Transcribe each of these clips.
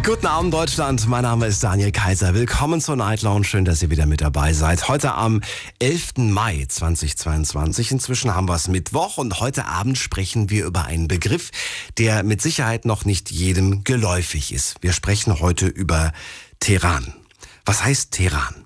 Guten Abend Deutschland, mein Name ist Daniel Kaiser. Willkommen zur Night Lounge, schön, dass ihr wieder mit dabei seid. Heute am 11. Mai 2022, inzwischen haben wir es Mittwoch und heute Abend sprechen wir über einen Begriff, der mit Sicherheit noch nicht jedem geläufig ist. Wir sprechen heute über Teheran. Was heißt Teheran?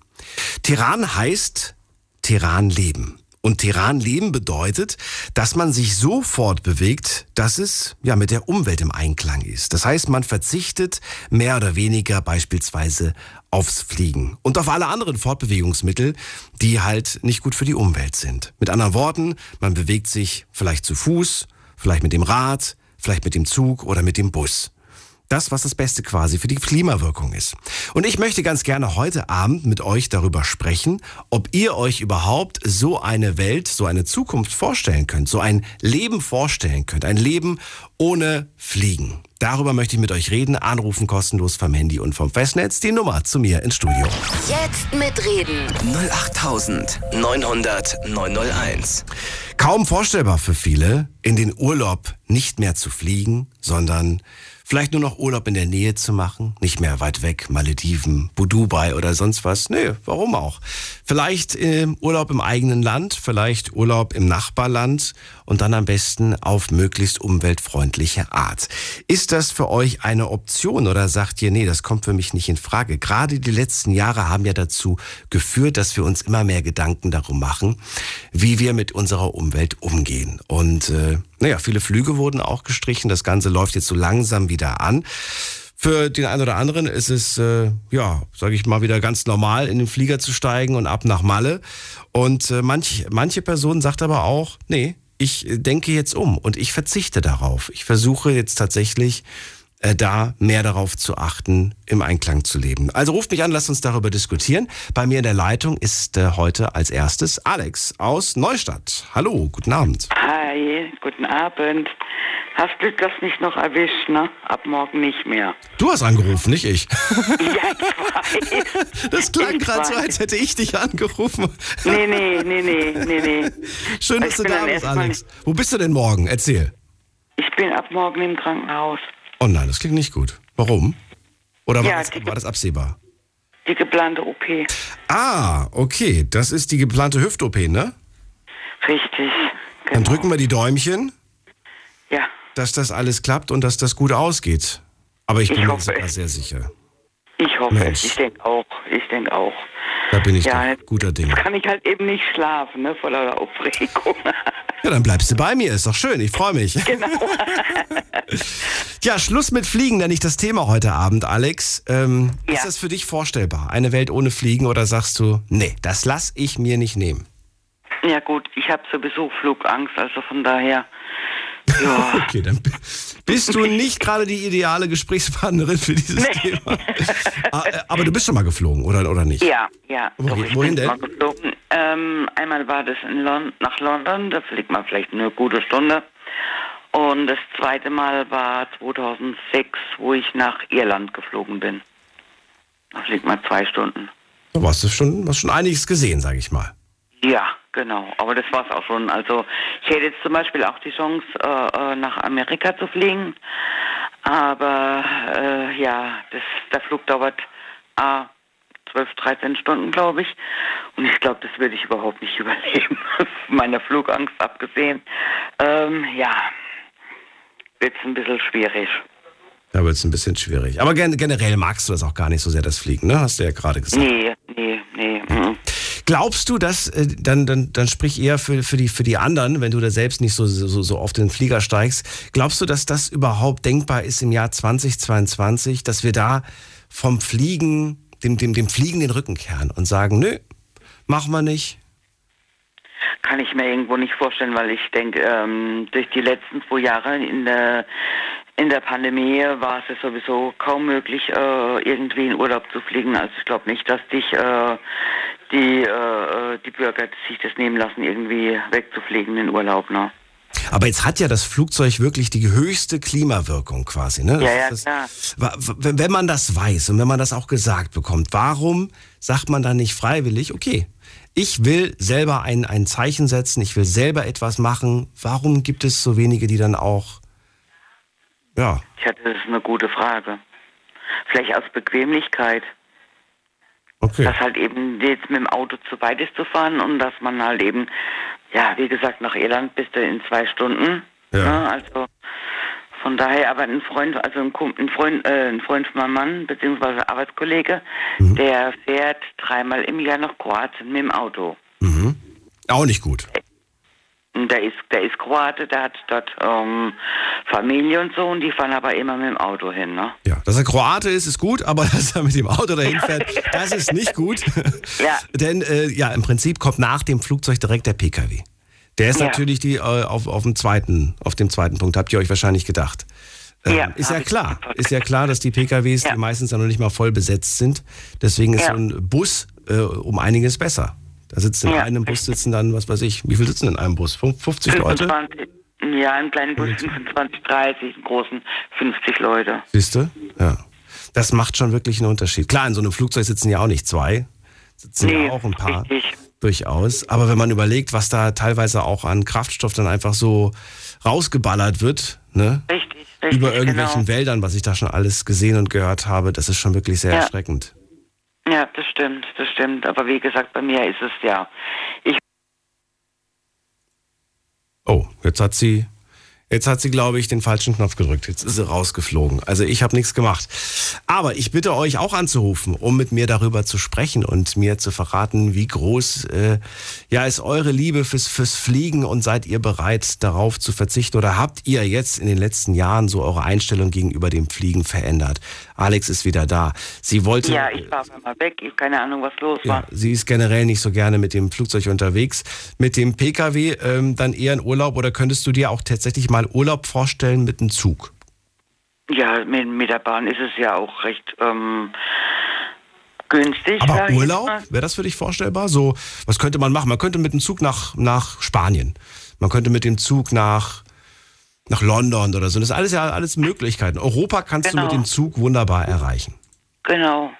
Teheran heißt Teheran leben. Und Teheran leben bedeutet, dass man sich so fortbewegt, dass es ja mit der Umwelt im Einklang ist. Das heißt, man verzichtet mehr oder weniger beispielsweise aufs Fliegen und auf alle anderen Fortbewegungsmittel, die halt nicht gut für die Umwelt sind. Mit anderen Worten, man bewegt sich vielleicht zu Fuß, vielleicht mit dem Rad, vielleicht mit dem Zug oder mit dem Bus das, was das Beste quasi für die Klimawirkung ist. Und ich möchte ganz gerne heute Abend mit euch darüber sprechen, ob ihr euch überhaupt so eine Welt, so eine Zukunft vorstellen könnt, so ein Leben vorstellen könnt, ein Leben ohne Fliegen. Darüber möchte ich mit euch reden. Anrufen kostenlos vom Handy und vom Festnetz. Die Nummer zu mir ins Studio. Jetzt mitreden. 08900 901. Kaum vorstellbar für viele, in den Urlaub nicht mehr zu fliegen, sondern Vielleicht nur noch Urlaub in der Nähe zu machen, nicht mehr weit weg, Malediven, Dubai oder sonst was. Nö, warum auch? Vielleicht äh, Urlaub im eigenen Land, vielleicht Urlaub im Nachbarland und dann am besten auf möglichst umweltfreundliche Art. Ist das für euch eine Option oder sagt ihr, nee, das kommt für mich nicht in Frage? Gerade die letzten Jahre haben ja dazu geführt, dass wir uns immer mehr Gedanken darum machen, wie wir mit unserer Umwelt umgehen. Und äh, naja, viele Flüge wurden auch gestrichen. Das Ganze läuft jetzt so langsam wieder an. Für den einen oder anderen ist es, äh, ja, sage ich mal, wieder ganz normal, in den Flieger zu steigen und ab nach Malle. Und äh, manch, manche Person sagt aber auch, nee, ich denke jetzt um und ich verzichte darauf. Ich versuche jetzt tatsächlich da mehr darauf zu achten, im Einklang zu leben. Also ruft mich an, lasst uns darüber diskutieren. Bei mir in der Leitung ist äh, heute als erstes Alex aus Neustadt. Hallo, guten Abend. Hi, guten Abend. Hast du das nicht noch erwischt, ne? Ab morgen nicht mehr. Du hast angerufen, nicht ich. Ja, ich weiß. Das klang gerade so, als hätte ich dich angerufen. Nee, nee, nee, nee, nee, nee. Schön, dass du da bist, Alex. Wo bist du denn morgen? Erzähl. Ich bin ab morgen im Krankenhaus. Oh nein, das klingt nicht gut. Warum? Oder war, Ja, das, war das absehbar? Die geplante OP. Ah, okay. Das ist die geplante Hüft-OP, ne? Richtig. Genau. Dann drücken wir die Däumchen, Ja, dass das alles klappt und dass das gut ausgeht. Aber ich bin Ich mir hoffe sogar sehr sicher. ich hoffe Mensch. es. Ich denke auch. Ich denke auch. Da bin ich Ja, doch guter. Jetzt kann ich halt eben nicht schlafen, ne? Vor lauter Aufregung. Ja, dann bleibst du bei mir. Ist doch schön. Ich freue mich. genau. Ja, Schluss mit Fliegen, nenne ich das Thema heute Abend, Alex. Ähm, Ja. Ist das für dich vorstellbar? Eine Welt ohne Fliegen oder sagst du, nee, das lass ich mir nicht nehmen? Ja gut, ich habe sowieso Flugangst, also von daher. Ja. Okay, dann bist du nicht gerade die ideale Gesprächspartnerin für dieses Nee. Thema. Ah, äh, Aber du bist schon mal geflogen, oder, oder nicht? Ja, ja. Ich wohin denn? mal geflogen. Ähm, einmal war das in Lon nach London, da fliegt man vielleicht eine gute Stunde. Und das zweite Mal war 2006, wo ich nach Irland geflogen bin. Da fliegt man zwei Stunden. Du hast du schon, hast schon einiges gesehen, sag ich mal. Ja, genau. Aber das war's auch schon. Also ich hätte jetzt zum Beispiel auch die Chance, äh, äh, nach Amerika zu fliegen. Aber äh, ja, das, der Flug dauert äh, 12, 13 Stunden, glaube ich. Und ich glaube, das würde ich überhaupt nicht überleben. Meiner Flugangst abgesehen. Ähm, ja, wird's ein bisschen schwierig. Da wird es ein bisschen schwierig. Aber gen generell magst du das auch gar nicht so sehr, das Fliegen, ne? Hast du ja gerade gesagt. Nee. Glaubst du, dass, äh, dann, dann, dann sprich eher für, für, die, für die anderen, wenn du da selbst nicht so, so, so oft in den Flieger steigst, glaubst du, dass das überhaupt denkbar ist im Jahr 2022, dass wir da vom Fliegen, dem, dem, dem Fliegen den Rücken kehren und sagen, nö, machen wir nicht? Kann ich mir irgendwo nicht vorstellen, weil ich denke, ähm, durch die letzten zwei Jahre in der in der Pandemie war es ja sowieso kaum möglich, äh, irgendwie in Urlaub zu fliegen. Also ich glaube nicht, dass dich äh, die äh, die Bürger sich das nehmen lassen, irgendwie wegzufliegen in Urlaub. Ne? Aber jetzt hat ja das Flugzeug wirklich die höchste Klimawirkung quasi. Ne? Ja, ja, Das- klar. Wenn man das weiß und wenn man das auch gesagt bekommt, warum sagt man dann nicht freiwillig, okay, ich will selber ein, ein Zeichen setzen, ich will selber etwas machen. Warum gibt es so wenige, die dann auch, ja, Tja, das ist eine gute Frage. Vielleicht aus Bequemlichkeit, okay. dass halt eben jetzt mit dem Auto zu weit ist zu fahren und dass man halt eben, ja, wie gesagt, nach Irland bist du in zwei Stunden. Ja. Ne? Also von daher, aber ein Freund, also ein, ein Freund, äh, ein Freund von meinem Mann, beziehungsweise Arbeitskollege, Mhm. der fährt dreimal im Jahr nach Kroatien mit dem Auto. Mhm. Auch nicht gut. Der ist, der ist Kroate, der hat dort ähm, Familie und so und die fahren aber immer mit dem Auto hin, ne? Ja, dass er Kroate ist, ist gut, aber dass er mit dem Auto dahin fährt, das ist nicht gut. Ja. Denn äh, ja, im Prinzip kommt nach dem Flugzeug direkt der PKW. Der ist Ja. natürlich die äh, auf, auf dem zweiten, auf dem zweiten Punkt, habt ihr euch wahrscheinlich gedacht. Ähm, Ja, ist ja klar, ist ja klar, dass die PKWs Ja. die meistens ja noch nicht mal voll besetzt sind. Deswegen ist so ein Bus äh, um einiges besser. Da sitzen in Ja, einem Bus sitzen dann, was weiß ich, wie viel sitzen in einem Bus? Fünf- 50 Leute? 25, ja, einen kleinen Bus 25, 30, einen großen 50 Leute. Siehst du? Ja. Das macht schon wirklich einen Unterschied. Klar, in so einem Flugzeug sitzen ja auch nicht zwei, sitzen Nee, ja auch ein paar. richtig. Durchaus. Aber wenn man überlegt, was da teilweise auch an Kraftstoff dann einfach so rausgeballert wird, ne? Richtig, richtig. Über irgendwelchen genau. Wäldern, was ich da schon alles gesehen und gehört habe, das ist schon wirklich sehr Ja. erschreckend. Ja, das stimmt, das stimmt. Aber wie gesagt, bei mir ist es ja. Ich Oh, jetzt hat sie, jetzt hat sie, glaube ich, den falschen Knopf gedrückt. Jetzt ist sie rausgeflogen. Also ich habe nichts gemacht. Aber ich bitte euch auch anzurufen, um mit mir darüber zu sprechen und mir zu verraten, wie groß äh, ja ist eure Liebe fürs fürs Fliegen und seid ihr bereit, darauf zu verzichten oder habt ihr jetzt in den letzten Jahren so eure Einstellung gegenüber dem Fliegen verändert? Alex ist wieder da. Sie wollte ja, ich war einmal weg. Ich habe keine Ahnung, was los ja, war. sie ist generell nicht so gerne mit dem Flugzeug unterwegs. Mit dem Pkw ähm, dann eher in Urlaub oder könntest du dir auch tatsächlich mal Urlaub vorstellen mit einem Zug? Ja, mit, mit der Bahn ist es ja auch recht ähm, günstig. Aber Urlaub, mal. wäre das für dich vorstellbar? So, was könnte man machen? Man könnte mit dem Zug nach, nach Spanien. Man könnte mit dem Zug nach, nach London oder so. Das ist alles ja alles Möglichkeiten. Europa kannst du Genau. mit dem Zug wunderbar erreichen. Genau.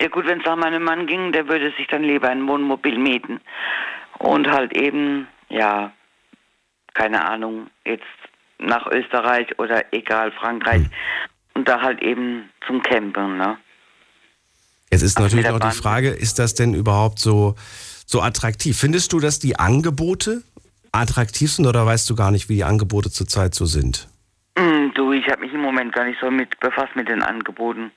Ja gut, wenn es nach meinem Mann ging, der würde sich dann lieber ein Wohnmobil mieten. Und halt eben, ja, keine Ahnung, jetzt nach Österreich oder egal, Frankreich. Hm. Und da halt eben zum Campen, ne? Jetzt ist Ach, natürlich noch die. Frage, ist das denn überhaupt so, so attraktiv? Findest du, dass die Angebote attraktiv sind oder weißt du gar nicht, wie die Angebote zurzeit so sind? Hm, du, ich habe mich im Moment gar nicht so mit befasst mit den Angeboten.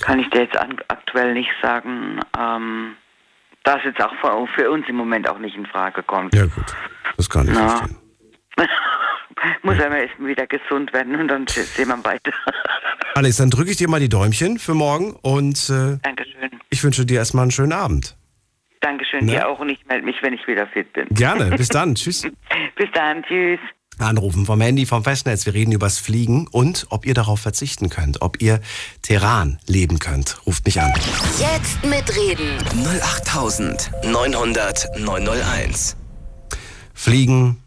Kann ich dir jetzt an, aktuell nicht sagen. Ähm, da es jetzt auch für, für uns im Moment auch nicht in Frage kommt. Ja gut, das kann ich Na. verstehen. Muss ja erst mal wieder gesund werden und dann sehen wir weiter. Alex, dann drücke ich dir mal die Däumchen für morgen und äh, Dankeschön. ich wünsche dir erstmal einen schönen Abend. Dankeschön Ne? dir auch und ich melde mich, wenn ich wieder fit bin. Gerne, bis dann. Tschüss. Bis dann, tschüss. Anrufen vom Handy, vom Festnetz. Wir reden übers Fliegen und ob ihr darauf verzichten könnt, ob ihr Terran leben könnt. Ruft mich an. Jetzt mitreden. 08900 901. Fliegen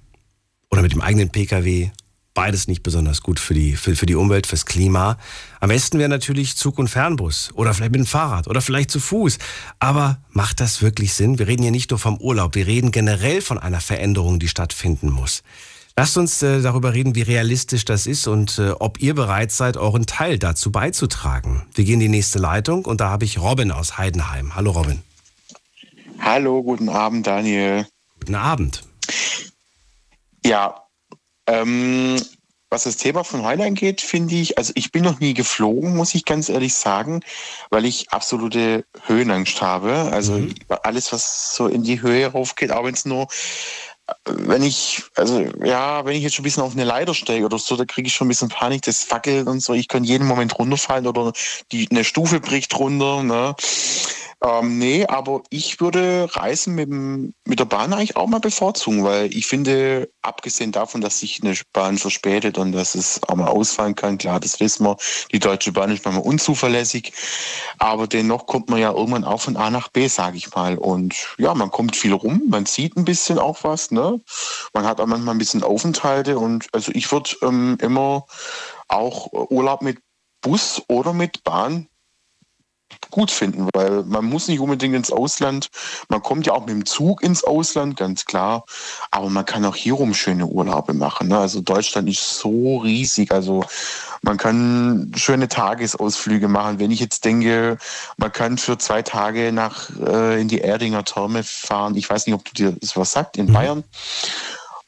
oder mit dem eigenen Pkw, beides nicht besonders gut für die, für, für die Umwelt, fürs Klima. Am besten wäre natürlich Zug und Fernbus oder vielleicht mit dem Fahrrad oder vielleicht zu Fuß. Aber macht das wirklich Sinn? Wir reden hier nicht nur vom Urlaub, wir reden generell von einer Veränderung, die stattfinden muss. Lasst uns äh, darüber reden, wie realistisch das ist und äh, ob ihr bereit seid, euren Teil dazu beizutragen. Wir gehen in die nächste Leitung und da habe ich Robin aus Heidenheim. Hallo Robin. Hallo, guten Abend, Daniel. Guten Abend. Ja, ähm, was das Thema von heute angeht, finde ich, also ich bin noch nie geflogen, muss ich ganz ehrlich sagen, weil ich absolute Höhenangst habe. Also alles, was so in die Höhe raufgeht, auch wenn es nur, wenn ich, also ja, wenn ich jetzt schon ein bisschen auf eine Leiter steige oder so, da kriege ich schon ein bisschen Panik, das wackelt und so. Ich kann jeden Moment runterfallen oder die, eine Stufe bricht runter. Ne? Ähm, nee, aber ich würde Reisen mit, dem- mit der Bahn eigentlich auch mal bevorzugen, weil ich finde, abgesehen davon, dass sich eine Bahn verspätet und dass es auch mal ausfallen kann, klar, das wissen wir, die Deutsche Bahn ist manchmal unzuverlässig, aber dennoch kommt man ja irgendwann auch von A nach B, sage ich mal. Und ja, man kommt viel rum, man sieht ein bisschen auch was, ne? Man hat auch manchmal ein bisschen Aufenthalte und also ich würde ähm, immer auch Urlaub mit Bus oder mit Bahn gut finden, weil man muss nicht unbedingt ins Ausland. Man kommt ja auch mit dem Zug ins Ausland, ganz klar. Aber man kann auch hier rum schöne Urlaube machen. Ne? Also Deutschland ist so riesig. Also man kann schöne Tagesausflüge machen. Wenn ich jetzt denke, man kann für zwei Tage nach äh, in die Erdinger Therme fahren. Ich weiß nicht, ob du dir das was sagt in Bayern.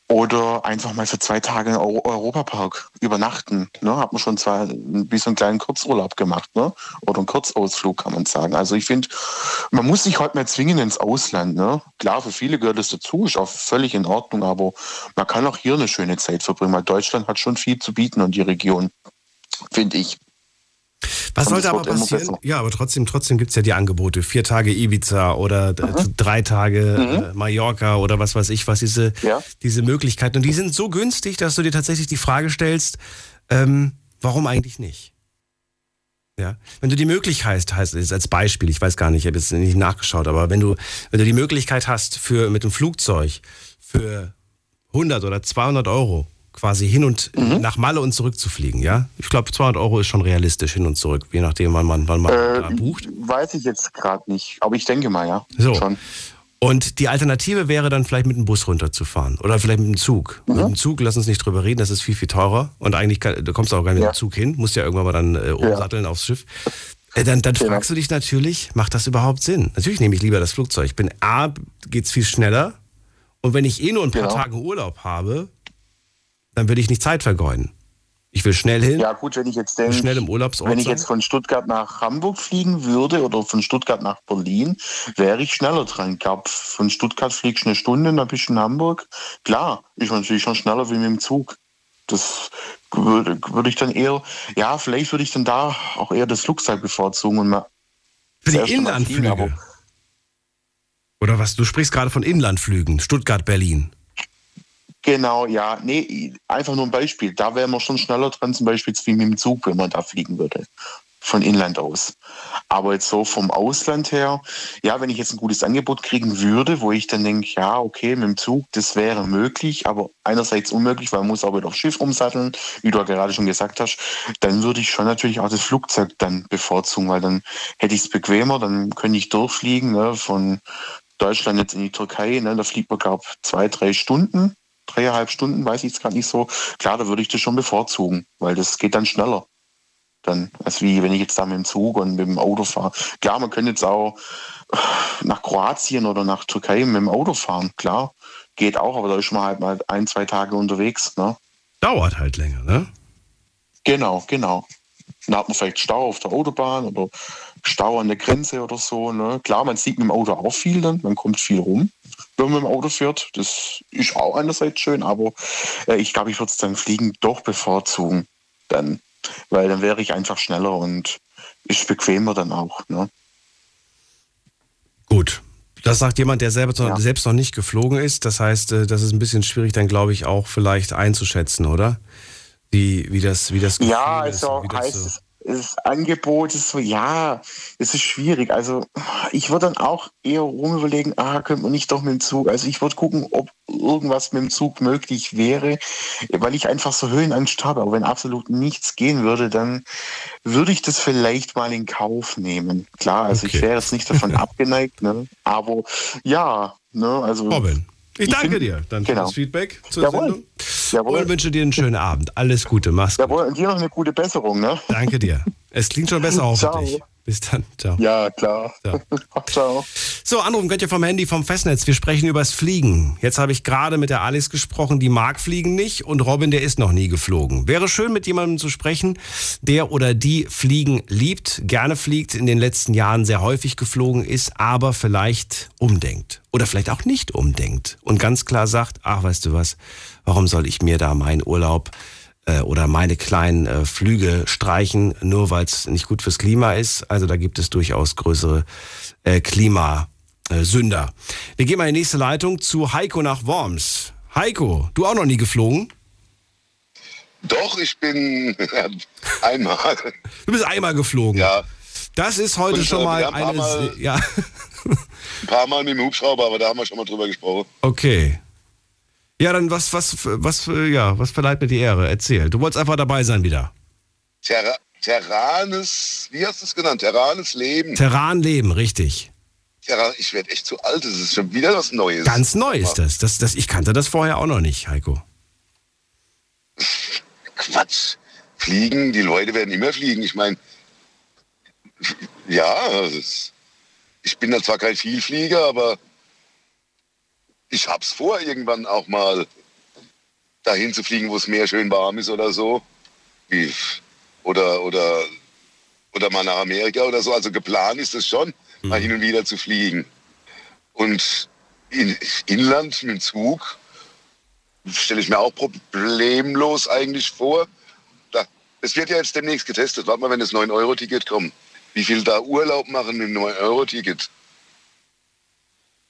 Oder einfach mal für zwei Tage im Euro Europapark übernachten. Ne? Hat man schon zwar wie so einen kleinen Kurzurlaub gemacht, ne? Oder einen Kurzausflug, kann man sagen. Also ich finde, man muss sich heute mehr zwingen ins Ausland. Ne? Klar, für viele gehört das dazu, ist auch völlig in Ordnung, aber man kann auch hier eine schöne Zeit verbringen, weil Deutschland hat schon viel zu bieten und die Region, finde ich. Was sollte aber passieren? Ja, aber trotzdem, trotzdem gibt es ja die Angebote. Vier Tage Ibiza oder d- drei Tage äh, Mallorca oder was weiß ich, was diese, Ja. diese Möglichkeiten. Und die sind so günstig, dass du dir tatsächlich die Frage stellst, ähm, warum eigentlich nicht? Ja, wenn du die Möglichkeit hast, jetzt als Beispiel, ich weiß gar nicht, ich habe jetzt nicht nachgeschaut, aber wenn du, wenn du die Möglichkeit hast, für mit dem Flugzeug für 100 oder 200 Euro quasi hin und Mhm. nach Malle und zurück zu fliegen, ja? Ich glaube, 200 Euro ist schon realistisch hin und zurück, je nachdem, wann man, wann man da Äh, bucht. weiß ich jetzt gerade nicht, aber ich denke mal, ja. So. Schon. Und die Alternative wäre dann vielleicht mit dem Bus runterzufahren oder vielleicht mit dem Zug. Mit dem Zug, lass uns nicht drüber reden, das ist viel, viel teurer. Und eigentlich, kann, da kommst du auch gar nicht Ja. mit dem Zug hin, musst ja irgendwann mal dann äh, umsatteln aufs Schiff. Äh, Dann, dann Genau. fragst du dich natürlich, macht das überhaupt Sinn? Natürlich nehme ich lieber das Flugzeug. Ich bin A, geht's viel schneller. Und wenn ich eh nur ein paar Genau. Tage Urlaub habe, dann will ich nicht Zeit vergeuden. Ich will schnell hin, Ja gut, wenn ich jetzt denke, schnell im Urlaubsort wenn ich jetzt von Stuttgart nach Hamburg fliegen würde oder von Stuttgart nach Berlin, wäre ich schneller dran. Ich glaube, von Stuttgart fliegst du eine Stunde, dann bist du in Hamburg. Klar, ist natürlich schon schneller wie mit dem Zug. Das würde, würde ich dann eher, ja, vielleicht würde ich dann da auch eher das Flugzeug bevorzugen und mal Für die fliegen, Inlandflüge. Oder was? Du sprichst gerade von Inlandflügen, Stuttgart, Berlin. Genau, ja. Nee, einfach nur ein Beispiel. Da wären wir schon schneller dran, zum Beispiel wie mit dem Zug, wenn man da fliegen würde. Von Inland aus. Aber jetzt so vom Ausland her, ja, wenn ich jetzt ein gutes Angebot kriegen würde, wo ich dann denke, ja, okay, mit dem Zug, das wäre möglich, aber einerseits unmöglich, weil man muss wieder aufs Schiff umsatteln, wie du ja gerade schon gesagt hast, dann würde ich schon natürlich auch das Flugzeug dann bevorzugen, weil dann hätte ich es bequemer, dann könnte ich durchfliegen, ne, von Deutschland jetzt in die Türkei, ne, da fliegt man, glaube zwei, drei Stunden dreieinhalb Stunden, weiß ich jetzt gerade nicht so. Klar, da würde ich das schon bevorzugen, weil das geht dann schneller. Dann, als wie wenn ich jetzt da mit dem Zug und mit dem Auto fahre. Klar, man könnte jetzt auch nach Kroatien oder nach Türkei mit dem Auto fahren. Klar, geht auch, aber da ist man halt mal ein, zwei Tage unterwegs. Ne? Dauert halt länger, ne? Genau, genau. Dann hat man vielleicht Stau auf der Autobahn oder Stau an der Grenze oder so. Ne? Klar, man sieht mit dem Auto auch viel dann, man kommt viel rum, wenn man mit dem Auto fährt. Das ist auch einerseits schön, aber äh, ich glaube, ich würde es dann Fliegen doch bevorzugen. Dann, weil dann wäre ich einfach schneller und ist bequemer dann auch. Ne? Gut. Das sagt jemand, der selber Ja. selbst noch nicht geflogen ist. Das heißt, äh, das ist ein bisschen schwierig, dann glaube ich auch vielleicht einzuschätzen, oder? Wie, wie das, wie das Gefühl Ja, ist, also das heißt so- es, das Angebot ist so, ja, es ist schwierig. Also ich würde dann auch eher rum überlegen, ah, könnte man nicht doch mit dem Zug. Also ich würde gucken, ob irgendwas mit dem Zug möglich wäre, weil ich einfach so Höhenangst habe. Aber wenn absolut nichts gehen würde, dann würde ich das vielleicht mal in Kauf nehmen. Klar, also Okay. ich wäre jetzt nicht davon abgeneigt, ne? Aber ja, ne, also Robin, ich danke dir dann für genau. das Feedback zur Jawohl. Sendung. jawohl, Und wünsche dir einen schönen Abend. Alles Gute, mach's gut. jawohl, und dir noch eine gute Besserung, ne? Danke dir. Es klingt schon besser hoffentlich. Ciao. Bis dann. Ciao. Ja, klar. Ja. Ciao. So, anrufen könnt ihr vom Handy, vom Festnetz. Wir sprechen übers Fliegen. Jetzt habe ich gerade mit der Alex gesprochen, die mag Fliegen nicht und Robin, der ist noch nie geflogen. Wäre schön, mit jemandem zu sprechen, der oder die Fliegen liebt, gerne fliegt, in den letzten Jahren sehr häufig geflogen ist, aber vielleicht umdenkt. Oder vielleicht auch nicht umdenkt und ganz klar sagt, ach, weißt du was, warum soll ich mir da meinen Urlaub äh, oder meine kleinen äh, Flüge streichen, nur weil es nicht gut fürs Klima ist. Also da gibt es durchaus größere äh, Klimasünder. Wir gehen mal in die nächste Leitung zu Heiko nach Worms. Heiko, du auch noch nie geflogen? Doch, ich bin einmal. Du bist einmal geflogen. Ja. Das ist heute Und, schon mal eine. ein paar Mal- ja. Ein paar Mal mit dem Hubschrauber, aber da haben wir schon mal drüber gesprochen. Okay. Ja, dann was, was, was, ja, was verleiht mir die Ehre? Erzähl. Du wolltest einfach dabei sein wieder. Terra Terranes, wie hast du es genannt? Terranes Leben. Terranleben, richtig. Terra ich werde echt zu alt, das ist schon wieder was Neues. Ganz neu ist das. das, das ich kannte das vorher auch noch nicht, Heiko. Quatsch. Fliegen, die Leute werden immer fliegen. Ich meine, ja, ist, ich bin da zwar kein Vielflieger, aber ich hab's vor, irgendwann auch mal dahin zu fliegen, wo es Meer schön warm ist oder so. Oder, oder, oder mal nach Amerika oder so. Also geplant ist es schon, mal hin und wieder zu fliegen. Und in, Inland mit dem Zug stelle ich mir auch problemlos eigentlich vor. Es wird ja jetzt demnächst getestet. Warte mal, wenn das 9-Euro-Ticket kommt. Wie viel da Urlaub machen mit dem 9-Euro-Ticket?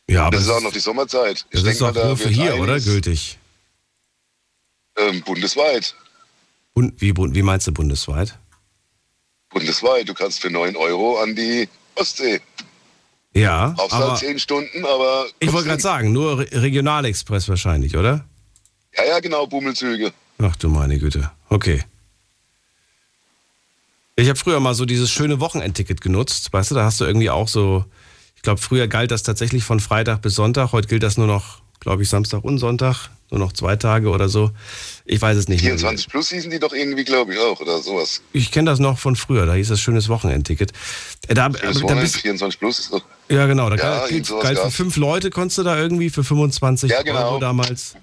Ja, aber Das ist auch noch die Sommerzeit. das denk ist doch da nur für hier, oder? Gültig. Ähm, bundesweit. Und wie, wie meinst du bundesweit? Bundesweit. Du kannst für 9 Euro an die Ostsee. Ja, Brauchst aber halt 10 Stunden, aber. ich wollte gerade sagen, nur Re Regionalexpress wahrscheinlich, oder? Ja, ja, genau, Bummelzüge. Ach du meine Güte. Okay. Ich habe früher mal so dieses schöne Wochenendticket genutzt, weißt du, da hast du irgendwie auch so, glaube, früher galt das tatsächlich von Freitag bis Sonntag, heute gilt das nur noch, glaube ich, Samstag und Sonntag, nur noch zwei Tage oder so. Ich weiß es nicht mehr. 24 plus hießen die doch irgendwie, glaube ich, auch, oder sowas. Ich kenne das noch von früher, da hieß das schönes Wochenendticket. Äh, Da, Das da bist, 24 plus ist doch. ja, genau, da Ja, galt, galt für fünf Leute, konntest du da irgendwie für 25 Ja, genau. Euro damals.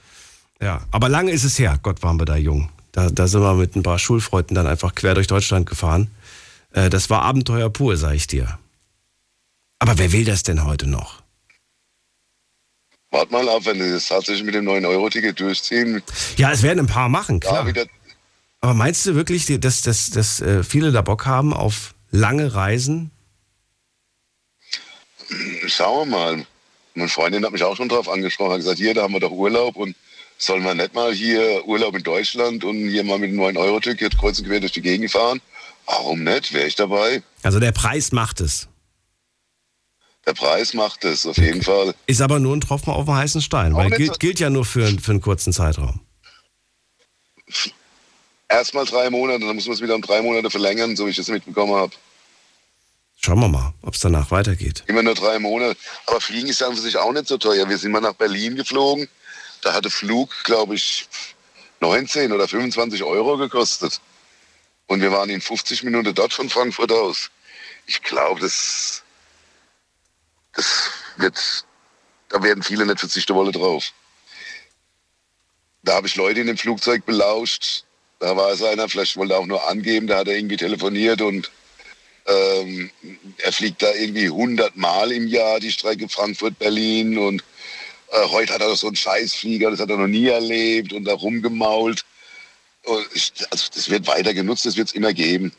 Ja, aber lange ist es her. Gott, waren wir da jung. Da, da sind wir mit ein paar Schulfreunden dann einfach quer durch Deutschland gefahren. Äh, Das war Abenteuer pur, sag ich dir. Aber wer will das denn heute noch? Wart mal ab, wenn das tatsächlich mit dem 9-Euro-Ticket durchziehen. Ja, es werden ein paar machen, klar. wieder, Aber meinst du wirklich, dass, dass, dass äh, viele da Bock haben auf lange Reisen? schauen wir mal. Meine Freundin hat mich auch schon drauf angesprochen, hat gesagt, hier, da haben wir doch Urlaub und sollen wir nicht mal hier Urlaub in Deutschland und hier mal mit einem 9-Euro-Ticket kreuz und quer durch die Gegend fahren? Warum nicht? Wäre ich dabei? Also der Preis macht es. Der Preis macht es auf jeden Fall. Ist aber nur ein Tropfen auf dem heißen Stein, weil gilt, so- gilt ja nur für, für einen kurzen Zeitraum. Erstmal drei Monate, dann muss man es wieder um drei Monate verlängern, so wie ich es mitbekommen habe. Schauen wir mal, ob es danach weitergeht. Immer nur drei Monate. Aber Fliegen ist ja an sich auch nicht so teuer. Wir sind mal nach Berlin geflogen. Da hatte Flug, glaube ich, 19 oder 25 Euro gekostet. Und wir waren in 50 Minuten dort von Frankfurt aus. Ich glaube, das, das wird, da werden viele nicht verzichten wollen drauf. Da habe ich Leute in dem Flugzeug belauscht. Da war es einer, vielleicht wollte er auch nur angeben, da hat er irgendwie telefoniert und ähm, er fliegt da irgendwie 100 Mal im Jahr die Strecke Frankfurt-Berlin und äh, heute hat er so einen Scheißflieger, das hat er noch nie erlebt und da rumgemault. Und ich, also das wird weiter genutzt, das wird es immer geben.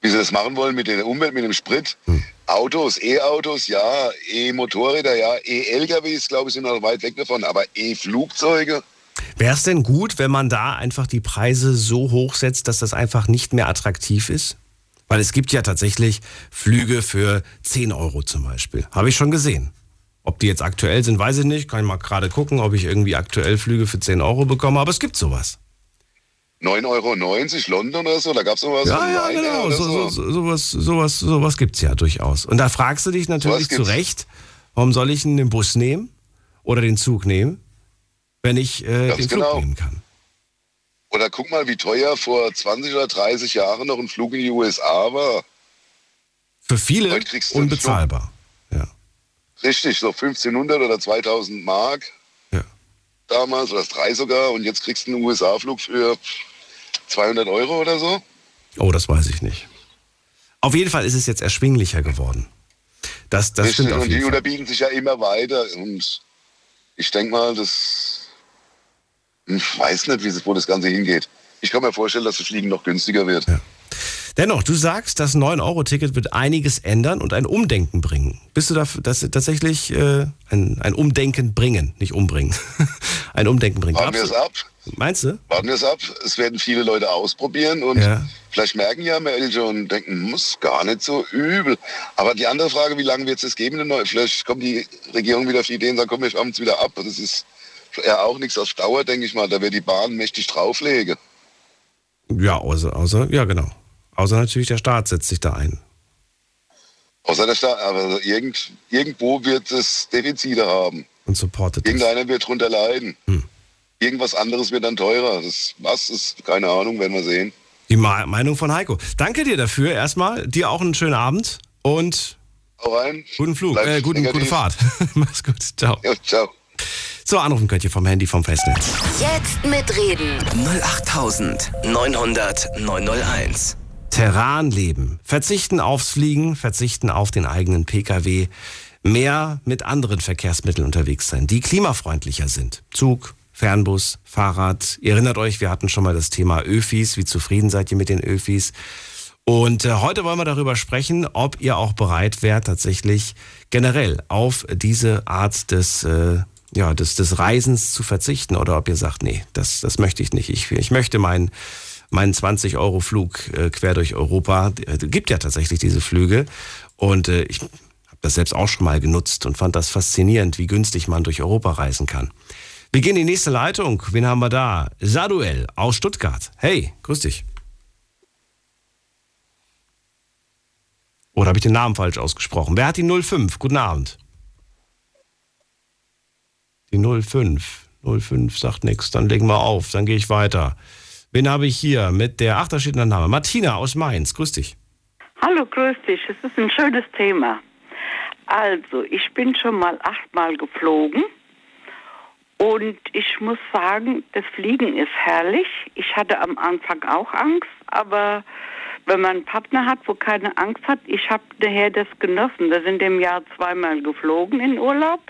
Wie sie das machen wollen mit der Umwelt, mit dem Sprit. Autos, E-Autos, ja, E-Motorräder, ja, E-LKWs, glaube ich, sind noch weit weg davon, aber E-Flugzeuge, Wäre es denn gut, wenn man da einfach die Preise so hoch setzt, dass das einfach nicht mehr attraktiv ist? Weil es gibt ja tatsächlich Flüge für 10 Euro zum Beispiel. Habe ich schon gesehen. Ob die jetzt aktuell sind, weiß ich nicht. Kann ich mal gerade gucken, ob ich irgendwie aktuell Flüge für 10 Euro bekomme. Aber es gibt sowas. 9,90 Euro London oder so, da gab es noch was Ja, ja, genau. So, so, so, sowas sowas, sowas gibt es ja durchaus. Und da fragst du dich natürlich zu. Recht, warum soll ich den Bus nehmen oder den Zug nehmen, wenn ich äh, den Flug genau. nehmen kann? Oder guck mal, wie teuer vor 20 oder 30 Jahren noch ein Flug in die USA war. Für viele unbezahlbar. Ja. Richtig, so 1500 oder 2000 Mark Ja. damals, oder das drei sogar. Und jetzt kriegst du einen USA-Flug für 200 Euro oder so. Oh, das weiß ich nicht. Auf jeden Fall ist es jetzt erschwinglicher geworden. Das, das Richtig, stimmt auf und die jeden Fall. unterbieten sich ja immer weiter. Und ich denke mal, das Ich weiß nicht, wie wo das Ganze hingeht. Ich kann mir vorstellen, dass das Fliegen noch günstiger wird. Dennoch, du sagst, das 9-Euro-Ticket wird einiges ändern und ein Umdenken bringen. Bist du dafür, dass tatsächlich äh, ein, ein Umdenken bringen, nicht umbringen, ein Umdenken bringen? Warten wir es ab. Meinst du? Warten wir es ab. Es werden viele Leute ausprobieren und Ja. vielleicht merken ja Mädchen und denken, muss gar nicht so übel. Aber die andere Frage, wie lange wird es das geben? Vielleicht kommt die Regierung wieder auf die Idee und sagt, komm, wir schaffen es wieder ab. Das ist ja auch nichts auf Dauer, denke ich mal. Da wird die Bahn mächtig drauflegen. Ja, außer, außer, ja, genau. Außer natürlich der Staat setzt sich da ein. Außer der Staat, aber irgend, irgendwo wird es Defizite haben. Und supportet das. Irgendeiner wird drunter leiden. Hm. Irgendwas anderes wird dann teurer. Das, was ist, keine Ahnung, werden wir sehen. Die Ma Meinung von Heiko. Danke dir dafür erstmal. Dir auch einen schönen Abend und Hau rein. guten Flug, äh, guten, gute. Fahrt. Mach's gut. Ciao. Ja, ciao. So, anrufen könnt ihr vom Handy vom Festnetz. Jetzt mitreden. 08900 901. Terranleben. Verzichten aufs Fliegen, verzichten auf den eigenen Pkw. Mehr mit anderen Verkehrsmitteln unterwegs sein, die klimafreundlicher sind. Zug, Fernbus, Fahrrad. Ihr erinnert euch, wir hatten schon mal das Thema Öfis. Wie zufrieden seid ihr mit den Öfis? Und äh, heute wollen wir darüber sprechen, ob ihr auch bereit wärt, tatsächlich generell auf diese Art des, äh, ja, des, des Reisens zu verzichten oder ob ihr sagt, nee, das, das möchte ich nicht. Ich, ich möchte meinen meinen 20-Euro-Flug äh, quer durch Europa. Äh, gibt ja tatsächlich diese Flüge. Und äh, ich habe das selbst auch schon mal genutzt und fand das faszinierend, wie günstig man durch Europa reisen kann. Wir gehen in die nächste Leitung. Wen haben wir da? Saduel aus Stuttgart. Hey, grüß dich. Oder habe ich den Namen falsch ausgesprochen? Wer hat die 05? Guten Abend. Die 05. 05 sagt nichts. Dann legen wir auf. Dann gehe ich weiter. Wen habe ich hier mit der, ach, da steht ein Name. Martina aus Mainz. Grüß dich. Hallo, grüß dich. Es ist ein schönes Thema. Also, ich bin schon mal achtmal geflogen und ich muss sagen, das Fliegen ist herrlich. Ich hatte am Anfang auch Angst, aber wenn man einen Partner hat, wo keine Angst hat, ich habe nachher das genossen. Wir sind im Jahr zweimal geflogen in Urlaub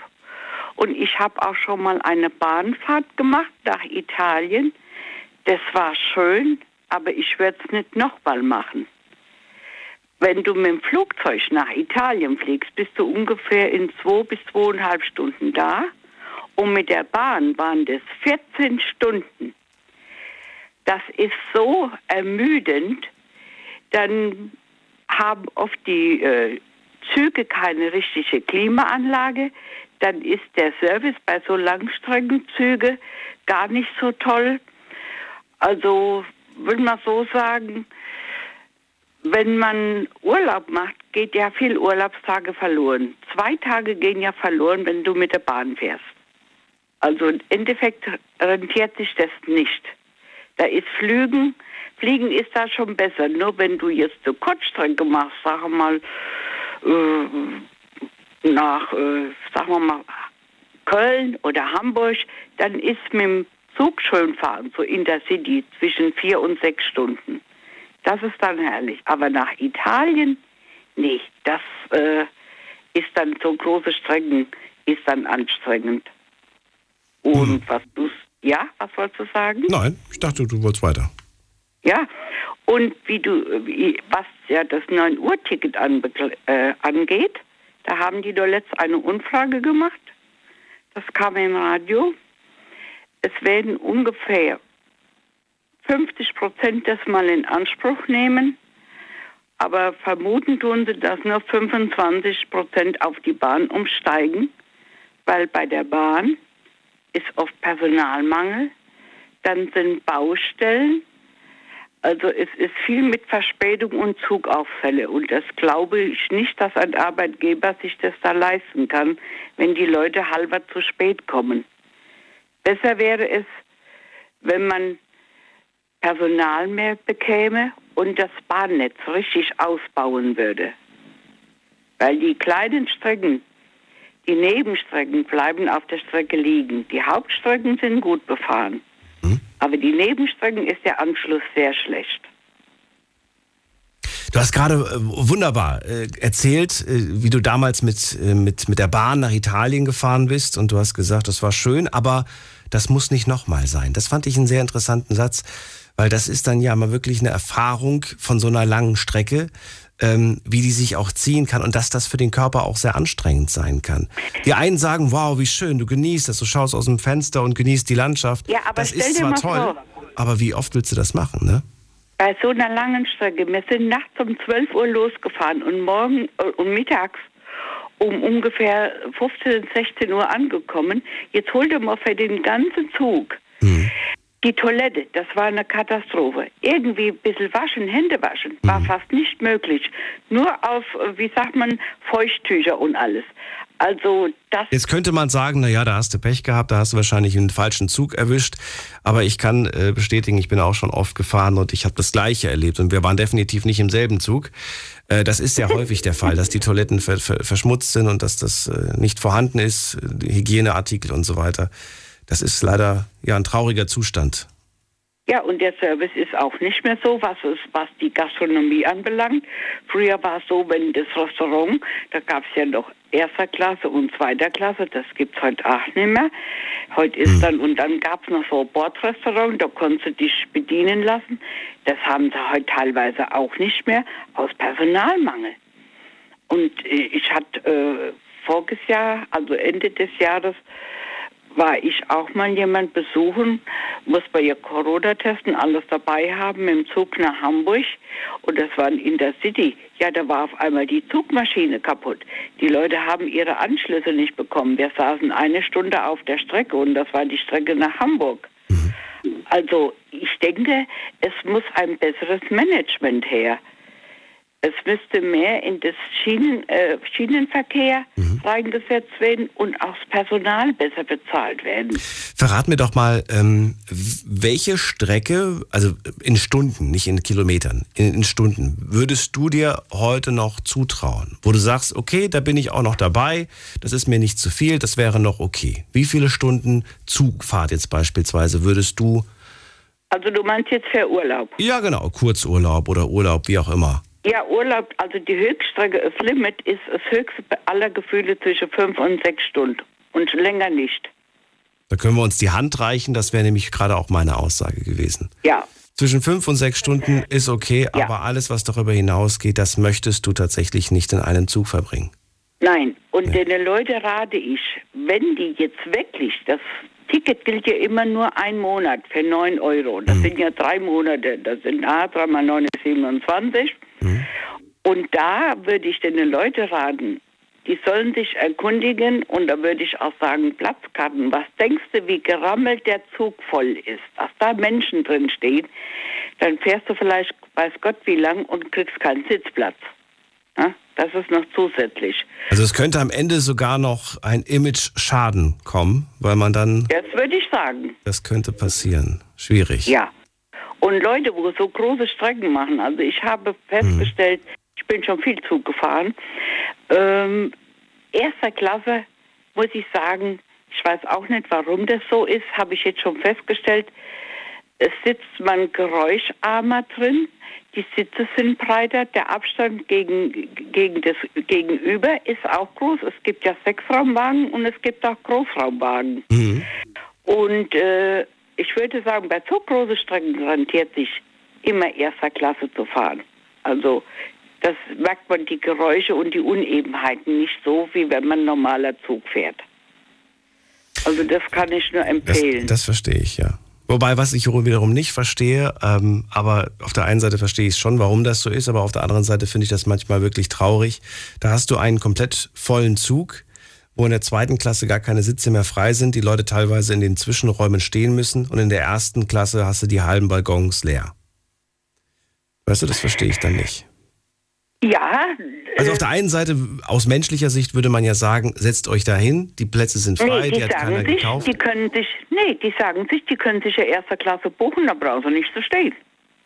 und ich habe auch schon mal eine Bahnfahrt gemacht nach Italien. Das war schön, aber ich werde es nicht nochmal machen. Wenn du mit dem Flugzeug nach Italien fliegst, bist du ungefähr in zwei bis zweieinhalb Stunden da. Und mit der Bahn waren das 14 Stunden. Das ist so ermüdend. Dann haben oft die äh, Züge keine richtige Klimaanlage. Dann ist der Service bei so Langstreckenzügen gar nicht so toll. Also würde man so sagen, wenn man Urlaub macht, geht ja viel Urlaubstage verloren. Zwei Tage gehen ja verloren, wenn du mit der Bahn fährst. Also im Endeffekt rentiert sich das nicht. Da ist Flügen, Fliegen ist da schon besser. Nur wenn du jetzt eine Kurzstrecke machst, sagen wir mal, äh, nach, äh, sagen wir mal, Köln oder Hamburg, dann ist mit dem Zug schön fahren, so Intercity, zwischen vier und sechs Stunden. Das ist dann herrlich. Aber nach Italien, nee, das äh, ist dann so große Strecken, ist dann anstrengend. Und was du, ja, was wolltest du sagen? Nein, ich dachte, du wolltest weiter. Ja, und wie du, wie, was ja das 9-Uhr-Ticket anbe- äh, angeht, da haben die doch letzt eine Umfrage gemacht. Das kam im Radio. Es werden ungefähr 50 Prozent das mal in Anspruch nehmen, aber vermuten tun sie, dass nur 25 Prozent auf die Bahn umsteigen, weil bei der Bahn ist oft Personalmangel, dann sind Baustellen, also es ist viel mit Verspätung und Zugausfälle und das glaube ich nicht, dass ein Arbeitgeber sich das da leisten kann, wenn die Leute halber zu spät kommen. Besser wäre es, wenn man Personal mehr bekäme und das Bahnnetz richtig ausbauen würde. Weil die kleinen Strecken, die Nebenstrecken bleiben auf der Strecke liegen. Die Hauptstrecken sind gut befahren. Aber die Nebenstrecken ist der Anschluss sehr schlecht. Du hast gerade äh, wunderbar äh, erzählt, äh, wie du damals mit, mit, mit der Bahn nach Italien gefahren bist und du hast gesagt, das war schön, aber das muss nicht nochmal sein. Das fand ich einen sehr interessanten Satz, weil das ist dann ja mal wirklich eine Erfahrung von so einer langen Strecke, ähm, wie die sich auch ziehen kann und dass das für den Körper auch sehr anstrengend sein kann. Die einen sagen, wow, wie schön, du genießt das, du schaust aus dem Fenster und genießt die Landschaft. Ja, aber das ist zwar toll, vor. aber wie oft willst du das machen, ne? Bei so einer langen Strecke. Wir sind nachts um 12 Uhr losgefahren und morgen äh, und mittags um ungefähr 15, 16 Uhr angekommen. Jetzt hol dir mal für den ganzen Zug die Toilette. Das war eine Katastrophe. Irgendwie ein bisschen waschen, Hände waschen, war fast nicht möglich. Nur auf, äh, wie sagt man, Feuchttücher und alles. Also das Jetzt könnte man sagen, na ja, da hast du Pech gehabt, da hast du wahrscheinlich einen falschen Zug erwischt. Aber ich kann äh, bestätigen, ich bin auch schon oft gefahren und ich habe das Gleiche erlebt. Und wir waren definitiv nicht im selben Zug. Äh, das ist sehr häufig der Fall, dass die Toiletten ver ver verschmutzt sind und dass das äh, nicht vorhanden ist, Hygieneartikel und so weiter. Das ist leider ja ein trauriger Zustand. Ja, und der Service ist auch nicht mehr so, was, es, was die Gastronomie anbelangt. Früher war es so, wenn das Restaurant, da gab es ja noch erster Klasse und zweiter Klasse, das gibt es heute auch nicht mehr. Heute ist dann, und dann gab es noch so ein Bordrestaurant, da konntest du dich bedienen lassen. Das haben sie heute teilweise auch nicht mehr, aus Personalmangel. Und äh, ich hatte äh, voriges Jahr, also Ende des Jahres, war ich auch mal jemand besuchen, muss bei ihr Corona testen, alles dabei haben, dem Zug nach Hamburg. Und das war in der City. Ja, da war auf einmal die Zugmaschine kaputt. Die Leute haben ihre Anschlüsse nicht bekommen. Wir saßen eine Stunde auf der Strecke und das war die Strecke nach Hamburg. Also ich denke, es muss ein besseres Management her. Es müsste mehr in das Schienen, äh, Schienenverkehr reingesetzt werden und auch das Personal besser bezahlt werden. Verrat mir doch mal, ähm, welche Strecke, also in Stunden, nicht in Kilometern, in, in Stunden, würdest du dir heute noch zutrauen? Wo du sagst, okay, da bin ich auch noch dabei, das ist mir nicht zu viel, das wäre noch okay. Wie viele Stunden Zugfahrt jetzt beispielsweise würdest du, Also du meinst jetzt für Urlaub? ja genau, Kurzurlaub oder Urlaub, wie auch immer. Ja, Urlaub, also die Höchststrecke, das Limit ist das höchste aller Gefühle zwischen fünf und sechs Stunden und länger nicht. Da können wir uns die Hand reichen, das wäre nämlich gerade auch meine Aussage gewesen. Ja, Zwischen fünf und sechs Stunden ist okay, Ja. aber alles, was darüber hinausgeht, das möchtest du tatsächlich nicht in einem Zug verbringen. nein. Und den Leuten rate ich, wenn die jetzt wirklich, das Ticket gilt ja immer nur ein Monat für 9 Euro. Das sind ja drei Monate, das sind A, 3 mal 9 ist 27. Und da würde ich den Leuten raten, die sollen sich erkundigen und da würde ich auch sagen, Platzkarten. Was denkst du, wie gerammelt der Zug voll ist? Dass da Menschen drin stehen, dann fährst du vielleicht, weiß Gott wie lang und kriegst keinen Sitzplatz. Das ist noch zusätzlich. Also es könnte am Ende sogar noch ein Image-Schaden kommen, weil man dann, Das würde ich sagen. das könnte passieren. Schwierig. Ja. Und Leute, wo so große Strecken machen, also ich habe festgestellt, ich bin schon viel Zug gefahren, ähm, erster Klasse, muss ich sagen, ich weiß auch nicht, warum das so ist, habe ich jetzt schon festgestellt, es sitzt man geräuscharmer drin, die Sitze sind breiter, der Abstand gegen, gegen das Gegenüber ist auch groß. Es gibt ja Sechsraumwagen und es gibt auch Großraumwagen. Und äh, ich würde sagen, bei so großen Strecken rentiert sich immer erster Klasse zu fahren. Also das merkt man die Geräusche und die Unebenheiten nicht so, wie wenn man normaler Zug fährt. Also das kann ich nur Das, empfehlen. das verstehe ich, ja. Wobei, was ich wiederum nicht verstehe, ähm, aber auf der einen Seite verstehe ich schon, warum das so ist, aber auf der anderen Seite finde ich das manchmal wirklich traurig. Da hast du einen komplett vollen Zug, wo in der zweiten Klasse gar keine Sitze mehr frei sind, die Leute teilweise in den Zwischenräumen stehen müssen und in der ersten Klasse hast du die halben Waggons leer. Weißt du, das verstehe ich dann nicht. ja, Also auf der einen Seite, aus menschlicher Sicht würde man ja sagen, setzt euch dahin, die Plätze sind frei, nee, die, die hat keiner sagen sich, gekauft. die können sich, nee, die sagen sich, die können sich ja erster Klasse buchen, da brauchen sie nicht zu stehen.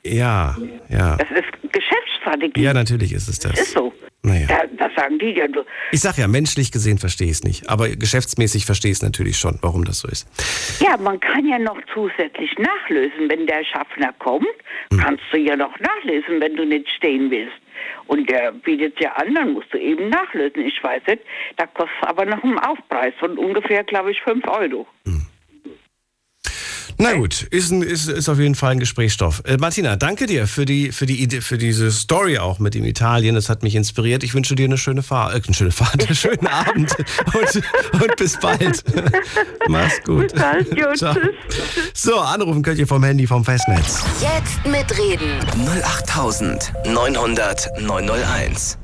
Ja, ja. Das ist Geschäftsstrategie. Ja, natürlich ist es das das. ist so. Naja. Da, da sagen die ja, Ich sag ja, menschlich gesehen verstehe ich es nicht, aber geschäftsmäßig verstehe ich es natürlich schon, warum das so ist. Ja, man kann ja noch zusätzlich nachlösen. Wenn der Schaffner kommt, Hm. kannst du ja noch nachlesen, wenn du nicht stehen willst. Und der bietet ja an, dann musst du eben nachlösen. Ich weiß nicht, da kostet es aber noch einen Aufpreis von ungefähr, glaube ich, 5 Euro. Na gut, ist, ein, ist, ist auf jeden Fall ein Gesprächsstoff. Äh, Martina, danke dir für die, für die Idee, für diese Story auch mit dem Italien. Das hat mich inspiriert. Ich wünsche dir eine schöne Fahrt, äh, eine schöne Fahrt, einen schönen Abend und, und bis bald. Mach's gut. Bis bald, jo, tschüss. So, anrufen könnt ihr vom Handy vom Festnetz. Jetzt mitreden. 08900 901.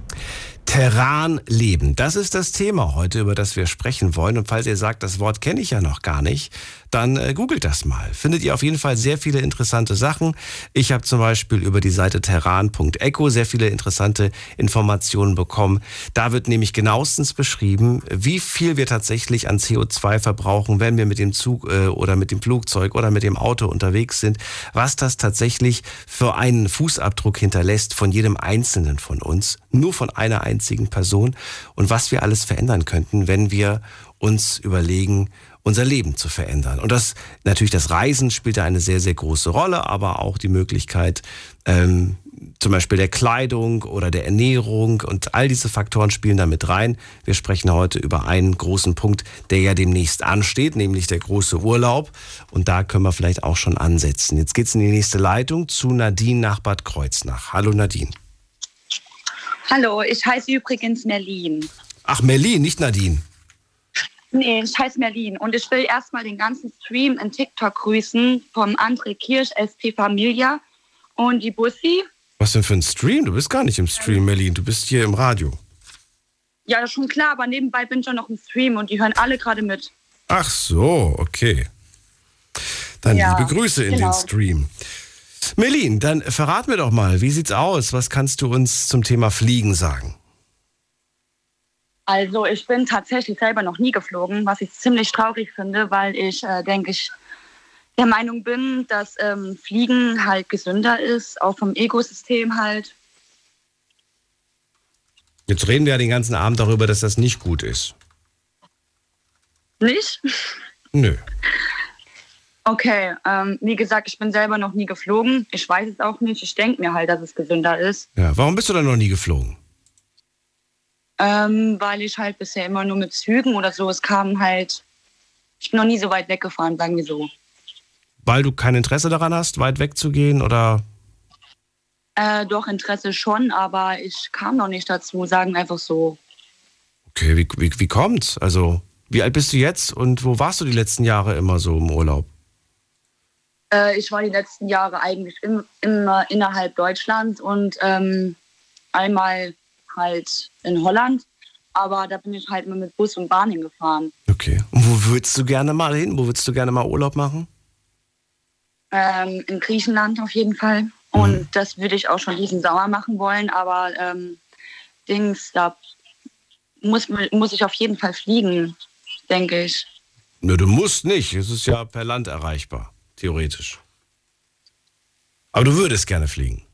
Terran leben. Das ist das Thema heute, über das wir sprechen wollen. Und falls ihr sagt, das Wort kenne ich ja noch gar nicht, dann äh, googelt das mal. Findet ihr auf jeden Fall sehr viele interessante Sachen. Ich habe zum Beispiel über die Seite terran.eco sehr viele interessante Informationen bekommen. Da wird nämlich genauestens beschrieben, wie viel wir tatsächlich an CO2 verbrauchen, wenn wir mit dem Zug äh, oder mit dem Flugzeug oder mit dem Auto unterwegs sind. Was das tatsächlich für einen Fußabdruck hinterlässt von jedem Einzelnen von uns. Nur von einer einzigen Person. Und was wir alles verändern könnten, wenn wir uns überlegen, unser Leben zu verändern. Und das natürlich das Reisen spielt da eine sehr, sehr große Rolle, aber auch die Möglichkeit, ähm, zum Beispiel der Kleidung oder der Ernährung und all diese Faktoren spielen da mit rein. Wir sprechen heute über einen großen Punkt, der ja demnächst ansteht, nämlich der große Urlaub. Und da können wir vielleicht auch schon ansetzen. Jetzt geht's in die nächste Leitung zu Nadine nach Bad Kreuznach. Hallo Nadine. Hallo, ich heiße übrigens Merlin. Ach, Merlin, nicht Nadine. Nee, ich heiße Merlin und ich will erstmal den ganzen Stream in TikTok grüßen vom André Kirsch, ST Familia und die Bussi. Was denn für ein Stream? Du bist gar nicht im Stream, Merlin. Du bist hier im Radio. Ja, das ist schon klar, aber nebenbei bin ich auch noch im Stream und die hören alle gerade mit. Ach so, okay. Dann Ja, liebe Grüße in genau. den Stream. Merlin, dann verrat mir doch mal, wie sieht's aus? Was kannst du uns zum Thema Fliegen sagen? Also ich bin tatsächlich selber noch nie geflogen, was ich ziemlich traurig finde, weil ich, äh, denke ich, der Meinung bin, dass ähm, Fliegen halt gesünder ist, auch vom Ökosystem halt. Jetzt reden wir ja den ganzen Abend darüber, dass das nicht gut ist. Nicht? Nö. Okay, ähm, wie gesagt, ich bin selber noch nie geflogen. Ich weiß es auch nicht. Ich denke mir halt, dass es gesünder ist, Ja, warum bist du denn noch nie geflogen? Ähm, weil ich halt bisher immer nur mit Zügen oder so, es kam halt, ich bin noch nie so weit weggefahren, sagen wir so. Weil du kein Interesse daran hast, weit wegzugehen oder? Äh, doch, Interesse schon, aber ich kam noch nicht dazu, sagen einfach so. Okay, wie, wie, wie kommt's? Also, wie alt bist du jetzt und wo warst du die letzten Jahre immer so im Urlaub? Äh, ich war die letzten Jahre eigentlich im, immer innerhalb Deutschlands und ähm, einmal halt in Holland, aber da bin ich halt immer mit Bus und Bahn hingefahren. Okay. Und wo würdest du gerne mal hin? Wo würdest du gerne mal Urlaub machen? Ähm, in Griechenland auf jeden Fall. Und das würde ich auch schon diesen Sommer machen wollen, aber ähm, Dings, da muss, muss ich auf jeden Fall fliegen, denke ich. Nö, du musst nicht. Es ist ja per Land erreichbar, theoretisch. Aber du würdest gerne fliegen.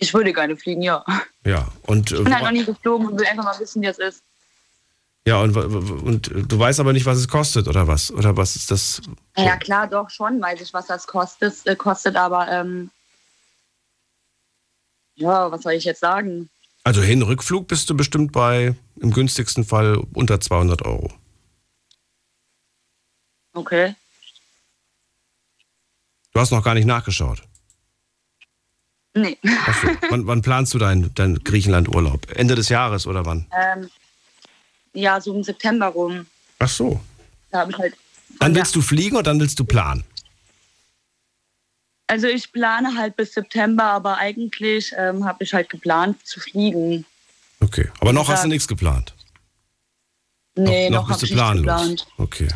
Ich würde gerne fliegen, ja. Ja, und, äh, Ich bin halt noch nie geflogen und will einfach mal wissen, wie es ist. ja, und, und du weißt aber nicht, was es kostet, oder was? Oder was ist das? Ja, klar, doch schon, weiß ich, was das kostet, äh, kostet aber ähm, ja, was soll ich jetzt sagen? Also Hin- Rückflug bist du bestimmt bei, im günstigsten Fall, unter 200 Euro. Okay. Du hast noch gar nicht nachgeschaut. Nee. So. wann, wann planst du deinen dein Griechenland-Urlaub? Ende des Jahres oder wann? ähm, ja, so im September rum. Ach so. Da habe ich halt. Dann willst du fliegen und dann willst du planen. Also ich plane halt bis September, aber eigentlich ähm, habe ich halt geplant zu fliegen. Okay. Aber noch hast du Ja. nichts geplant. Nee, noch, noch, noch bist du nicht planlos. geplant. Okay.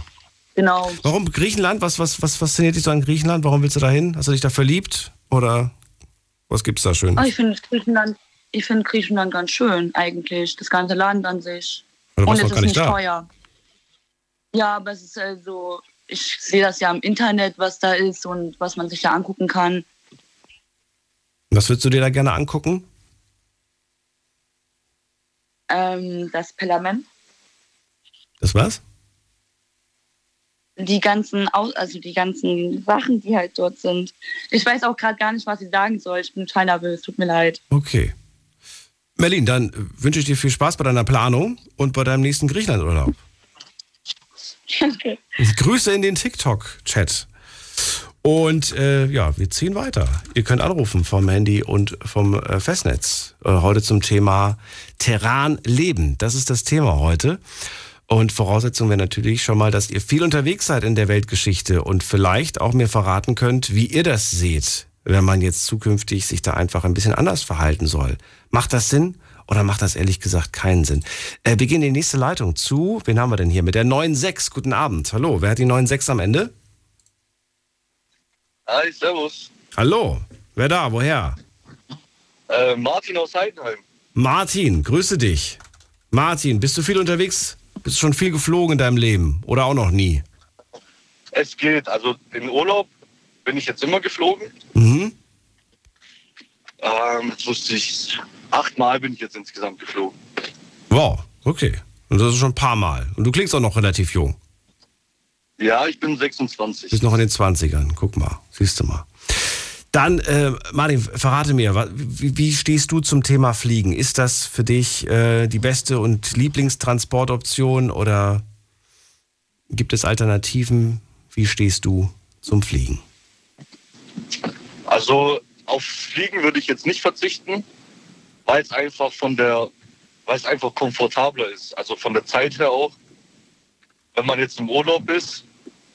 Genau. Warum Griechenland? Was, was, was fasziniert dich so an Griechenland? Warum willst du da hin? Hast du dich da verliebt? Oder was gibt's da schön? Oh, ich finde Griechenland, ich finde Griechenland ganz schön eigentlich, das ganze Land an sich. Oder Und es ist nicht da? teuer. Ja, aber es ist also, ich sehe das ja im Internet, was da ist und was man sich da angucken kann. Was würdest du dir da gerne angucken? Ähm, das Parlament, Das was? Die ganzen, also die ganzen Sachen, die halt dort sind. Ich weiß auch gerade gar nicht, was ich sagen soll. Ich bin total nervös, tut mir leid. Okay. Merlin, dann wünsche ich dir viel Spaß bei deiner Planung und bei deinem nächsten Griechenlandurlaub. Danke. Grüße in den TikTok-Chat. Und äh, ja, wir ziehen weiter. Ihr könnt anrufen vom Handy und vom äh, Festnetz. Äh, heute zum Thema Terran leben. Das ist das Thema heute. Und Voraussetzung wäre natürlich schon mal, dass ihr viel unterwegs seid in der Weltgeschichte und vielleicht auch mir verraten könnt, wie ihr das seht, wenn man jetzt zukünftig sich da einfach ein bisschen anders verhalten soll. Macht das Sinn? Oder macht das ehrlich gesagt keinen Sinn? Äh, wir gehen in die nächste Leitung zu. Wen haben wir denn hier? Mit der 9.6. Guten Abend. Hallo, wer hat die 9.6 am Ende? Hi, servus. Hallo, wer da? Woher? Äh, Martin aus Heidenheim. Martin, grüße dich. Martin, bist du viel unterwegs? Bist du schon viel geflogen in deinem Leben? Oder auch noch nie? Es geht. Also in Urlaub bin ich jetzt immer geflogen. Mhm. Ähm, jetzt wusste ich, achtmal bin ich jetzt insgesamt geflogen. Wow, okay. Und das ist schon ein paar Mal. Und du klingst auch noch relativ jung. Ja, ich bin 26. Bist noch in den 20ern. Guck mal, siehst du mal. Dann, äh, Martin, verrate mir, wie, wie stehst du zum Thema Fliegen? Ist das für dich äh, die beste und Lieblingstransportoption oder gibt es Alternativen? Wie stehst du zum Fliegen? Also auf Fliegen würde ich jetzt nicht verzichten, weil es einfach von der, weil es einfach komfortabler ist. Also von der Zeit her auch. Wenn man jetzt im Urlaub ist,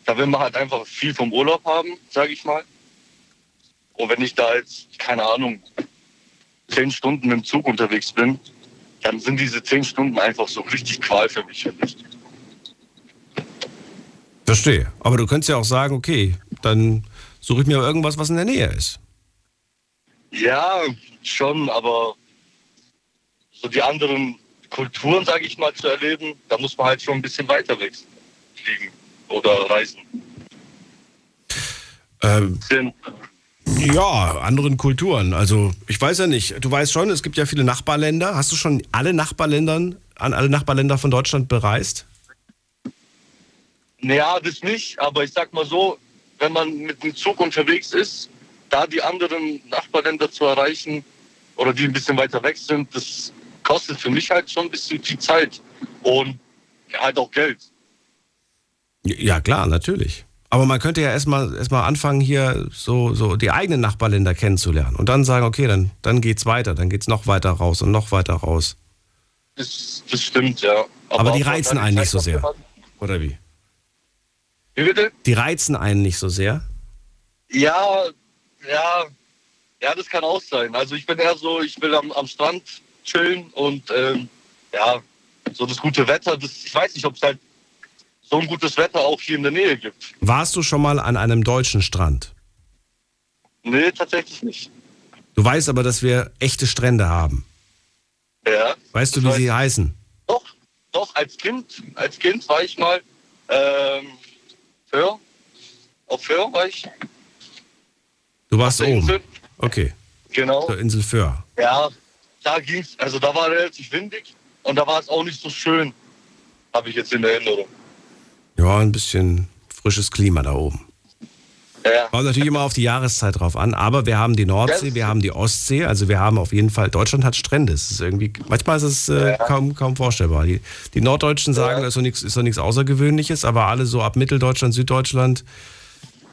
da will man halt einfach viel vom Urlaub haben, sage ich mal. Und wenn ich da jetzt, keine Ahnung, zehn Stunden mit dem Zug unterwegs bin, dann sind diese zehn Stunden einfach so richtig Qual für mich, finde ich. Verstehe. Aber du könntest ja auch sagen, okay, dann suche ich mir irgendwas, was in der Nähe ist. Ja, schon, aber so die anderen Kulturen, sage ich mal, zu erleben, da muss man halt schon ein bisschen weiter weg fliegen oder reisen. Ähm, ja, anderen Kulturen. Also ich weiß ja nicht. Du weißt schon, es gibt ja viele Nachbarländer. Hast du schon alle Nachbarländern an alle Nachbarländer von Deutschland bereist? naja, das nicht, aber ich sag mal so, wenn man mit dem Zug unterwegs ist, da die anderen Nachbarländer zu erreichen oder die ein bisschen weiter weg sind, das kostet für mich halt schon ein bisschen viel Zeit und halt auch Geld. Ja, klar, natürlich. Aber man könnte ja erstmal erstmal anfangen, hier so, so die eigenen Nachbarländer kennenzulernen und dann sagen, okay, dann, dann geht's weiter, dann geht's noch weiter raus und noch weiter raus. Das, das stimmt, ja. Aber, die auf reizen eine einen nicht so sehr. Oder wie? Wie bitte? Die reizen einen nicht so sehr. Ja, ja, ja, das kann auch sein. Also ich bin eher so, ich will am, am Strand chillen und ähm, ja, so das gute Wetter. Das, ich weiß nicht, ob es halt so ein gutes Wetter auch hier in der Nähe gibt. Warst du schon mal an einem deutschen Strand? Nee, tatsächlich nicht. Du weißt aber, dass wir echte Strände haben. Ja. Weißt du, wie Ich sie weiß. heißen? Doch, doch, als Kind, als Kind war ich mal ähm, Föhr. Auf Föhr war ich. Du warst oben. Insel. Okay, Genau. zur Insel Föhr. Ja, da ging's, also da war relativ windig und da war es auch nicht so schön, habe ich jetzt in Erinnerung. Ja, ein bisschen frisches Klima da oben. Ja, Kommt natürlich immer auf die Jahreszeit drauf an, aber wir haben die Nordsee, wir haben die Ostsee, also wir haben auf jeden Fall, Deutschland hat Strände. Es ist irgendwie, manchmal ist es äh, kaum, kaum vorstellbar. Die, die Norddeutschen sagen, das ist doch nichts- ist doch nichts Außergewöhnliches, aber alle so ab Mitteldeutschland, Süddeutschland,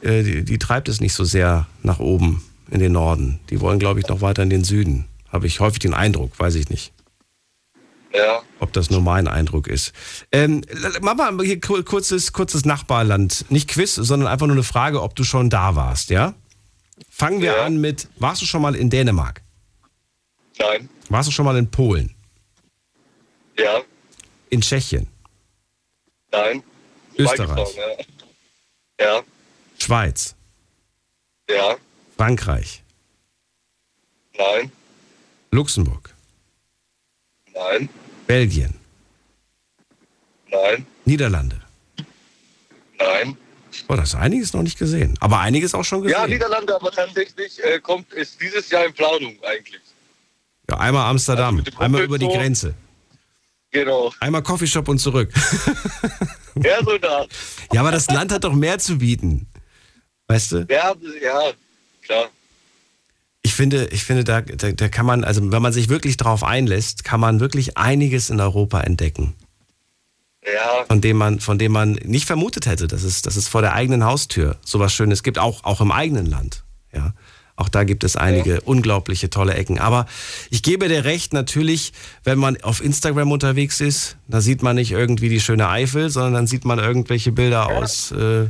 äh, die, die treibt es nicht so sehr nach oben in den Norden. Die wollen, glaube ich, noch weiter in den Süden. Habe ich häufig den Eindruck, weiß ich nicht. Ja. Ob das nur mein Eindruck ist. Ähm, mal hier kur- kurzes, kurzes Nachbarland. Nicht Quiz, sondern einfach nur eine Frage, ob du schon da warst, ja? Fangen wir Ja. an mit, warst du schon mal in Dänemark? Nein, Warst du schon mal in Polen? ja, In Tschechien? nein. Österreich. Ja. ja, Schweiz? ja, Frankreich? nein, Luxemburg? Nein, Belgien? nein, Niederlande? nein. Oh, das ist einiges noch nicht gesehen. Aber einiges auch schon gesehen. Ja, Niederlande, aber tatsächlich äh, kommt ist dieses Jahr in Planung eigentlich. Ja, einmal Amsterdam, Also einmal über die. Grenze. Genau. Einmal Coffeeshop und zurück. Ja, so da. ja, aber das Land hat doch mehr zu bieten. Weißt du? Ja, ja, klar. Ich finde, ich finde da, da, da kann man, also wenn man sich wirklich drauf einlässt, kann man wirklich einiges in Europa entdecken. Ja. Von dem man, von dem man nicht vermutet hätte, dass es, dass es vor der eigenen Haustür sowas Schönes gibt, auch, auch im eigenen Land. Ja. Auch da gibt es einige ja. unglaubliche tolle Ecken. Aber ich gebe dir recht, natürlich, wenn man auf Instagram unterwegs ist, da sieht man nicht irgendwie die schöne Eifel, sondern dann sieht man irgendwelche Bilder ja. aus, äh,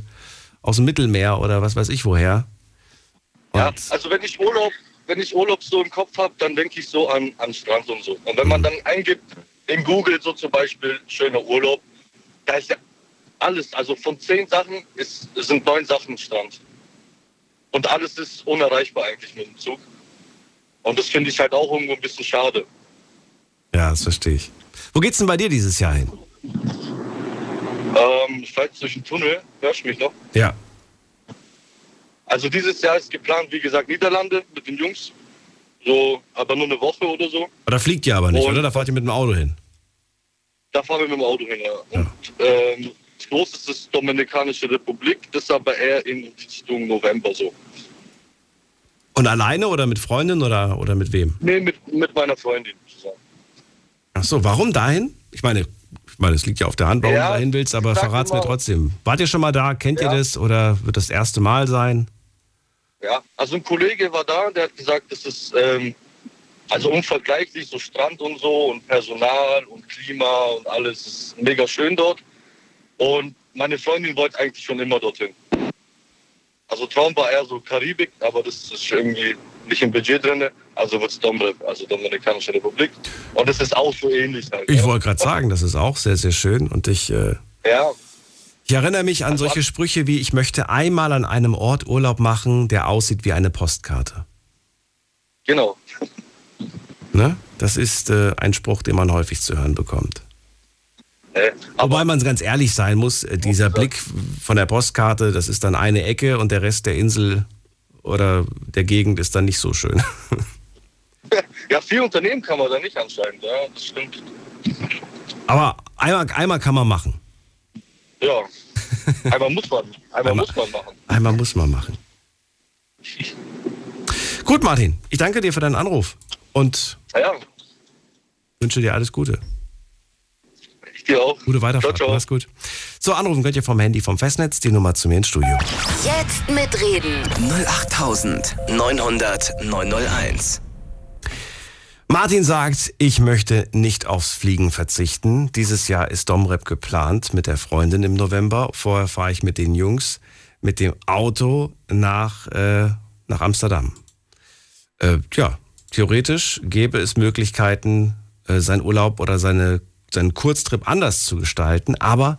aus dem Mittelmeer oder was weiß ich woher. Und ja, also wenn ich Urlaub, wenn ich Urlaub so im Kopf habe, dann denke ich so an, an Strand und so. Und wenn man dann eingibt, in Google so zum Beispiel schöner Urlaub, da ist ja alles, also von zehn Sachen ist, sind neun Sachen Strand. Und alles ist unerreichbar eigentlich mit dem Zug. Und das finde ich halt auch irgendwo ein bisschen schade. Ja, das verstehe ich. Wo geht's denn bei dir dieses Jahr hin? Ähm, ich fahre jetzt durch den Tunnel. Hörst du mich noch? Ja. Also dieses Jahr ist geplant, wie gesagt, Niederlande mit den Jungs. So, aber nur eine Woche oder so. Aber da fliegt ihr aber nicht, Und oder? Da fahrt ihr mit dem Auto hin. Da fahren wir mit dem Auto hin, ja. Und ähm, das große ist Dominikanische Republik, das ist aber eher in Richtung November so. Und alleine oder mit Freundin oder, oder mit wem? Nee, mit, mit meiner Freundin zusammen. Ach so, warum dahin? Ich meine, ich meine, es liegt ja auf der Hand, warum ja, du dahin willst, aber verrat's mir trotzdem. Wart ihr schon mal da? Kennt ja. ihr das oder wird das erste Mal sein? Ja, also ein Kollege war da, der hat gesagt, es ist ähm, also unvergleichlich, so Strand und so und Personal und Klima und alles ist mega schön dort. Und meine Freundin wollte eigentlich schon immer dorthin. Also Traum war eher so Karibik, aber das ist irgendwie nicht im Budget drin. Also wird es also Dominikanische Republik. Und es ist auch so ähnlich. Halt, ich wollte gerade sagen, das ist auch sehr, sehr schön. Und ich, äh, ja. Ich erinnere mich an also, solche Sprüche wie, ich möchte einmal an einem Ort Urlaub machen, der aussieht wie eine Postkarte. Genau. Ne? Das ist äh, ein Spruch, den man häufig zu hören bekommt. Äh, Wobei man ganz ehrlich sein muss, äh, dieser Blick von der Postkarte, das ist dann eine Ecke und der Rest der Insel oder der Gegend ist dann nicht so schön. Ja, viel Unternehmen kann man da nicht anscheinend, ja, das stimmt. Aber einmal, einmal kann man machen. Ja, einmal muss man. Einmal, einmal muss man machen. Einmal muss man machen. Gut, Martin, ich danke dir für deinen Anruf und ja. wünsche dir alles Gute dir auch. Gute Weiterfahrt. Ciao, ciao. Mach's gut. So, anrufen könnt ihr vom Handy vom Festnetz, die Nummer zu mir ins Studio. Jetzt mitreden. 08900 901. Martin sagt, ich möchte nicht aufs Fliegen verzichten. Dieses Jahr ist Domrep geplant mit der Freundin im November. Vorher fahre ich mit den Jungs mit dem Auto nach, äh, nach Amsterdam. Äh, ja, theoretisch gäbe es Möglichkeiten, äh, seinen Urlaub oder seine seinen Kurztrip anders zu gestalten. Aber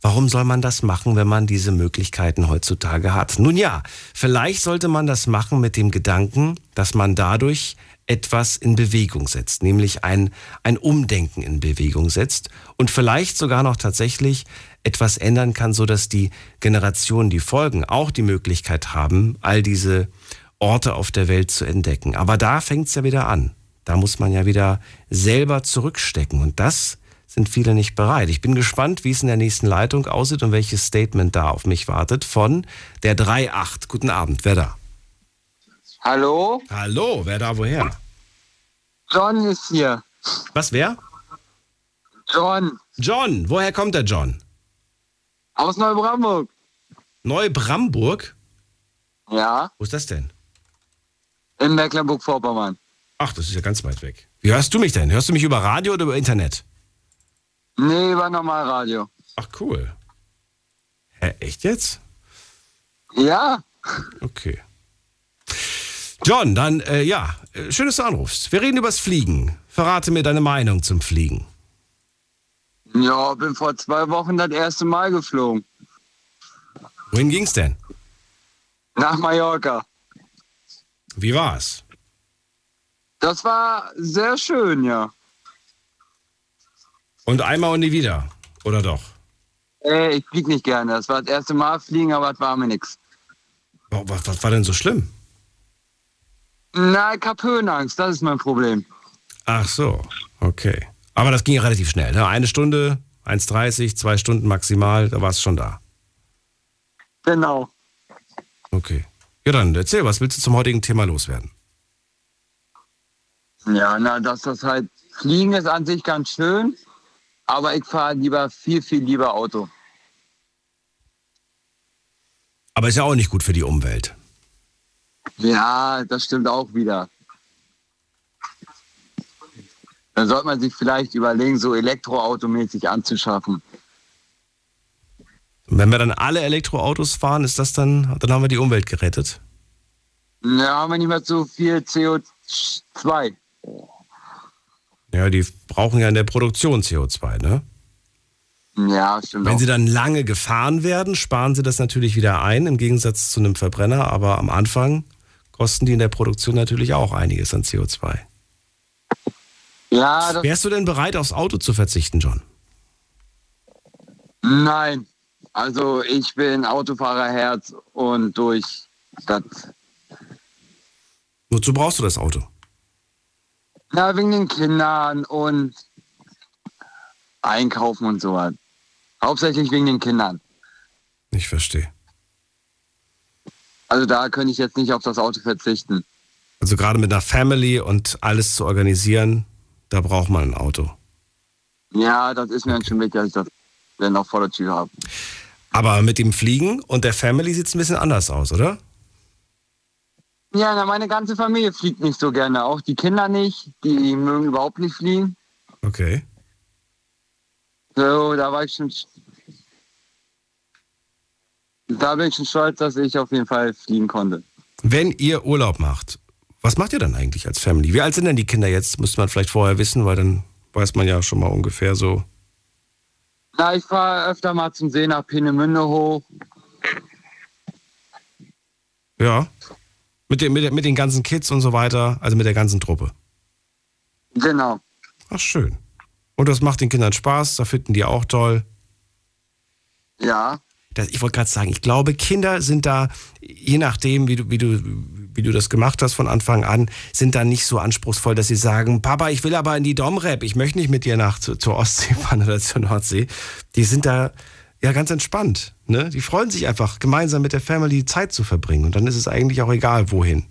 warum soll man das machen, wenn man diese Möglichkeiten heutzutage hat? Nun ja, vielleicht sollte man das machen mit dem Gedanken, dass man dadurch etwas in Bewegung setzt, nämlich ein, ein Umdenken in Bewegung setzt und vielleicht sogar noch tatsächlich etwas ändern kann, so dass die Generationen, die folgen, auch die Möglichkeit haben, all diese Orte auf der Welt zu entdecken. Aber da fängt es ja wieder an. Da muss man ja wieder selber zurückstecken. Und das sind viele nicht bereit. Ich bin gespannt, wie es in der nächsten Leitung aussieht und welches Statement da auf mich wartet von der 3.8. Guten Abend, wer da? Hallo? Hallo, wer da woher? John ist hier. Was, wer? John. John, woher kommt der John? Aus Neubramburg. Neubramburg? Ja. Wo ist das denn? In Mecklenburg-Vorpommern. Ach, das ist ja ganz weit weg. Wie hörst du mich denn? Hörst du mich über Radio oder über Internet? Nee, über Normalradio. Ach, cool. Hä, echt jetzt? Ja. Okay. John, dann, äh, ja, äh, schön, dass du anrufst. Wir reden übers Fliegen. Verrate mir deine Meinung zum Fliegen. Ja, bin vor zwei Wochen das erste Mal geflogen. Wohin ging's denn? Nach Mallorca. Wie war's? Das war sehr schön, ja. Und einmal und nie wieder, oder doch? Äh, ich fliege nicht gerne. Das war das erste Mal fliegen, aber es war mir nichts. Was, was war denn so schlimm? Na, ich hab Höhenangst, das ist mein Problem. Ach so, okay. Aber das ging ja relativ schnell. Ne? Eine Stunde, 1,30, zwei Stunden maximal, da war es schon da. Genau. Okay. Ja, dann erzähl, was willst du zum heutigen Thema loswerden? Ja, na, dass das halt, Fliegen ist an sich ganz schön, aber ich fahre lieber, viel, viel lieber Auto. Aber ist ja auch nicht gut für die Umwelt. Ja, das stimmt auch wieder. Dann sollte man sich vielleicht überlegen, so elektroautomäßig anzuschaffen. Wenn wir dann alle Elektroautos fahren, ist das dann, dann haben wir die Umwelt gerettet. Ja, haben wir nicht mehr so viel CO2. Ja, die brauchen ja in der Produktion CO2, ne? Ja, stimmt. Wenn sie dann lange gefahren werden, sparen sie das natürlich wieder ein, im Gegensatz zu einem Verbrenner. Aber am Anfang kosten die in der Produktion natürlich auch einiges an CO2. Ja, Wärst du denn bereit, aufs Auto zu verzichten, John? nein. Also ich bin Autofahrerherz und durch das. Wozu brauchst du das Auto? Na, wegen den Kindern und Einkaufen und sowas. Hauptsächlich wegen den Kindern. Ich verstehe. Also da könnte ich jetzt nicht auf das Auto verzichten. Also gerade mit einer Family und alles zu organisieren, da braucht man ein Auto. Ja, das ist mir dann schon wichtig, dass ich das dann noch vor der Tür habe. Aber mit dem Fliegen und der Family sieht es ein bisschen anders aus, oder? Ja, na, meine ganze Familie fliegt nicht so gerne. Auch die Kinder nicht. Die mögen überhaupt nicht fliegen. Okay. So, da war ich schon. Da bin ich schon stolz, dass ich auf jeden Fall fliegen konnte. Wenn ihr Urlaub macht, was macht ihr dann eigentlich als Family? Wie alt sind denn die Kinder jetzt? Müsste man vielleicht vorher wissen, weil dann weiß man ja schon mal ungefähr so. Na, ich fahre öfter mal zum See nach Peenemünde hoch. Ja. Mit, den, mit, den- mit den ganzen Kids und so weiter, also mit der ganzen Truppe. Genau. Ach, schön. Und das macht den Kindern Spaß, da finden die auch toll. Ja. Ich wollte gerade sagen, ich glaube, Kinder sind da, je nachdem, wie du, wie, du, wie du das gemacht hast von Anfang an, sind da nicht so anspruchsvoll, dass sie sagen, Papa, ich will aber in die Domrep, ich möchte nicht mit dir nach zu, zur Ostsee fahren oder zur Nordsee. Die sind da ja ganz entspannt. Ne? Die freuen sich einfach, gemeinsam mit der Family Zeit zu verbringen. Und dann ist es eigentlich auch egal, wohin.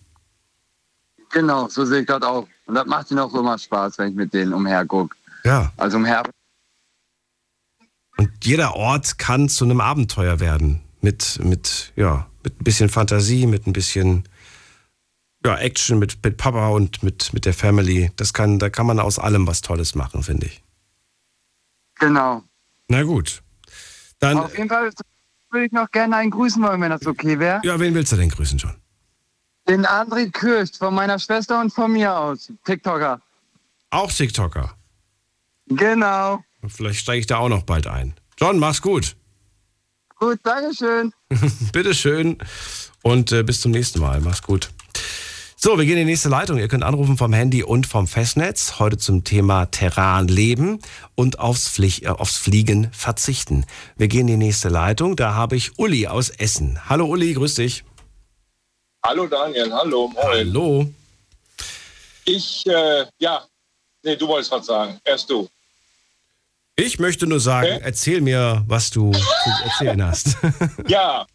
Genau, so sehe ich das auch. Und das macht ihnen auch immer Spaß, wenn ich mit denen umhergucke. Ja. Also umher. Und jeder Ort kann zu einem Abenteuer werden. Mit, mit, ja, mit ein bisschen Fantasie, mit ein bisschen ja, Action, mit, mit Papa und mit, mit der Family. Das kann, da kann man aus allem was Tolles machen, finde ich. Genau. Na gut. Dann, Auf jeden Fall würde ich noch gerne einen grüßen wollen, wenn das okay wäre. ja, wen willst du denn grüßen, John? Den André Kircht von meiner Schwester und von mir aus. TikToker. Auch TikToker. Genau. Vielleicht steige ich da auch noch bald ein. John, mach's gut. Gut, Dankeschön. Bitteschön. Und äh, bis zum nächsten Mal. Mach's gut. So, wir gehen in die nächste Leitung. Ihr könnt anrufen vom Handy und vom Festnetz. Heute zum Thema Terran leben und aufs, Pflich äh, aufs Fliegen verzichten. Wir gehen in die nächste Leitung. Da habe ich Uli aus Essen. Hallo Uli, grüß dich. Hallo Daniel, hallo, moin. Hallo. Ich, äh, ja, nee, du wolltest was sagen. Erst du. Ich möchte nur sagen, Okay. erzähl mir, was du zu erzählen hast. Ja,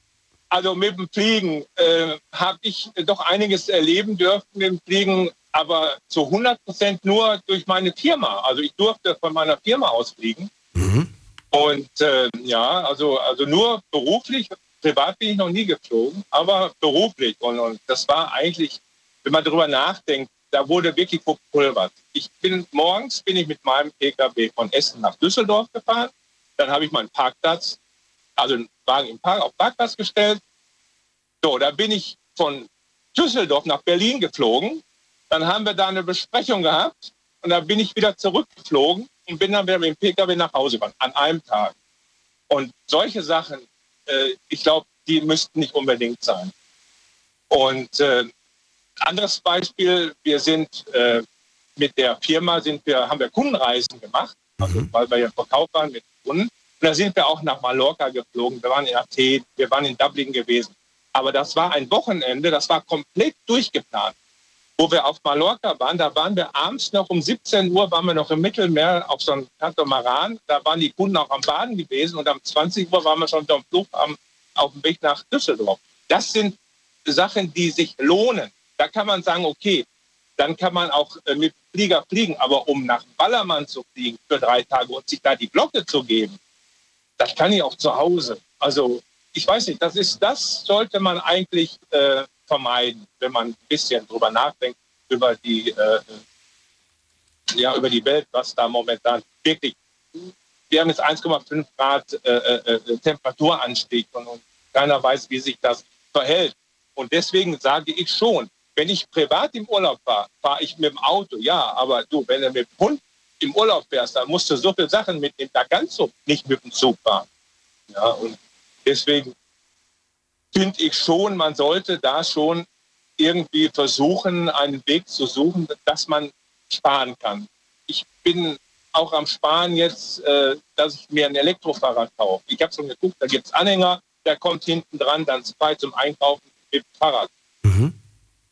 also mit dem Fliegen äh, habe ich doch einiges erleben dürfen mit dem Fliegen, aber zu 100 Prozent nur durch meine Firma. Also ich durfte von meiner Firma aus fliegen. Und äh, ja, also, also nur beruflich, privat bin ich noch nie geflogen, aber beruflich. Und, und das war eigentlich, wenn man darüber nachdenkt, da wurde wirklich verpulvert. Ich bin morgens bin ich mit meinem PKW von Essen nach Düsseldorf gefahren. Dann habe ich meinen Parkplatz, also einen Wagen im Park, auf Parkplatz gestellt. So, da bin ich von Düsseldorf nach Berlin geflogen. Dann haben wir da eine Besprechung gehabt und dann bin ich wieder zurückgeflogen und bin dann wieder mit dem PKW nach Hause gefahren, an einem Tag. Und solche Sachen, äh, ich glaube, die müssten nicht unbedingt sein. Und äh, anderes Beispiel, wir sind äh, mit der Firma, sind wir, haben wir Kundenreisen gemacht, also, weil wir ja verkauft waren mit Kunden. Und da sind wir auch nach Mallorca geflogen, wir waren in Athen, wir waren in Dublin gewesen. Aber das war ein Wochenende, das war komplett durchgeplant. Wo wir auf Mallorca waren, da waren wir abends noch um 17 Uhr, waren wir noch im Mittelmeer auf so einem Katamaran. Da waren die Kunden auch am Baden gewesen und am 20 Uhr waren wir schon am Flug auf dem Weg nach Düsseldorf. Das sind Sachen, die sich lohnen. Da kann man sagen, okay, dann kann man auch äh, mit Flieger fliegen, aber um nach Ballermann zu fliegen für drei Tage und sich da die Glocke zu geben, das kann ich auch zu Hause. Also ich weiß nicht, das ist, das sollte man eigentlich äh, vermeiden, wenn man ein bisschen drüber nachdenkt, über die, äh, ja, über die Welt, was da momentan wirklich. Wir haben jetzt 1,5 Grad äh, äh, äh, Temperaturanstieg und keiner weiß, wie sich das verhält. Und deswegen sage ich schon, wenn ich privat im Urlaub fahre, fahre ich mit dem Auto, ja, aber du, wenn du mit dem Hund im Urlaub fährst, dann musst du so viele Sachen mitnehmen, da kannst du nicht mit dem Zug fahren. Ja, und deswegen finde ich schon, man sollte da schon irgendwie versuchen, einen Weg zu suchen, dass man sparen kann. Ich bin auch am Sparen jetzt, äh, dass ich mir ein Elektrofahrrad kaufe. Ich habe schon geguckt, da gibt es Anhänger, der kommt hinten dran, dann frei zum Einkaufen mit dem Fahrrad.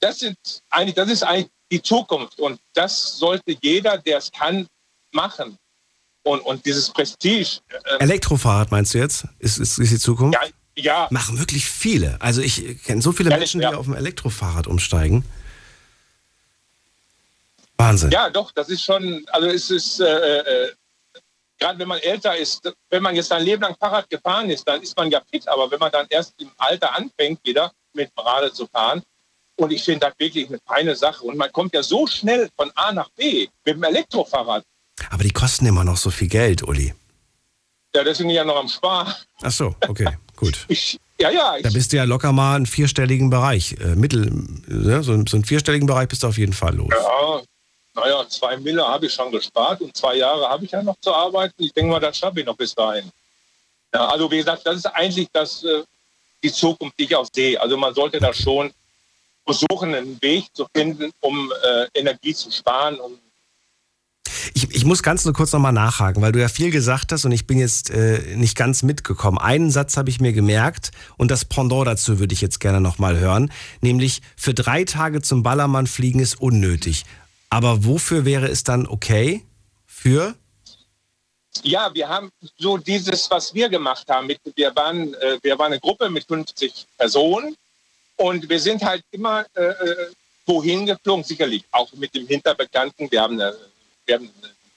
Das, sind eigentlich, das ist eigentlich die Zukunft und das sollte jeder, der es kann, machen. Und, und dieses Prestige. Äh, Elektrofahrrad meinst du jetzt? Ist, ist, ist die Zukunft? Ja, ja. Machen wirklich viele. Also ich kenne so viele Menschen, die ja. auf ein Elektrofahrrad umsteigen. Wahnsinn. Ja, doch, das ist schon, also es ist, äh, äh, gerade wenn man älter ist, wenn man jetzt sein Leben lang Fahrrad gefahren ist, dann ist man ja fit, aber wenn man dann erst im Alter anfängt, wieder mit Rade zu fahren, und ich finde das wirklich eine feine Sache. Und man kommt ja so schnell von A nach B mit dem Elektrofahrrad. Aber die kosten immer noch so viel Geld, Uli. Ja, deswegen ja noch am Sparen. Ach so, okay, gut. Ich, ja, ja. da bist du ja locker mal einen vierstelligen Bereich. Äh, Mittel, ne? so, so einen vierstelligen Bereich bist du auf jeden Fall los. Ja, naja, zwei Mille habe ich schon gespart und zwei Jahre habe ich ja noch zu arbeiten. Ich denke mal, das schaffe ich noch bis dahin. Ja, also wie gesagt, das ist eigentlich das, äh, die Zukunft, die ich auch sehe. Also man sollte da schon versuchen, einen Weg zu finden, um äh, Energie zu sparen, um ich, ich muss ganz nur kurz nochmal nachhaken, weil du ja viel gesagt hast und ich bin jetzt äh, nicht ganz mitgekommen. Einen Satz habe ich mir gemerkt und das Pendant dazu würde ich jetzt gerne nochmal hören, nämlich für drei Tage zum Ballermann fliegen ist unnötig. Aber wofür wäre es dann okay? Für? Ja, wir haben so dieses, was wir gemacht haben. Wir, waren, äh, wir waren eine Gruppe mit 50 Personen und wir sind halt immer äh, äh, wohin geflogen, sicherlich auch mit dem Hinterbekannten. Wir haben eine wir haben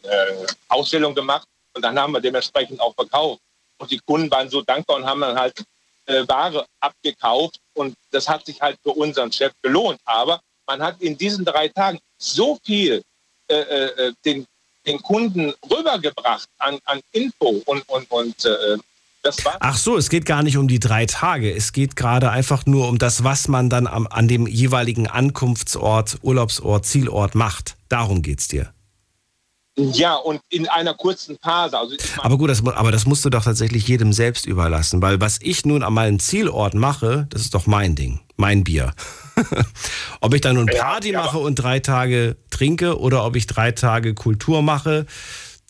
eine äh, Ausstellung gemacht und dann haben wir dementsprechend auch verkauft. Und die Kunden waren so dankbar und haben dann halt äh, Ware abgekauft und das hat sich halt für unseren Chef gelohnt. Aber man hat in diesen drei Tagen so viel äh, äh, den, den Kunden rübergebracht an, an Info und, und, und äh, das war. Ach so, es geht gar nicht um die drei Tage. Es geht gerade einfach nur um das, was man dann am, an dem jeweiligen Ankunftsort, Urlaubsort, Zielort macht. Darum geht es dir. Ja, und in einer kurzen Phase. Also aber gut, das, aber das musst du doch tatsächlich jedem selbst überlassen, weil was ich nun an meinem Zielort mache, das ist doch mein Ding, mein Bier. ob ich dann nun Party ja, mache und drei Tage trinke oder ob ich drei Tage Kultur mache,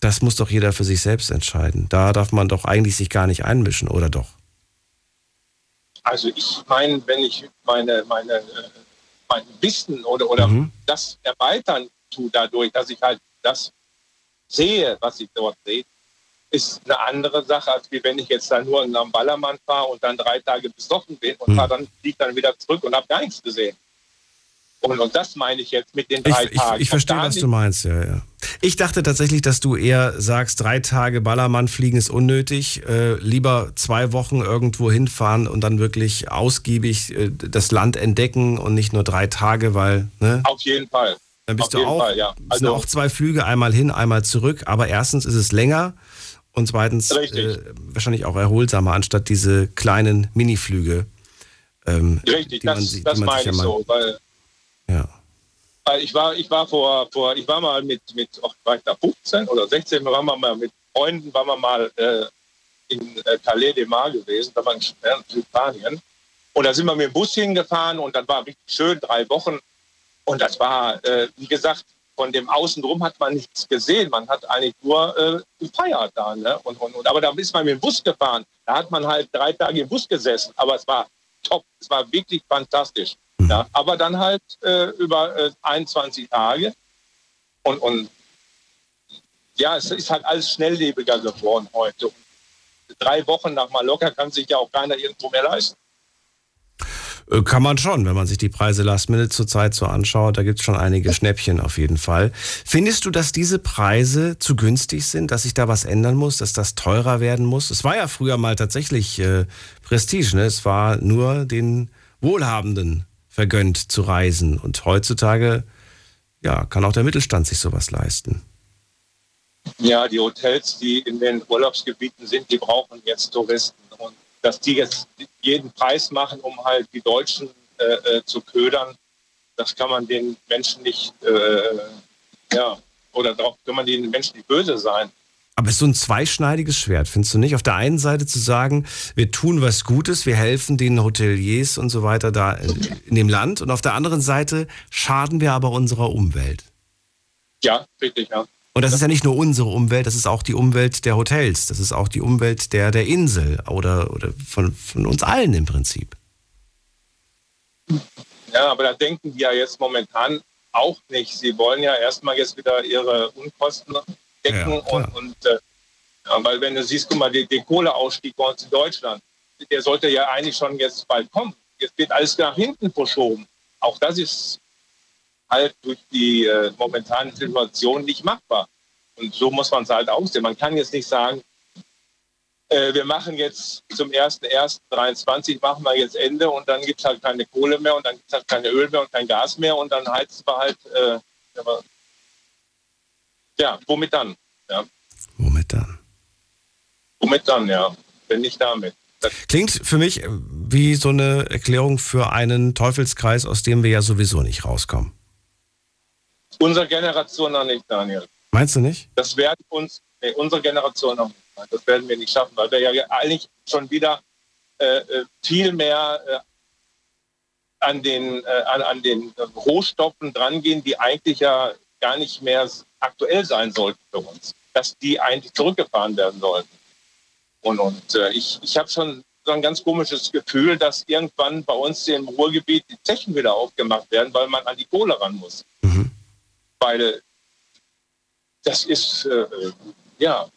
das muss doch jeder für sich selbst entscheiden. Da darf man doch eigentlich sich gar nicht einmischen, oder doch? Also ich meine, wenn ich meine, meine, äh, mein Wissen oder, oder mhm. das erweitern tue dadurch, dass ich halt das sehe, was ich dort sehe, ist eine andere Sache, als wie wenn ich jetzt da nur am Ballermann fahre und dann drei Tage besoffen bin und hm. fahre dann, fliege dann wieder zurück und habe gar nichts gesehen. Und, und, das meine ich jetzt mit den drei ich, Tagen. Ich, ich verstehe, was du meinst, ja, ja. Ich dachte tatsächlich, dass du eher sagst, drei Tage Ballermann fliegen ist unnötig. Äh, lieber zwei Wochen irgendwo hinfahren und dann wirklich ausgiebig äh, das Land entdecken und nicht nur drei Tage, weil. Ne? Auf jeden Fall. Dann bist Auf du auch, Fall, ja. also, sind auch zwei Flüge, einmal hin, einmal zurück. Aber erstens ist es länger und zweitens äh, wahrscheinlich auch erholsamer, anstatt diese kleinen Miniflüge. Ähm, richtig, das, man, das meine ich so, weil, ja. weil ich war, ich war vor, vor, ich war mal mit, mit war ich da 15 oder 16, waren wir mal mit Freunden, waren wir mal äh, in äh, Calais de Mar gewesen, da war in Spanien. Und da sind wir mit dem Bus hingefahren und dann war richtig schön, drei Wochen. Und das war, äh, wie gesagt, von dem Außenrum hat man nichts gesehen. Man hat eigentlich nur äh, gefeiert da. Ne? Und, und, und, aber da ist man mit dem Bus gefahren. Da hat man halt drei Tage im Bus gesessen. Aber es war top. Es war wirklich fantastisch. Mhm. Ja? Aber dann halt äh, über äh, 21 Tage. Und, und ja, es ist halt alles schnelllebiger geworden heute. Und drei Wochen nach Mallorca kann sich ja auch keiner irgendwo mehr leisten. Äh, Kann man schon, wenn man sich die Preise Last Minute zurzeit so anschaut. Da gibt es schon einige Schnäppchen auf jeden Fall. Findest du, dass diese Preise zu günstig sind, dass sich da was ändern muss, dass das teurer werden muss? Es war ja früher mal tatsächlich äh, Prestige. Ne? Es war nur den Wohlhabenden vergönnt zu reisen. Und heutzutage ja, kann auch der Mittelstand sich sowas leisten. Ja, die Hotels, die in den Urlaubsgebieten sind, die brauchen jetzt Touristen. Und dass die jetzt jeden Preis machen, um halt die Deutschen äh, äh, zu ködern, das kann man den Menschen nicht, äh, ja, oder darauf kann man den Menschen nicht böse sein. Aber es ist so ein zweischneidiges Schwert, findest du nicht? Auf der einen Seite zu sagen, wir tun was Gutes, wir helfen den Hoteliers und so weiter da in dem Land. Und auf der anderen Seite schaden wir aber unserer Umwelt. Ja, richtig, ja. Und das ist ja nicht nur unsere Umwelt, das ist auch die Umwelt der Hotels, das ist auch die Umwelt der, der Insel oder, oder von, von uns allen im Prinzip. Ja, aber da denken die ja jetzt momentan auch nicht. Sie wollen ja erstmal jetzt wieder ihre Unkosten decken Ja, und, und äh, ja, weil wenn du siehst, guck mal, der, der Kohleausstieg bei uns in Deutschland, der sollte ja eigentlich schon jetzt bald kommen. Jetzt wird alles nach hinten verschoben. Auch das ist halt durch die äh, momentane Situation nicht machbar. Und so muss man es halt aussehen. Man kann jetzt nicht sagen, äh, wir machen jetzt zum 1.1.23 machen wir jetzt Ende und dann gibt es halt keine Kohle mehr und dann gibt es halt keine Öl mehr und kein Gas mehr und dann heizen wir halt, äh, ja, womit dann? Ja, Womit dann? womit dann, ja, wenn nicht damit. Das, Klingt für mich wie so eine Erklärung für einen Teufelskreis, aus dem wir ja sowieso nicht rauskommen. unsere Generation noch nicht, Daniel. Meinst du nicht? Das werden uns, nee, unsere Generation noch nicht. Das werden wir nicht schaffen, weil wir ja eigentlich schon wieder äh, äh, viel mehr äh, an, den, äh, an, an den Rohstoffen drangehen, die eigentlich ja gar nicht mehr aktuell sein sollten für uns. Dass die eigentlich zurückgefahren werden sollten. Und, und äh, ich, ich habe schon so ein ganz komisches Gefühl, dass irgendwann bei uns im Ruhrgebiet die Zechen wieder aufgemacht werden, weil man an die Kohle ran muss. Weil das ist, äh, ja,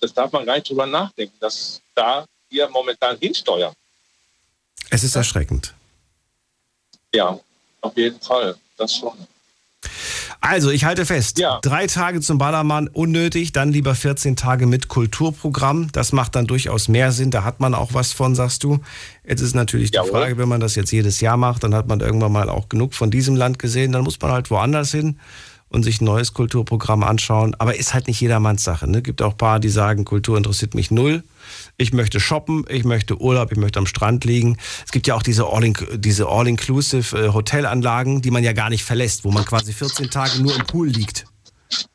das darf man gar nicht drüber nachdenken, dass da wir momentan hinsteuern. Es ist erschreckend. Ja, auf jeden Fall. Das schon. Also, ich halte fest, Ja. drei Tage zum Ballermann unnötig, dann lieber 14 Tage mit Kulturprogramm. Das macht dann durchaus mehr Sinn, da hat man auch was von, sagst du. Jetzt ist natürlich die Jawohl. Frage, wenn man das jetzt jedes Jahr macht, dann hat man irgendwann mal auch genug von diesem Land gesehen, dann muss man halt woanders hin und sich ein neues Kulturprogramm anschauen. Aber ist halt nicht jedermanns Sache. Ne? Gibt auch ein paar, die sagen, Kultur interessiert mich null. Ich möchte shoppen, ich möchte Urlaub, ich möchte am Strand liegen. Es gibt ja auch diese All-in- diese All-Inclusive äh, Hotelanlagen, die man ja gar nicht verlässt, wo man quasi 14 Tage nur im Pool liegt.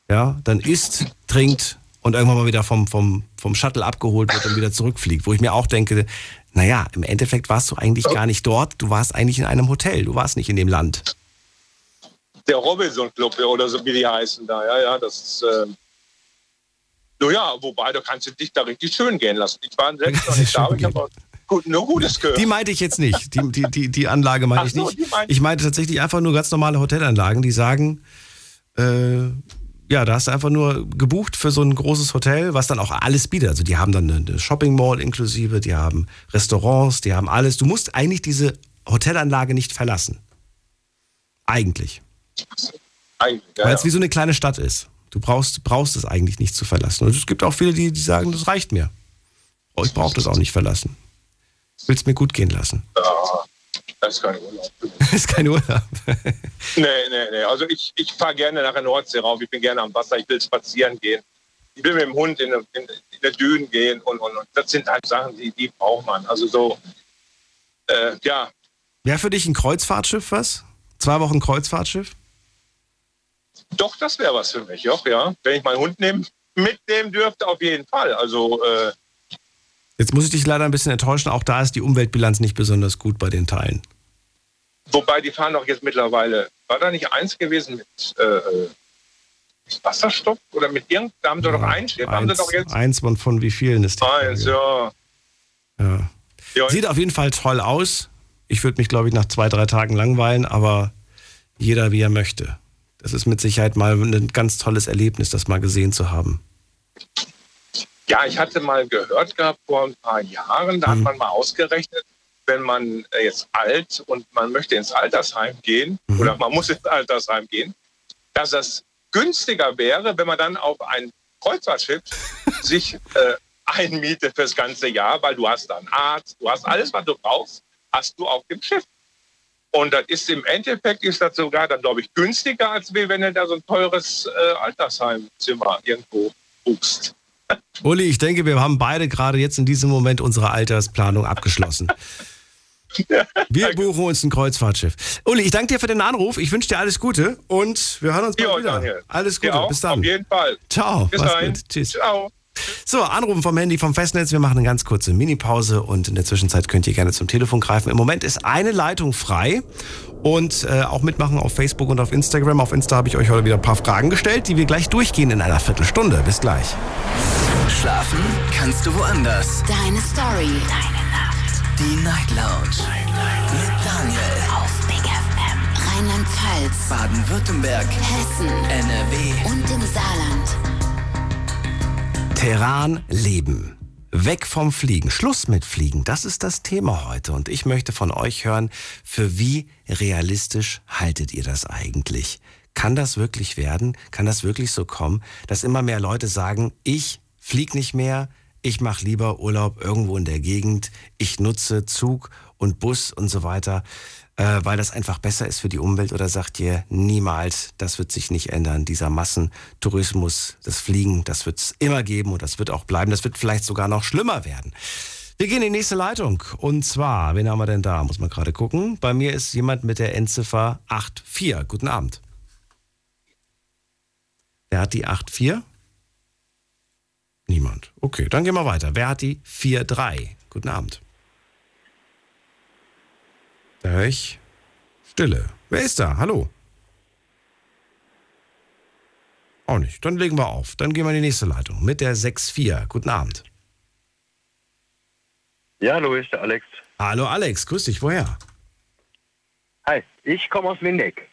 Ja, dann isst, trinkt und irgendwann mal wieder vom, vom, vom Shuttle abgeholt wird und wieder zurückfliegt. Wo ich mir auch denke, naja, im Endeffekt warst du eigentlich gar nicht dort, du warst eigentlich in einem Hotel, du warst nicht in dem Land. Der Robinson Club oder so wie die heißen da, ja, ja, das ist. Äh, naja, wobei, du kannst dich da richtig schön gehen lassen. Ich war selbst noch nicht da, aber ich habe gut, nur Gutes gehört. Die meinte ich jetzt nicht. Die, die, die, die Anlage meine ich so, nicht. meinte- Ich meinte tatsächlich einfach nur ganz normale Hotelanlagen, die sagen, äh, ja, da hast du einfach nur gebucht für so ein großes Hotel, was dann auch alles bietet. Also die haben dann eine Shopping Mall inklusive, die haben Restaurants, die haben alles. Du musst eigentlich diese Hotelanlage nicht verlassen. Eigentlich. Eigentlich, ja, Weil es wie so eine kleine Stadt ist. Du brauchst, brauchst es eigentlich nicht zu verlassen. Und es gibt auch viele, die, die sagen, das reicht mir. Oh, ich brauche das auch nicht verlassen. Ich will es mir gut gehen lassen. Ja, das ist kein Urlaub. Das ist kein Urlaub. Nee, nee, nee. Also ich, ich fahre gerne nach der Nordsee rauf. Ich bin gerne am Wasser. Ich will spazieren gehen. Ich will mit dem Hund in, in, in der Dünen gehen. Und, und, und das sind halt Sachen, die, die braucht man. Also so, äh, ja, Wäre für dich ein Kreuzfahrtschiff was? Zwei Wochen Kreuzfahrtschiff? Doch, das wäre was für mich. Doch, ja. Wenn ich meinen Hund nehmen, mitnehmen dürfte, auf jeden Fall. Also, äh, Jetzt muss ich dich leider ein bisschen enttäuschen. Auch da ist die Umweltbilanz nicht besonders gut bei den Teilen. wobei die fahren doch jetzt mittlerweile. War da nicht eins gewesen mit, äh, äh, Wasserstoff oder mit irgend? Da haben sie doch ein Schiff. Haben sie Eins, doch jetzt eins von, von wie vielen ist die eins, ja. Ja. Ja, Sieht auf jeden Fall toll aus. Ich würde mich, glaube ich, nach zwei, drei Tagen langweilen, aber jeder wie er möchte. Das ist mit Sicherheit mal ein ganz tolles Erlebnis, das mal gesehen zu haben. Ja, ich hatte mal gehört gehabt vor ein paar Jahren, da hat Mhm. man mal ausgerechnet, wenn man jetzt alt und man möchte ins Altersheim gehen oder man muss ins Altersheim gehen, dass das günstiger wäre, wenn man dann auf ein Kreuzfahrtschiff sich äh, einmietet fürs ganze Jahr, weil du hast dann Arzt, du hast alles, was du brauchst, hast du auf dem Schiff. Und das ist im Endeffekt ist das sogar dann, glaube ich, günstiger, als wenn du da so ein teures äh, Altersheimzimmer irgendwo buchst. Uli, ich denke, wir haben beide gerade jetzt in diesem Moment unsere Altersplanung abgeschlossen. Wir buchen uns ein Kreuzfahrtschiff. Uli, ich danke dir für den Anruf. Ich wünsche dir alles Gute und wir hören uns bald Ja, wieder. Daniel. Alles Gute. Bis dann. Auf jeden Fall. Ciao. Bis dahin. gut. Tschüss. Ciao. So, Anrufen vom Handy vom Festnetz. Wir machen eine ganz kurze Mini-Pause und in der Zwischenzeit könnt ihr gerne zum Telefon greifen. Im Moment ist eine Leitung frei und äh, auch mitmachen auf Facebook und auf Instagram. Auf Insta habe ich euch heute wieder ein paar Fragen gestellt, die wir gleich durchgehen in einer Viertelstunde. Bis gleich. Schlafen kannst du woanders. Deine Story. Deine Nacht. Die Night Lounge. Mit Daniel. Auf Big FM. Rheinland-Pfalz. Baden-Württemberg. Hessen. NRW. Und im Saarland. Terran leben. Weg vom Fliegen. Schluss mit Fliegen. Das ist das Thema heute. Und ich möchte von euch hören, für wie realistisch haltet ihr das eigentlich? Kann das wirklich werden? Kann das wirklich so kommen, dass immer mehr Leute sagen, ich flieg nicht mehr, ich mache lieber Urlaub irgendwo in der Gegend, ich nutze Zug und Bus und so weiter, äh, weil das einfach besser ist für die Umwelt? Oder sagt ihr, niemals, das wird sich nicht ändern, dieser Massentourismus, das Fliegen, das wird es immer geben und das wird auch bleiben, das wird vielleicht sogar noch schlimmer werden. Wir gehen in die nächste Leitung. Und zwar, wen haben wir denn da? Muss man gerade gucken. Bei mir ist jemand mit der Endziffer 84. Guten Abend. Wer hat die 84? Niemand. Okay, dann gehen wir weiter. Wer hat die 43? Guten Abend. Da höre ich Stille. Wer ist da? Hallo? Auch nicht. Dann legen wir auf. Dann gehen wir in die nächste Leitung mit der 64. Guten Abend. Ja, hallo, hier ist der Alex. Hallo Alex, grüß dich. Woher? Hi, ich komme aus Windeck.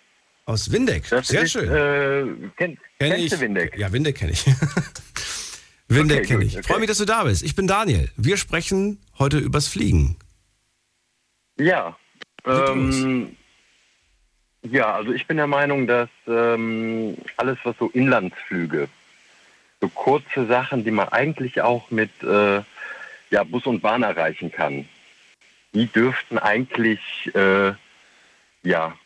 Aus Windeck. Das Sehr ist, schön. Äh, kenn, Kenn kennst ich. du Windeck? Ja, Windeck kenne ich. Windeck Okay, kenne ich. okay. Freue mich, dass du da bist. Ich bin Daniel. Wir sprechen heute übers Fliegen. Ja. Ähm, ja, also ich bin der Meinung, dass ähm, alles, was so Inlandsflüge, so kurze Sachen, die man eigentlich auch mit äh, ja, Bus und Bahn erreichen kann, die dürften eigentlich, äh, ja,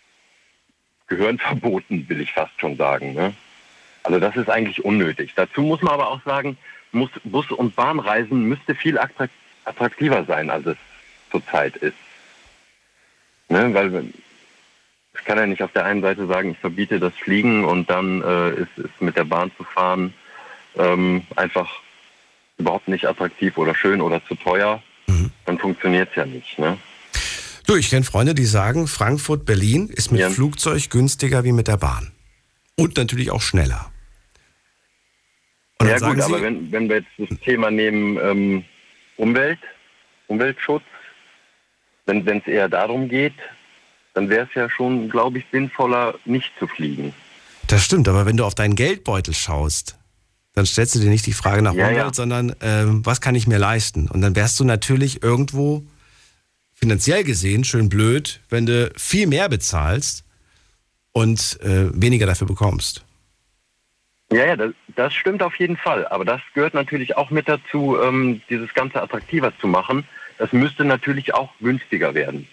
gehören verboten, will ich fast schon sagen. Ne? Also das ist eigentlich unnötig. Dazu muss man aber auch sagen, muss Bus- und Bahnreisen müsste viel attrakt- attraktiver sein, als es zurzeit ist. Ne? Weil ich kann ja nicht auf der einen Seite sagen, ich verbiete das Fliegen und dann äh, ist es mit der Bahn zu fahren ähm, einfach überhaupt nicht attraktiv oder schön oder zu teuer. Dann funktioniert es ja nicht. Ne? Du, ich kenne Freunde, die sagen, Frankfurt, Berlin ist mit Flugzeug günstiger wie mit der Bahn. Und natürlich auch schneller. Und ja gut, sagen aber sie- wenn, wenn wir jetzt das Thema nehmen, ähm, Umwelt, Umweltschutz, wenn es eher darum geht, dann wäre es ja schon, glaube ich, sinnvoller, nicht zu fliegen. Das stimmt, aber wenn du auf deinen Geldbeutel schaust, dann stellst du dir nicht die Frage nach Ja, Umwelt, ja. sondern ähm, was kann ich mir leisten? Und dann wärst du natürlich irgendwo finanziell gesehen schön blöd, wenn du viel mehr bezahlst und äh, weniger dafür bekommst. Ja, ja, das, das stimmt auf jeden Fall. Aber das gehört natürlich auch mit dazu, ähm, dieses Ganze attraktiver zu machen. Das müsste natürlich auch günstiger werden.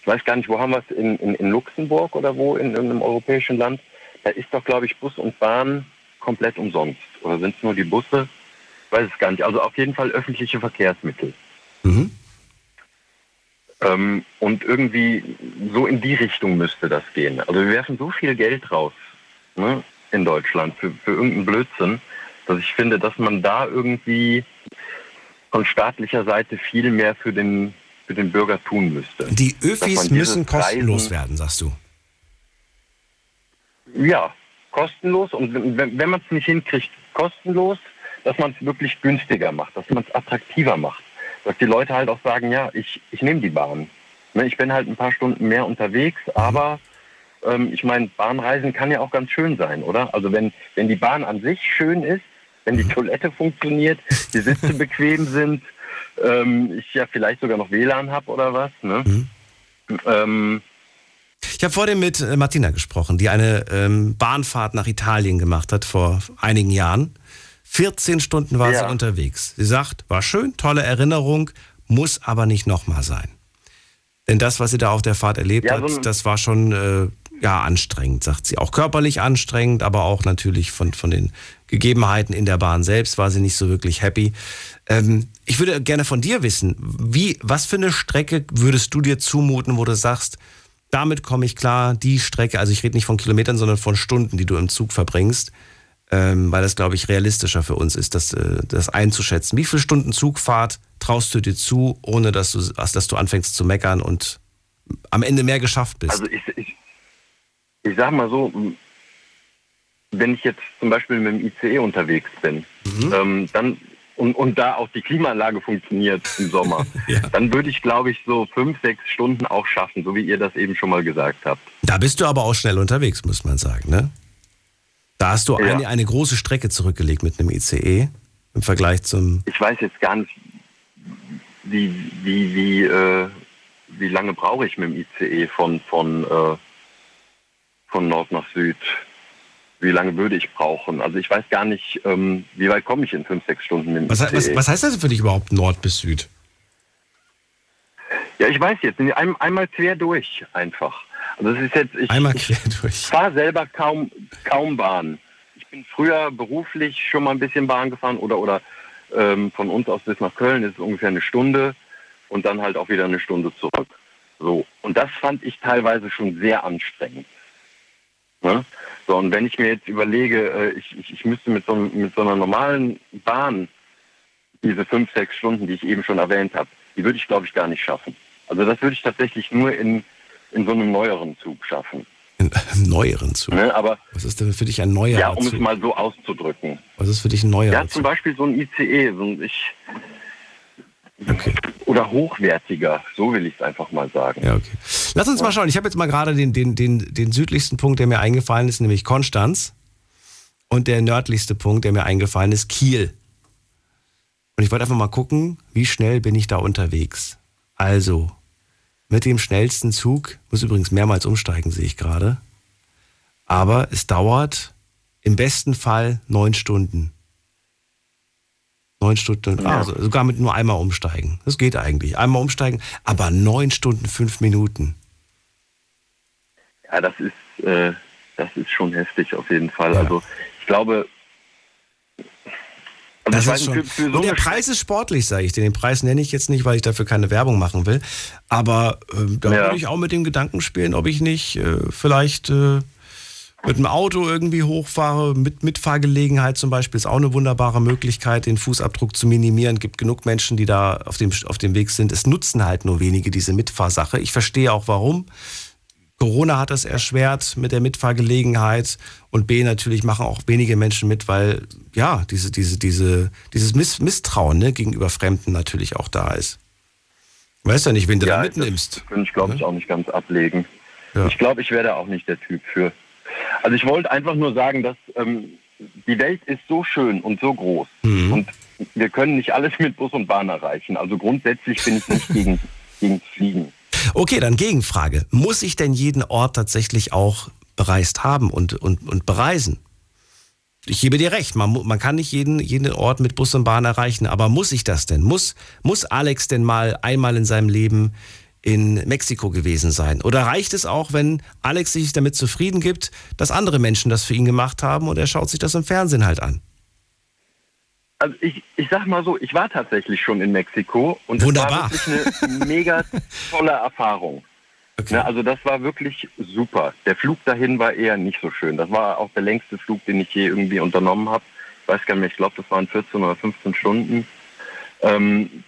Ich weiß gar nicht, wo haben wir es? In, in, in Luxemburg oder wo in irgendeinem europäischen Land? Da ist doch, glaube ich, Bus und Bahn komplett umsonst. Oder sind es nur die Busse? Ich weiß es gar nicht. Also auf jeden Fall öffentliche Verkehrsmittel. Ähm, und irgendwie so in die Richtung müsste das gehen. Also wir werfen so viel Geld raus ne, in Deutschland für, für irgendeinen Blödsinn, dass ich finde, dass man da irgendwie von staatlicher Seite viel mehr für den, für den Bürger tun müsste. Die dieses müssen kostenlos Reisen- werden, sagst du. Ja, kostenlos. Und wenn, wenn- man es nicht hinkriegt, kostenlos, dass man es wirklich günstiger macht, dass man es attraktiver macht. Dass die Leute halt auch sagen, ja, ich, ich nehme die Bahn. Ne, ich bin halt ein paar Stunden mehr unterwegs, aber ähm, ich meine, Bahnreisen kann ja auch ganz schön sein, oder? Also wenn, wenn die Bahn an sich schön ist, wenn die Toilette funktioniert, die Sitze bequem sind, ähm, ich ja vielleicht sogar noch WLAN habe oder was. Ne? Mhm. Ähm, ich habe vorhin mit äh, Martina gesprochen, die eine ähm, Bahnfahrt nach Italien gemacht hat vor einigen Jahren. 14 Stunden war ja. sie unterwegs. Sie sagt, war schön, tolle Erinnerung, muss aber nicht nochmal sein. Denn das, was sie da auf der Fahrt erlebt ja, so hat, das war schon äh, ja, anstrengend, sagt sie. Auch körperlich anstrengend, aber auch natürlich von, von den Gegebenheiten in der Bahn selbst war sie nicht so wirklich happy. Ähm, ich würde gerne von dir wissen, wie, was für eine Strecke würdest du dir zumuten, wo du sagst, damit komme ich klar, die Strecke, also ich rede nicht von Kilometern, sondern von Stunden, die du im Zug verbringst, ähm, weil das, glaube ich, realistischer für uns ist, das, äh, das einzuschätzen. Wie viele Stunden Zugfahrt traust du dir zu, ohne dass du, dass du anfängst zu meckern und am Ende mehr geschafft bist? Also ich, ich, ich sag mal so, wenn ich jetzt zum Beispiel mit dem ICE unterwegs bin, mhm. ähm, dann und, und da auch die Klimaanlage funktioniert im Sommer, ja. dann würde ich, glaube ich, so fünf, sechs Stunden auch schaffen, so wie ihr das eben schon mal gesagt habt. Da bist du aber auch schnell unterwegs, muss man sagen, ne? Da hast du ja. eine, eine große Strecke zurückgelegt mit einem ICE im Vergleich zum. Ich weiß jetzt gar nicht, wie, wie, wie, äh, wie lange brauche ich mit dem ICE von, von, äh, von Nord nach Süd? Wie lange würde ich brauchen? Also ich weiß gar nicht, ähm, wie weit komme ich in fünf, sechs Stunden was. Was, was heißt das für dich überhaupt Nord bis Süd? Ja, ich weiß jetzt. Ein, einmal quer durch einfach. Also es ist jetzt, ich, Einmal quer durch. Ich fahre selber kaum, kaum Bahn. Ich bin früher beruflich schon mal ein bisschen Bahn gefahren oder, oder ähm, von uns aus bis nach Köln ist es ungefähr eine Stunde und dann halt auch wieder eine Stunde zurück. So. Und das fand ich teilweise schon sehr anstrengend. Ne? So, und wenn ich mir jetzt überlege, äh, ich, ich, ich müsste mit so, mit so einer normalen Bahn diese fünf, sechs Stunden, die ich eben schon erwähnt habe, die würde ich, glaube ich, gar nicht schaffen. Also das würde ich tatsächlich nur in in so einem neueren Zug schaffen. In einem neueren Zug? Ne, aber Was ist denn für dich ein neuer Ja, um Zug? es mal so auszudrücken. Was ist für dich ein neuer Ja, Zug? zum Beispiel so ein ICE. So ein, ich, okay. Oder hochwertiger, so will ich es einfach mal sagen. Ja, okay. Lass uns mal schauen. Ich habe jetzt mal gerade den, den, den, den südlichsten Punkt, der mir eingefallen ist, nämlich Konstanz. Und der nördlichste Punkt, der mir eingefallen ist, Kiel. Und ich wollte einfach mal gucken, wie schnell bin ich da unterwegs. Also, mit dem schnellsten Zug. Muss übrigens mehrmals umsteigen, sehe ich gerade. Aber es dauert im besten Fall neun Stunden. Neun Stunden, ja. also sogar mit nur einmal umsteigen. Das geht eigentlich. Einmal umsteigen, aber neun Stunden, fünf Minuten. Ja, das ist, äh, das ist schon heftig auf jeden Fall. Ja. Also ich glaube, also das ist schon, so und der Preis ist sportlich, sage ich dir. Den Preis nenne ich jetzt nicht, weil ich dafür keine Werbung machen will. Aber äh, da ja. würde ich auch mit dem Gedanken spielen, ob ich nicht äh, vielleicht äh, mit dem Auto irgendwie hochfahre. Mit Mitfahrgelegenheit zum Beispiel ist auch eine wunderbare Möglichkeit, den Fußabdruck zu minimieren. Es gibt genug Menschen, die da auf dem, auf dem Weg sind. Es nutzen halt nur wenige diese Mitfahrsache. Ich verstehe auch warum. Corona hat das erschwert mit der Mitfahrgelegenheit und B natürlich machen auch wenige Menschen mit, weil ja diese diese diese dieses Miss Misstrauen ne, gegenüber Fremden natürlich auch da ist. Weißt ja nicht, wen du ja, da mitnimmst. Das könnte ich glaube ich auch nicht ganz ablegen. Ja. Ich glaube, ich wäre auch nicht der Typ für. Also ich wollte einfach nur sagen, dass ähm, die Welt ist so schön und so groß mhm. und wir können nicht alles mit Bus und Bahn erreichen. Also grundsätzlich bin ich nicht gegen, gegen Fliegen. Okay, dann Gegenfrage. Muss ich denn jeden Ort tatsächlich auch bereist haben und, und, und bereisen? Ich gebe dir recht, man, man kann nicht jeden, jeden Ort mit Bus und Bahn erreichen, aber muss ich das denn? Muss, muss Alex denn mal einmal in seinem Leben in Mexiko gewesen sein? Oder reicht es auch, wenn Alex sich damit zufrieden gibt, dass andere Menschen das für ihn gemacht haben und er schaut sich das im Fernsehen halt an? Also ich, ich sag mal so, ich war tatsächlich schon in Mexiko und Wunderbar. das war wirklich eine mega tolle Erfahrung. Okay. Ne, also das war wirklich super. Der Flug dahin war eher nicht so schön. Das war auch der längste Flug, den ich je irgendwie unternommen habe. Ich weiß gar nicht mehr, ich glaube, das waren 14 oder 15 Stunden. Ähm,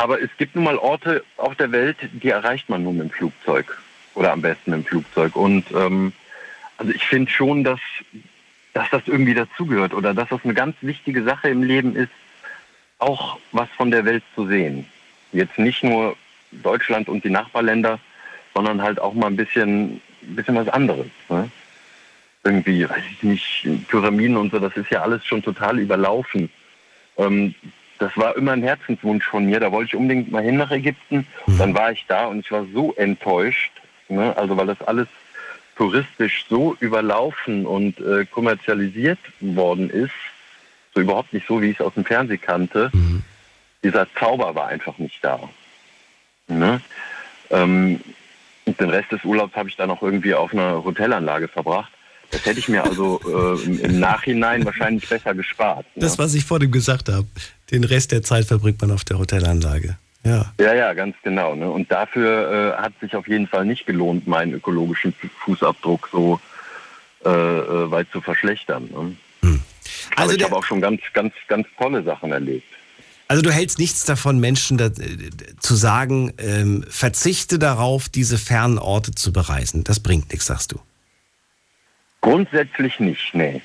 aber es gibt nun mal Orte auf der Welt, die erreicht man nur mit dem Flugzeug. Oder am besten mit dem Flugzeug. Und ähm, also ich finde schon, dass dass das irgendwie dazugehört oder dass das eine ganz wichtige Sache im Leben ist, auch was von der Welt zu sehen. Jetzt nicht nur Deutschland und die Nachbarländer, sondern halt auch mal ein bisschen, ein bisschen was anderes. Ne? Irgendwie, weiß ich nicht, Pyramiden und so, das ist ja alles schon total überlaufen. Ähm, das war immer ein Herzenswunsch von mir. Da wollte ich unbedingt mal hin nach Ägypten. Mhm. Dann war ich da und ich war so enttäuscht. Ne? Also weil das alles touristisch so überlaufen und äh, kommerzialisiert worden ist, so überhaupt nicht so, wie ich es aus dem Fernsehen kannte. Mhm. Dieser Zauber war einfach nicht da. Ne? Ähm, und den Rest des Urlaubs habe ich dann auch irgendwie auf einer Hotelanlage verbracht. Das hätte ich mir also äh, im, im, Nachhinein wahrscheinlich besser gespart. Ne? Das, was ich vor dem gesagt habe. Den Rest der Zeit verbringt man auf der Hotelanlage. Ja, ja, ja ganz genau. Ne? Und dafür äh, hat sich auf jeden Fall nicht gelohnt, meinen ökologischen Fußabdruck so äh, äh weit zu verschlechtern. Ne? Hm. Also Aber ich habe auch schon ganz, ganz, ganz tolle Sachen erlebt. Also du hältst nichts davon, Menschen da, zu sagen, ähm, verzichte darauf, diese fernen Orte zu bereisen. Das bringt nichts, sagst du. Grundsätzlich nicht, nee.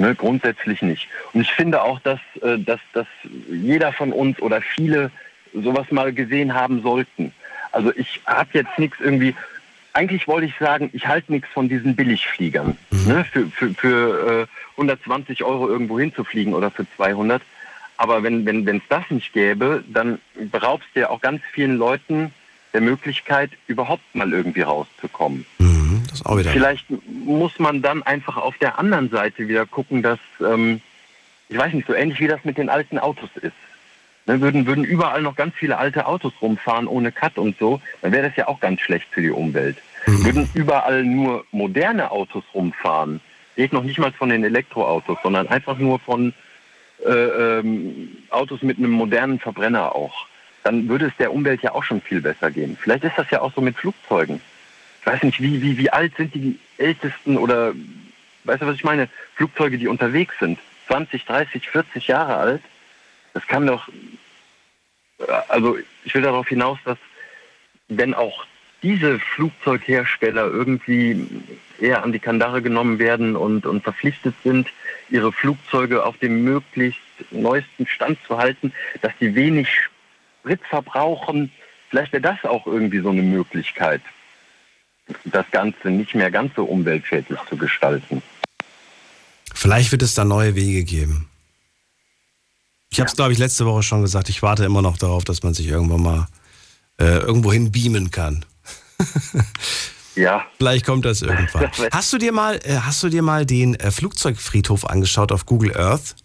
Ne, grundsätzlich nicht. Und ich finde auch, dass, äh, dass, dass jeder von uns oder viele sowas mal gesehen haben sollten. Also ich habe jetzt nichts irgendwie, eigentlich wollte ich sagen, ich halte nichts von diesen Billigfliegern. Mhm. Ne, für für, für äh, 120 Euro irgendwo hinzufliegen oder für 200. Aber wenn wenn wenn es das nicht gäbe, dann beraubst du ja auch ganz vielen Leuten der Möglichkeit, überhaupt mal irgendwie rauszukommen. Mhm, das auch wieder. Vielleicht muss man dann einfach auf der anderen Seite wieder gucken, dass, ähm, ich weiß nicht, so ähnlich wie das mit den alten Autos ist. Ne, würden, würden überall noch ganz viele alte Autos rumfahren ohne Cut und so, dann wäre das ja auch ganz schlecht für die Umwelt. Mhm. Würden überall nur moderne Autos rumfahren, geht noch nicht mal von den Elektroautos, sondern einfach nur von äh, ähm, Autos mit einem modernen Verbrenner auch, dann würde es der Umwelt ja auch schon viel besser gehen. Vielleicht ist das ja auch so mit Flugzeugen. Weiß nicht, wie, wie, wie alt sind die ältesten oder, weißt du, was ich meine? Flugzeuge, die unterwegs sind. 20, 30, 40 Jahre alt. Das kann doch, also ich will darauf hinaus, dass wenn auch diese Flugzeughersteller irgendwie eher an die Kandare genommen werden und, und verpflichtet sind, ihre Flugzeuge auf dem möglichst neuesten Stand zu halten, dass die wenig Sprit verbrauchen. Vielleicht wäre das auch irgendwie so eine Möglichkeit, das Ganze nicht mehr ganz so umweltschädlich zu gestalten. Vielleicht wird es da neue Wege geben. Ich ja. habe es, glaube ich, letzte Woche schon gesagt. Ich warte immer noch darauf, dass man sich irgendwann mal äh, irgendwohin beamen kann. Ja. Vielleicht kommt das irgendwann. Hast du dir mal, äh, hast du dir mal den äh, Flugzeugfriedhof angeschaut auf Google Earth?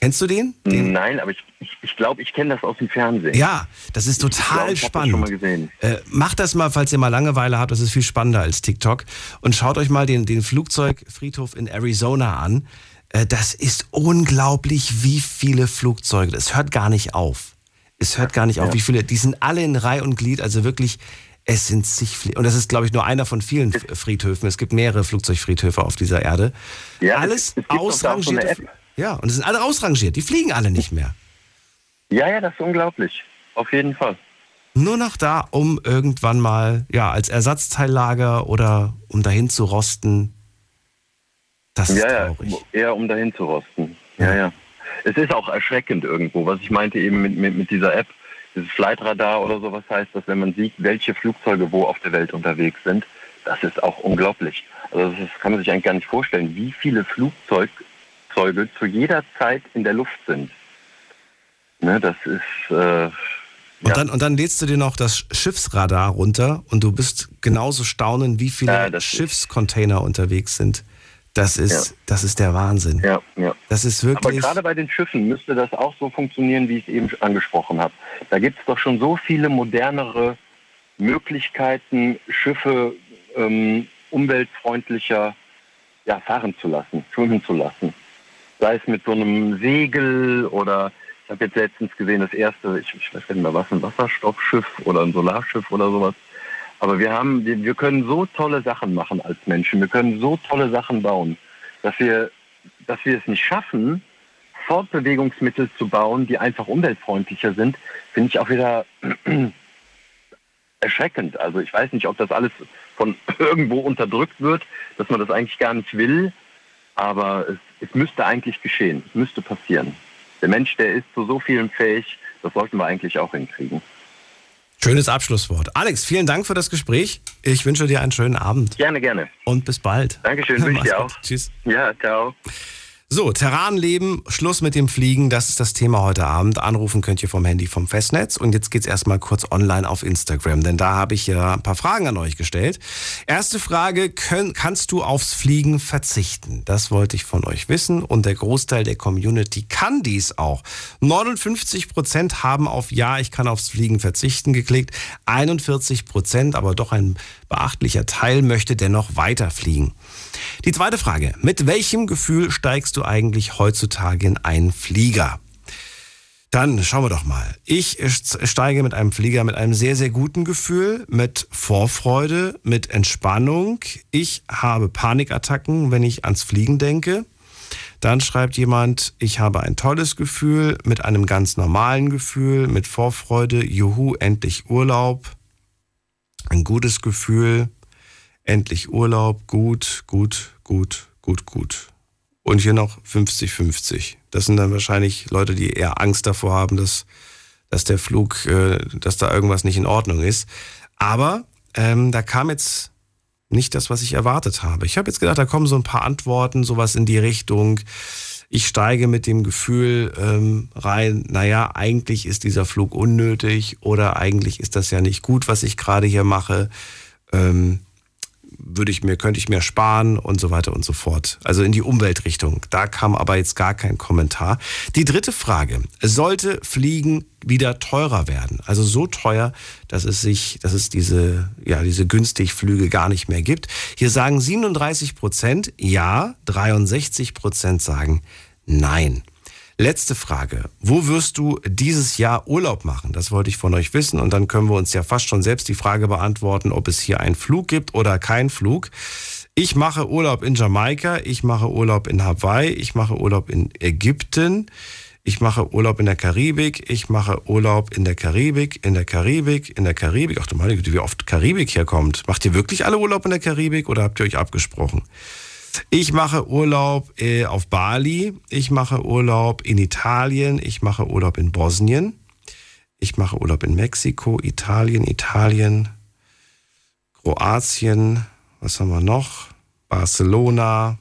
Kennst du den? den? Nein, aber ich glaube, ich, ich, glaub, ich kenne das aus dem Fernsehen. Ja, das ist total ich glaub, spannend. Ich schon mal gesehen. Äh, macht das mal, falls ihr mal Langeweile habt. Das ist viel spannender als TikTok. Und schaut euch mal den, den Flugzeugfriedhof in Arizona an. Äh, das ist unglaublich, wie viele Flugzeuge. Das hört gar nicht auf. Es hört gar nicht auf, wie viele. Die sind alle in Reihe und Glied. Also wirklich es sind zig. Und das ist, glaube ich, nur einer von vielen Friedhöfen. Es gibt mehrere Flugzeugfriedhöfe auf dieser Erde. Ja, Alles ausrangierte. So ja, und es sind alle ausrangiert. Die fliegen alle nicht mehr. Ja, ja, das ist unglaublich. Auf jeden Fall. Nur noch da, um irgendwann mal, ja, als Ersatzteillager oder um dahin zu rosten. Das ist ja, traurig. Ja, eher um dahin zu rosten. Ja, ja. ja. Es ist auch erschreckend irgendwo, was ich meinte eben mit, mit, mit dieser App dieses Flightradar oder sowas heißt das, wenn man sieht, welche Flugzeuge wo auf der Welt unterwegs sind, das ist auch unglaublich. Also das kann man sich eigentlich gar nicht vorstellen, wie viele Flugzeuge zu jeder Zeit in der Luft sind. Ne, das ist. Äh, und, ja. dann, und dann lädst du dir noch das Schiffsradar runter und du bist genauso staunen, wie viele ja, Schiffscontainer unterwegs sind. Das ist, ja. das ist der Wahnsinn. Ja, ja. Das ist wirklich. Aber gerade bei den Schiffen müsste das auch so funktionieren, wie ich es eben angesprochen habe. Da gibt es doch schon so viele modernere Möglichkeiten, Schiffe ähm, umweltfreundlicher ja, fahren zu lassen, schwimmen zu lassen. Sei es mit so einem Segel oder ich habe jetzt letztens gesehen, das erste, ich, ich weiß nicht mehr was, ein Wasserstoffschiff oder ein Solarschiff oder sowas. Aber wir haben, wir, wir können so tolle Sachen machen als Menschen. Wir können so tolle Sachen bauen, dass wir, dass wir es nicht schaffen, Fortbewegungsmittel zu bauen, die einfach umweltfreundlicher sind, finde ich auch wieder erschreckend. Also ich weiß nicht, ob das alles von irgendwo unterdrückt wird, dass man das eigentlich gar nicht will, aber es, es müsste eigentlich geschehen, es müsste passieren. Der Mensch, der ist zu so vielen fähig, das sollten wir eigentlich auch hinkriegen. Schönes Abschlusswort. Alex, vielen Dank für das Gespräch. Ich wünsche dir einen schönen Abend. Gerne, gerne. Und bis bald. Dankeschön, wünsche ich dir auch. Tschüss. Ja, ciao. So, Terranleben, Schluss mit dem Fliegen, das ist das Thema heute Abend. Anrufen könnt ihr vom Handy vom Festnetz. Und jetzt geht's erstmal kurz online auf Instagram, denn da habe ich ja ein paar Fragen an euch gestellt. Erste Frage, können, kannst du aufs Fliegen verzichten? Das wollte ich von euch wissen und der Großteil der Community kann dies auch. 59 Prozent haben auf Ja, ich kann aufs Fliegen verzichten geklickt. 41 Prozent, aber doch ein beachtlicher Teil möchte dennoch weiterfliegen. Die zweite Frage. Mit welchem Gefühl steigst du eigentlich heutzutage in einen Flieger? Dann schauen wir doch mal. Ich steige mit einem Flieger mit einem sehr, sehr guten Gefühl, mit Vorfreude, mit Entspannung. Ich habe Panikattacken, wenn ich ans Fliegen denke. Dann schreibt jemand, ich habe ein tolles Gefühl, mit einem ganz normalen Gefühl, mit Vorfreude, juhu, endlich Urlaub. Ein gutes Gefühl, endlich Urlaub, gut, gut, gut, gut, gut. Und hier noch 50-50. Das sind dann wahrscheinlich Leute, die eher Angst davor haben, dass, dass der Flug, äh, dass da irgendwas nicht in Ordnung ist. Aber ähm, da kam jetzt nicht das, was ich erwartet habe. Ich habe jetzt gedacht, da kommen so ein paar Antworten, sowas in die Richtung. Ich steige mit dem Gefühl ähm, rein, naja, eigentlich ist dieser Flug unnötig oder eigentlich ist das ja nicht gut, was ich gerade hier mache. Ähm, würde ich mir, könnte ich mir sparen und so weiter und so fort. Also in die Umweltrichtung. Da kam aber jetzt gar kein Kommentar. Die dritte Frage. Sollte Fliegen wieder teurer werden? Also so teuer, dass es sich, dass es diese, ja, diese günstig Flüge gar nicht mehr gibt. Hier sagen 37 Prozent ja, 63 Prozent sagen nein. Letzte Frage. Wo wirst du dieses Jahr Urlaub machen? Das wollte ich von euch wissen. Und dann können wir uns ja fast schon selbst die Frage beantworten, ob es hier einen Flug gibt oder keinen Flug. Ich mache Urlaub in Jamaika, ich mache Urlaub in Hawaii, ich mache Urlaub in Ägypten, ich mache Urlaub in der Karibik, ich mache Urlaub in der Karibik, in der Karibik, in der Karibik. Ach du meine Güte, wie oft Karibik herkommt. Macht ihr wirklich alle Urlaub in der Karibik oder habt ihr euch abgesprochen? Ich mache Urlaub äh, auf Bali, ich mache Urlaub in Italien, ich mache Urlaub in Bosnien, ich mache Urlaub in Mexiko, Italien, Italien, Kroatien, was haben wir noch? Barcelona.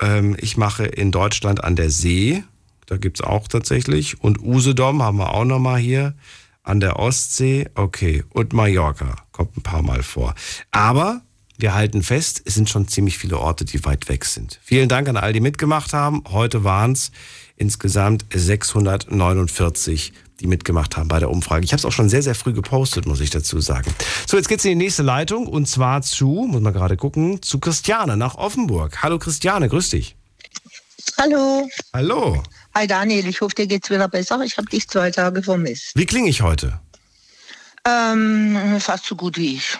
Ähm, ich mache in Deutschland an der See, da gibt es auch tatsächlich. Und Usedom haben wir auch nochmal hier an der Ostsee. Okay, und Mallorca kommt ein paar Mal vor. Aber wir halten fest, es sind schon ziemlich viele Orte, die weit weg sind. Vielen Dank an all die mitgemacht haben. Heute waren es insgesamt 649, die mitgemacht haben bei der Umfrage. Ich habe es auch schon sehr, sehr früh gepostet, muss ich dazu sagen. So, jetzt geht's in die nächste Leitung und zwar zu, muss man gerade gucken, zu Christiane nach Offenburg. Hallo Christiane, grüß dich. Hallo. Hallo. Hi Daniel, ich hoffe, dir geht's wieder besser. Ich habe dich zwei Tage vermisst. Wie klinge ich heute? Ähm, fast so gut wie ich.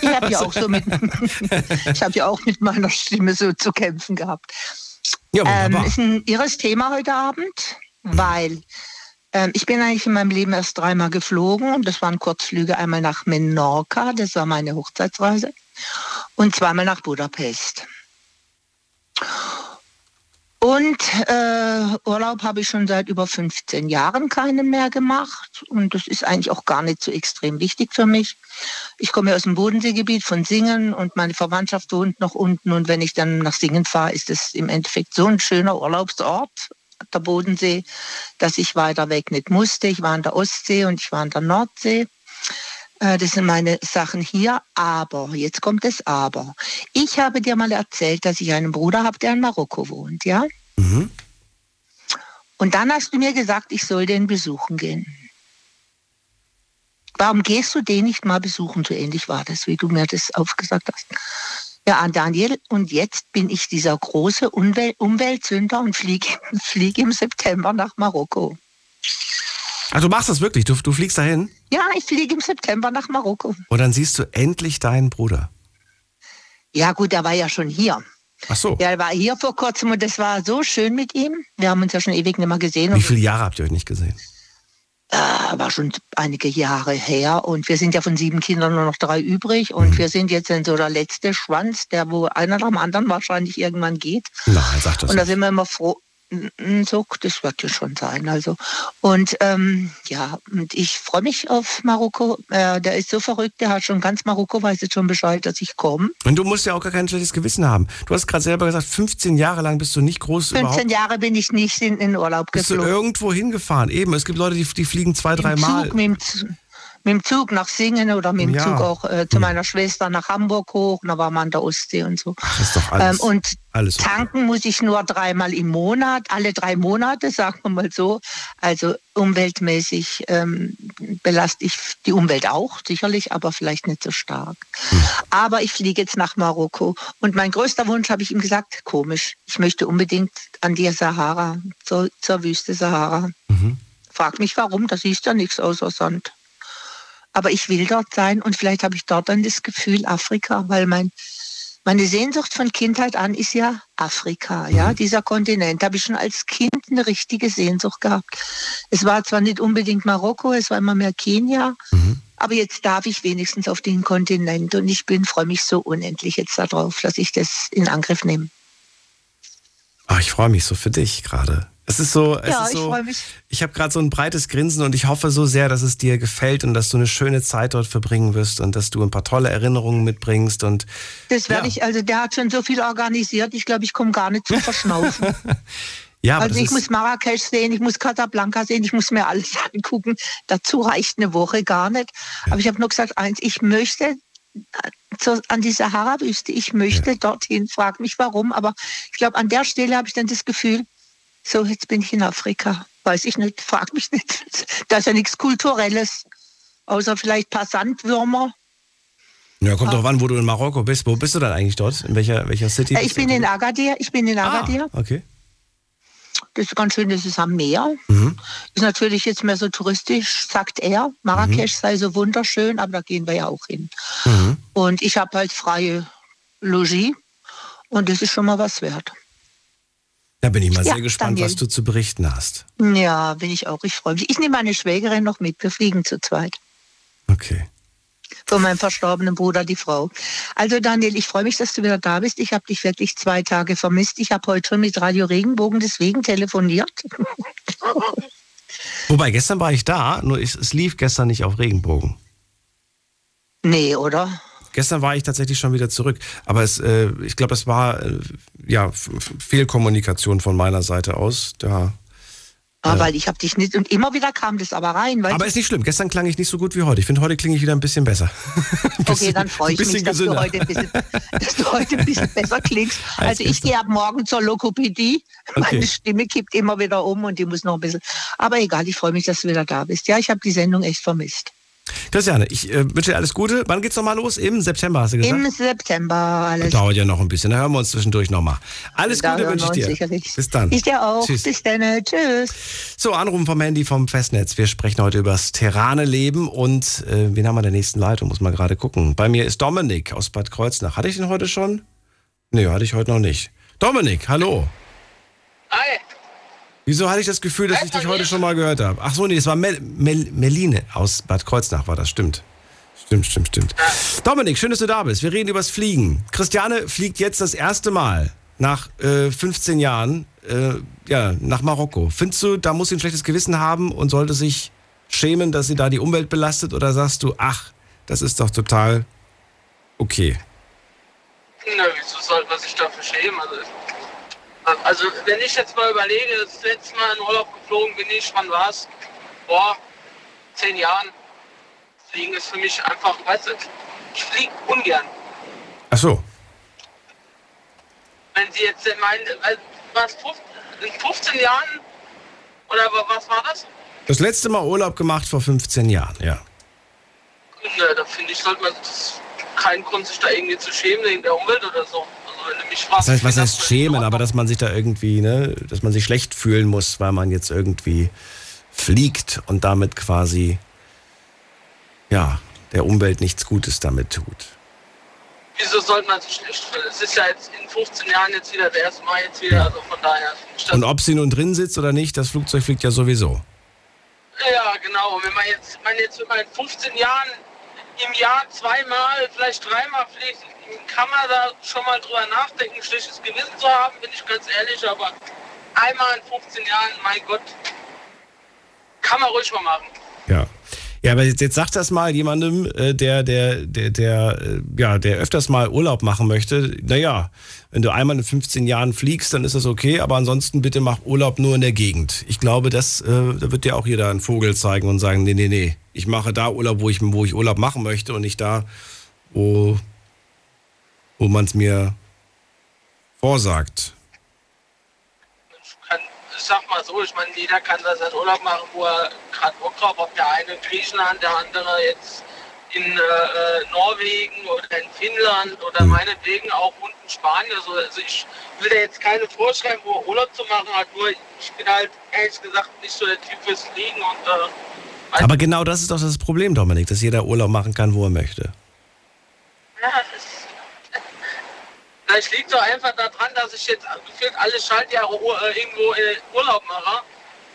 Ich habe ja auch so mit, ich habe ja auch mit meiner Stimme so zu kämpfen gehabt. Ja, ähm, ist ein irres Thema heute Abend, weil ähm, ich bin eigentlich in meinem Leben erst dreimal geflogen. Das waren Kurzflüge, einmal nach Menorca, das war meine Hochzeitsreise, und zweimal nach Budapest. Und äh, Urlaub habe ich schon seit über 15 Jahren keinen mehr gemacht. Und das ist eigentlich auch gar nicht so extrem wichtig für mich. Ich komme aus dem Bodenseegebiet von Singen und meine Verwandtschaft wohnt noch unten. Und wenn ich dann nach Singen fahre, ist es im Endeffekt so ein schöner Urlaubsort, der Bodensee, dass ich weiter weg nicht musste. Ich war an der Ostsee und ich war an der Nordsee. Äh, das sind meine Sachen hier. Aber, jetzt kommt das Aber. Ich habe dir mal erzählt, dass ich einen Bruder habe, der in Marokko wohnt, ja? Mhm. Und dann hast du mir gesagt, ich soll den besuchen gehen. Warum gehst du den nicht mal besuchen? So ähnlich war das, wie du mir das aufgesagt hast. Ja, Daniel, und jetzt bin ich dieser große Umwel Umweltsünder und fliege flieg im September nach Marokko. Ach, du machst das wirklich? Du, du fliegst dahin? Ja, ich fliege im September nach Marokko. Und dann siehst du endlich deinen Bruder. Ja, gut, der war ja schon hier. Ach so. Ja, er war hier vor kurzem und das war so schön mit ihm. Wir haben uns ja schon ewig nicht mehr gesehen. Wie viele Jahre habt ihr euch nicht gesehen? Äh, war schon einige Jahre her und wir sind ja von sieben Kindern nur noch drei übrig und mhm. wir sind jetzt in so der letzte Schwanz, der wo einer nach dem anderen wahrscheinlich irgendwann geht. Nein, sag das Und da sind wir immer froh. So, das wird ja schon sein. Also und ähm, ja, und ich freue mich auf Marokko. Äh, der ist so verrückt, der hat schon ganz Marokko weiß jetzt schon Bescheid, dass ich komme. Und du musst ja auch gar kein schlechtes Gewissen haben. Du hast gerade selber gesagt, 15 Jahre lang bist du nicht groß 15 überhaupt. Jahre bin ich nicht in, in Urlaub Bist du geflogen. irgendwo hingefahren? Eben, es gibt Leute, die, die fliegen zwei, drei Im Mal. Zug, mit dem, Z- mit dem Zug nach Singen oder mit dem Ja. Zug auch äh, zu meiner Schwester nach Hamburg hoch. Da war man an der Ostsee und so. Das ist doch alles, ähm, und alles okay. tanken muss ich nur dreimal im Monat, alle drei Monate, sagen wir mal so. Also umweltmäßig ähm, belaste ich die Umwelt auch, sicherlich, aber vielleicht nicht so stark. Hm. Aber ich fliege jetzt nach Marokko. Und mein größter Wunsch, habe ich ihm gesagt, komisch, ich möchte unbedingt an die Sahara, zur, zur Wüste Sahara. Mhm. Frag mich warum, da siehst ja nichts außer Sand. Aber ich will dort sein und vielleicht habe ich dort dann das Gefühl Afrika, weil mein, meine Sehnsucht von Kindheit an ist ja Afrika, ja, dieser Kontinent. Da habe ich schon als Kind eine richtige Sehnsucht gehabt. Es war zwar nicht unbedingt Marokko, es war immer mehr Kenia, aber jetzt darf ich wenigstens auf den Kontinent und ich bin, freue mich so unendlich jetzt darauf, dass ich das in Angriff nehme. Ach, ich freue mich so für dich gerade. Es ist so, es ja, ist ich so, freue mich. ich habe gerade so ein breites Grinsen und ich hoffe so sehr, dass es dir gefällt und dass du eine schöne Zeit dort verbringen wirst und dass du ein paar tolle Erinnerungen mitbringst und Das werde Ja. ich, also der hat schon so viel organisiert, ich glaube, ich komme gar nicht zum Verschnaufen. ja, aber also ich muss Marrakesch sehen, ich muss Casablanca sehen, ich muss mir alles angucken. Dazu reicht eine Woche gar nicht. Aber ich habe nur gesagt, eins, ich möchte an die Sahara-Wüste, ich möchte dorthin, frag mich warum, aber ich glaube, an der Stelle habe ich dann das Gefühl, so, jetzt bin ich in Afrika. Weiß ich nicht, frag mich nicht. Da ist ja nichts Kulturelles, außer vielleicht ein paar Sandwürmer. ja, kommt drauf an, wo du in Marokko bist. Wo bist du dann eigentlich dort? In welcher, welcher City? Äh, ich bin in Agadir, ich bin in ah, Agadir. okay. Das ist ganz schön, das ist am Meer. Mhm. Ist natürlich jetzt mehr so touristisch, sagt er. Marrakesch sei so wunderschön, aber da gehen wir ja auch hin. Mhm. Und ich habe halt freie Logis und das ist schon mal was wert. Da bin ich mal Ja, sehr gespannt, Daniel. was du zu berichten hast. Ja, bin ich auch. Ich freue mich. Ich nehme meine Schwägerin noch mit. Wir fliegen zu zweit. Okay. Von meinem verstorbenen Bruder, die Frau. Also Daniel, ich freue mich, dass du wieder da bist. Ich habe dich wirklich zwei Tage vermisst. Ich habe heute mit Radio Regenbogen deswegen telefoniert. Wobei, gestern war ich da, nur ich, es lief gestern nicht auf Regenbogen. nee, oder? Gestern war ich tatsächlich schon wieder zurück, aber es, äh, ich glaube, es war äh, ja Fehlkommunikation von meiner Seite aus. Da. Ah, weil ich habe dich nicht und immer wieder kam das aber rein. Aber ist nicht schlimm. Gestern klang ich nicht so gut wie heute. Ich finde, heute klinge ich wieder ein bisschen besser. Okay, dann freue ich ein bisschen mich, dass du, heute ein bisschen, dass du heute ein bisschen besser klingst. Als Also ich gehe ab morgen zur Lokopädie. Meine Okay. Stimme kippt immer wieder um und die muss noch ein bisschen. Aber egal, ich freue mich, dass du wieder da bist. Ja, ich habe die Sendung echt vermisst. Christiane, ich äh, wünsche dir alles Gute. Wann geht's nochmal los? Im September hast du gesagt? Im September alles. Dauert ja noch ein bisschen. Da hören wir uns zwischendurch nochmal. Alles Da Gute wünsche ich dir. sicherlich. Bis dann. Ich dir auch. Tschüss. Bis dann. Tschüss. So, Anrufen vom Handy vom Festnetz. Wir sprechen heute über das Terrane-Leben und äh, wen haben wir in der nächsten Leitung? Muss mal gerade gucken. Bei mir ist Dominik aus Bad Kreuznach. Hatte ich den heute schon? Nee, hatte ich heute noch nicht. Dominik, hallo. Hi. Wieso hatte ich das Gefühl, dass ich dich heute schon mal gehört habe? Ach so, nee, es war Mel Mel Meline aus Bad Kreuznach, war das, stimmt. Stimmt, stimmt, stimmt. Dominik, schön, dass du da bist. Wir reden übers Fliegen. Christiane fliegt jetzt das erste Mal nach äh, 15 Jahren äh, ja, nach Marokko. Findest du, da muss sie ein schlechtes Gewissen haben und sollte sich schämen, dass sie da die Umwelt belastet? Oder sagst du, ach, das ist doch total okay? Na, wieso sollte man sich dafür schämen? Also, also, wenn ich jetzt mal überlege, das letzte Mal in Urlaub geflogen bin ich, wann war's? Boah, zehn Jahren. Fliegen ist für mich einfach, weißt du, ich fliege ungern. Ach so. Wenn sie jetzt meinen, was, 15 in 15 Jahren? Oder wa- was war das? Das letzte Mal Urlaub gemacht vor 15 Jahren, ja. Ne, da finde ich, sollte man das keinen Grund, sich da irgendwie zu schämen wegen der Umwelt oder so. Fragst, Das heißt, was ich heißt schämen, aber dass man sich da irgendwie, ne, dass man sich schlecht fühlen muss, weil man jetzt irgendwie fliegt und damit quasi, ja, der Umwelt nichts Gutes damit tut. Wieso sollte man sich schlecht fühlen? Es ist ja jetzt in 15 Jahren jetzt wieder der erste Mal jetzt wieder, also von daher ich. Und ob sie nun drin sitzt oder nicht, das Flugzeug fliegt ja sowieso. Ja, genau. Wenn man jetzt, wenn man jetzt wenn man in 15 Jahren im Jahr zweimal, vielleicht dreimal fliegt, kann man da schon mal drüber nachdenken, schlechtes Gewissen zu haben, bin ich ganz ehrlich, aber einmal in 15 Jahren, mein Gott, kann man ruhig mal machen. Ja. Ja, aber jetzt, jetzt sag das mal jemandem, äh, der, der, der, der, äh, ja, der öfters mal Urlaub machen möchte. Naja, wenn du einmal in 15 Jahren fliegst, dann ist das okay, aber ansonsten bitte mach Urlaub nur in der Gegend. Ich glaube, das, äh, da wird dir auch jeder einen Vogel zeigen und sagen, nee, nee, nee, ich mache da Urlaub, wo ich, wo ich Urlaub machen möchte und nicht da, wo, wo man es mir vorsagt. Kann, ich sag mal so, ich meine, jeder kann da seinen Urlaub machen, wo er gerade Bock drauf hat. Der eine in Griechenland, der andere jetzt in äh, Norwegen oder in Finnland oder meinetwegen auch unten Spanien. Also, also ich will da jetzt keine vorschreiben, wo er Urlaub zu machen hat. Nur ich bin halt ehrlich gesagt nicht so der Typ fürs Fliegen und äh, Aber genau das ist doch das Problem, Dominik, dass jeder Urlaub machen kann, wo er möchte. Ja, das Vielleicht liegt doch einfach daran, dass ich jetzt gefühlt alle Schaltjahre äh, irgendwo äh, Urlaub mache,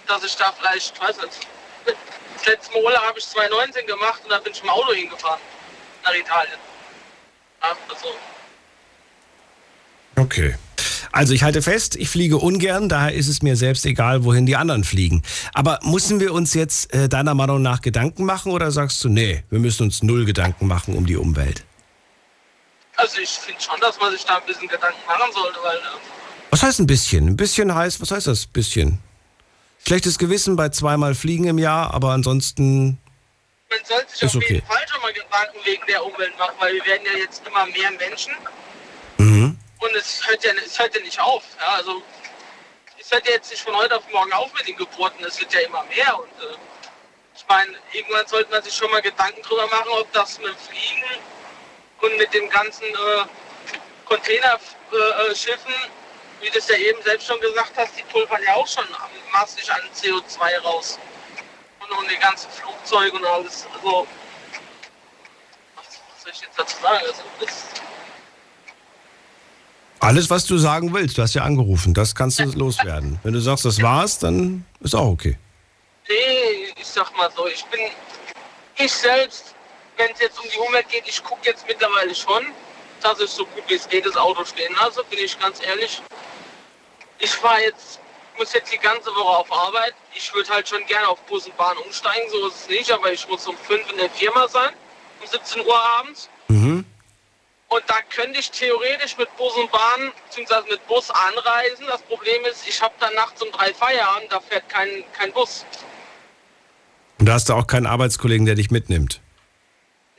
dass ich da vielleicht, weiß nicht, das letzte Mal Urlaub habe ich 2019 gemacht und da bin ich im Auto hingefahren nach Italien. Also, Okay. Also ich halte fest, ich fliege ungern, daher ist es mir selbst egal, wohin die anderen fliegen. Aber müssen wir uns jetzt äh, deiner Meinung nach Gedanken machen oder sagst du, nee, wir müssen uns null Gedanken machen um die Umwelt? Also ich finde schon, dass man sich da ein bisschen Gedanken machen sollte, weil äh, Was heißt ein bisschen? Ein bisschen heißt, was heißt das bisschen? Schlechtes Gewissen bei zweimal Fliegen im Jahr, aber ansonsten man sollte sich Ist auf okay. jeden Fall schon mal Gedanken wegen der Umwelt machen, weil wir werden ja jetzt immer mehr Menschen Mhm. und es hört ja, es hört ja nicht auf. Ja, also es hört ja jetzt nicht von heute auf morgen auf mit den Geburten, es wird ja immer mehr und äh, ich meine, irgendwann sollte man sich schon mal Gedanken drüber machen, ob das mit dem Fliegen und mit dem ganzen äh, Containerschiffen, wie du es ja eben selbst schon gesagt hast, die pulvern ja auch schon massig an CO2 raus. Und, und die ganzen Flugzeuge und alles. Also, was, soll ich jetzt dazu sagen? Also, alles, was du sagen willst, du hast ja angerufen, das kannst du loswerden. Wenn du sagst, das war's, dann ist auch okay. nee, ich sag mal so, ich bin, ich selbst, wenn es jetzt um die Umwelt geht, ich gucke jetzt mittlerweile schon, dass ich so gut wie es geht das Auto stehen lasse, bin ich ganz ehrlich. Ich fahre jetzt, muss jetzt die ganze Woche auf Arbeit. Ich würde halt schon gerne auf Bus und Bahn umsteigen, so ist es nicht, aber ich muss um 5 in der Firma sein, um 17 Uhr abends. Mhm. Und da könnte ich theoretisch mit Bus und Bahn bzw. mit Bus anreisen. Das Problem ist, ich habe dann nachts um drei Feierabend, da fährt kein, kein Bus. Und da hast du auch keinen Arbeitskollegen, der dich mitnimmt.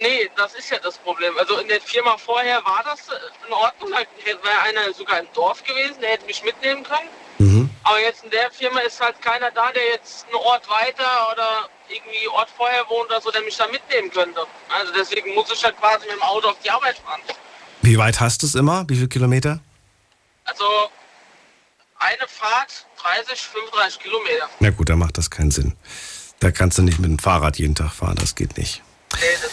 Nee, das ist ja das Problem. Also in der Firma vorher war das in Ordnung. Da wäre einer sogar im Dorf gewesen, der hätte mich mitnehmen können. Mhm. Aber jetzt in der Firma ist halt keiner da, der jetzt einen Ort weiter oder irgendwie Ort vorher wohnt oder so, der mich da mitnehmen könnte. Also deswegen muss ich halt quasi mit dem Auto auf die Arbeit fahren. Wie weit hast du es immer? Wie viele Kilometer? Also eine Fahrt 30, 35 Kilometer. Na gut, dann macht das keinen Sinn. Da kannst du nicht mit dem Fahrrad jeden Tag fahren, das geht nicht. Nee, das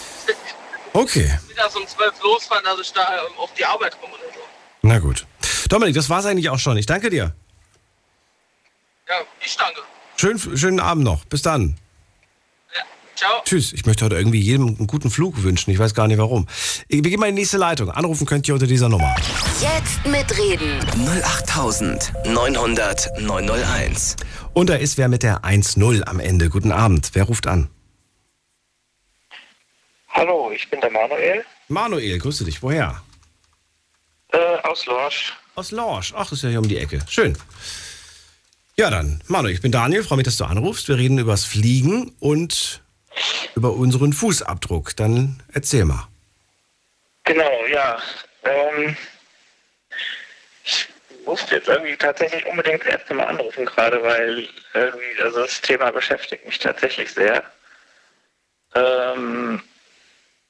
Okay, mittags um 12 losfahren, dass ich da ähm, auf die Arbeit komme oder so. na gut. Dominik, das war's eigentlich auch schon. Ich danke dir. Ja, ich danke. Schön, schönen Abend noch. Bis dann. Ciao. Tschüss. Ich möchte heute irgendwie jedem einen guten Flug wünschen. Ich weiß gar nicht warum. Wir gehen mal in die nächste Leitung. Anrufen könnt ihr unter dieser Nummer. Jetzt mitreden. 08900 901. Und da ist wer mit der 1-0 am Ende. Guten Abend. Wer ruft an? Hallo, ich bin der Manuel Manuel, grüße dich. Woher? äh, aus Lorsch. Aus Lorsch. Ach, ist ja hier um die Ecke. Schön. Ja, dann, Manuel, ich bin Daniel. Freue mich, dass du anrufst. Wir reden übers Fliegen und über unseren Fußabdruck. Dann erzähl mal. Genau, ja. Ähm, ich musste jetzt irgendwie tatsächlich unbedingt das erste Mal anrufen gerade, weil irgendwie, also das Thema beschäftigt mich tatsächlich sehr. Ähm,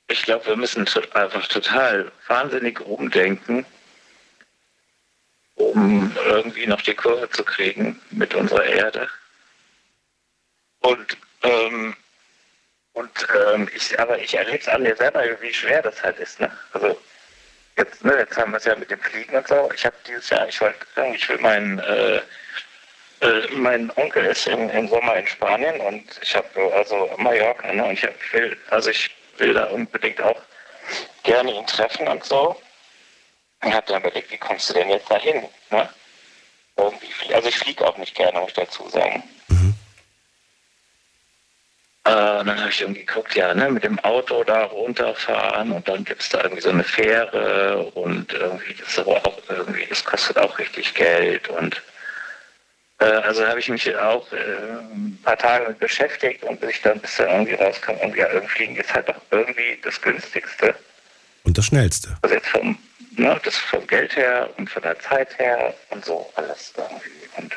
ich glaube, wir müssen einfach total wahnsinnig umdenken, um irgendwie noch die Kurve zu kriegen mit unserer Erde. Und ähm, und ähm, ich, aber ich erlebe es an mir selber, wie schwer das halt ist. Ne? Also jetzt, ne, jetzt haben wir es ja mit dem Fliegen und so. Ich habe dieses Jahr, ich wollte, ich will meinen, äh, äh, mein Onkel ist im, im Sommer in Spanien und ich habe also Mallorca, ne? Und ich hab, will, also ich will da unbedingt auch gerne ihn treffen und so. Und habe dann überlegt, wie kommst du denn jetzt dahin? Ne? irgendwie. Also ich fliege auch nicht gerne, muss ich dazu sagen. Äh, und dann habe ich irgendwie geguckt, ja, ne, mit dem Auto da runterfahren und dann gibt es da irgendwie so eine Fähre und irgendwie das auch irgendwie, das kostet auch richtig Geld und also habe ich mich auch äh, ein paar Tage mit beschäftigt und bis ich dann bis dann irgendwie rauskam, irgendwie, ja, irgendwie Fliegen ist halt doch irgendwie das günstigste. Und das Schnellste. Also jetzt vom, ne, das vom Geld her und von der Zeit her und so alles irgendwie. Und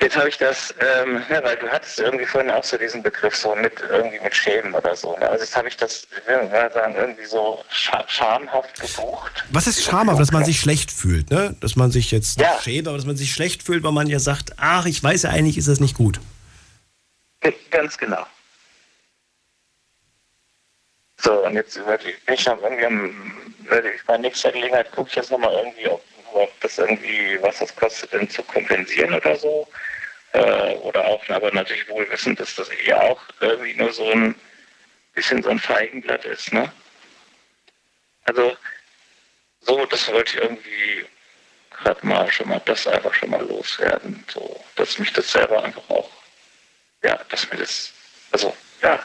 jetzt habe ich das, ähm, ne, weil du hattest irgendwie vorhin auch so diesen Begriff so mit irgendwie mit Schämen oder so. Ne? Also jetzt habe ich das, ich will mal sagen, irgendwie so scha schamhaft gebucht. Was ist schamhaft, dass man sich schlecht fühlt, ne? Dass man sich jetzt Ja. schämt, aber dass man sich schlecht fühlt, weil man ja sagt, ach, ich weiß ja eigentlich, ist das nicht gut. Ganz genau. So, und jetzt werde ich, bin ich dann irgendwie am, werde ich bei nächster Gelegenheit gucke ich jetzt nochmal irgendwie, ob, ob das irgendwie, was das kostet, denn zu kompensieren oder so. Äh, oder auch, aber natürlich wohl wissend, dass das eher auch irgendwie nur so ein bisschen so ein Feigenblatt ist, ne? Also, so, das wollte ich irgendwie gerade mal schon mal, das einfach schon mal loswerden, so, dass mich das selber einfach auch, ja, dass mir das, also, ja,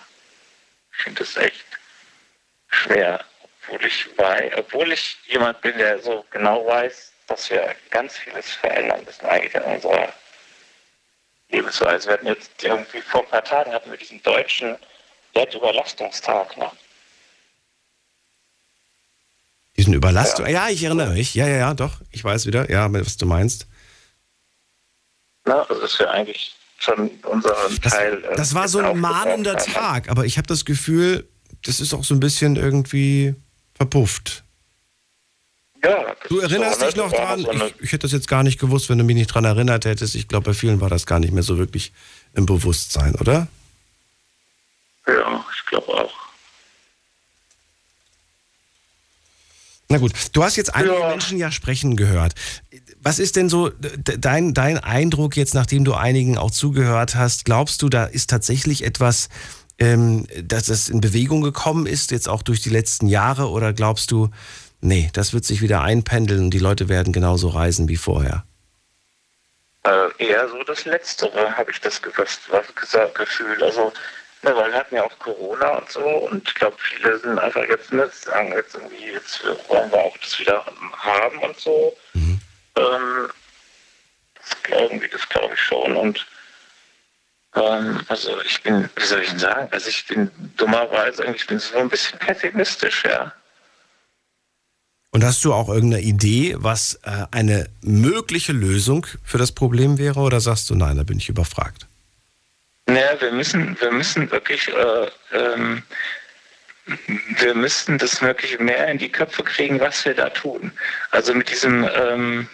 ich finde das echt schwer, obwohl ich weiß, obwohl ich jemand bin, der so genau weiß, dass wir ganz vieles verändern müssen eigentlich in unserer Lebensweise. Wir hatten jetzt irgendwie vor ein paar Tagen hatten wir diesen deutschen Wertüberlastungstag, ne? Diesen Überlastung. Ja. ich erinnere mich. Ja, ja, ja, doch. Ich weiß wieder, ja, was du meinst. Ne? Also dass wir eigentlich schon unseren Teil. äh, Das war so ein mahnender. Tag, aber ich habe das Gefühl, das ist auch so ein bisschen irgendwie verpufft. Ja, Du erinnerst dich noch dran? Ich, ich hätte das jetzt gar nicht gewusst, wenn du mich nicht dran erinnert hättest. Ich glaube, bei vielen war das gar nicht mehr so wirklich im Bewusstsein, oder? Ja, ich glaube auch. Na gut, du hast jetzt einige Menschen ja sprechen gehört. Was ist denn so dein, dein Eindruck jetzt, nachdem du einigen auch zugehört hast? Glaubst du, da ist tatsächlich etwas, ähm, dass es in Bewegung gekommen ist, jetzt auch durch die letzten Jahre? Oder glaubst du, nee, das wird sich wieder einpendeln und die Leute werden genauso reisen wie vorher? Äh, eher so das Letztere, habe ich das ge- was, gesagt, gefühlt. Also, ne, weil wir hatten ja auch Corona und so und ich glaube, viele sind einfach jetzt nicht sagen, jetzt irgendwie, jetzt wollen wir auch das wieder haben und so. Ähm, das, irgendwie, das glaube ich schon. Und ähm, also ich bin, wie soll ich denn sagen, also ich bin dummerweise, ich bin so ein bisschen pessimistisch, ja. Und hast du auch irgendeine Idee, was äh, eine mögliche Lösung für das Problem wäre? Oder sagst du, nein, da bin ich überfragt? Naja, wir müssen, wir müssen wirklich, äh, ähm, wir müssten das wirklich mehr in die Köpfe kriegen, was wir da tun. Also mit diesem, ähm,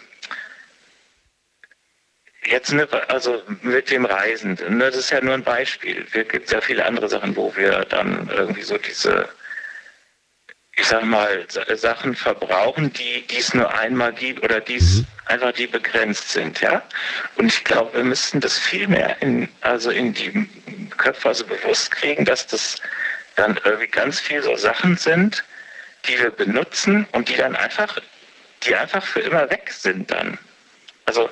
jetzt, ne, also mit dem Reisen, ne, das ist ja nur ein Beispiel. Es gibt ja viele andere Sachen, wo wir dann irgendwie so diese, ich sag mal, Sa- Sachen verbrauchen, die es nur einmal gibt oder die es einfach die begrenzt sind, ja. Und ich glaube, wir müssten das viel mehr in, also in die Köpfe also bewusst kriegen, dass das dann irgendwie ganz viel so Sachen sind, die wir benutzen und die dann einfach, die einfach für immer weg sind dann. Also,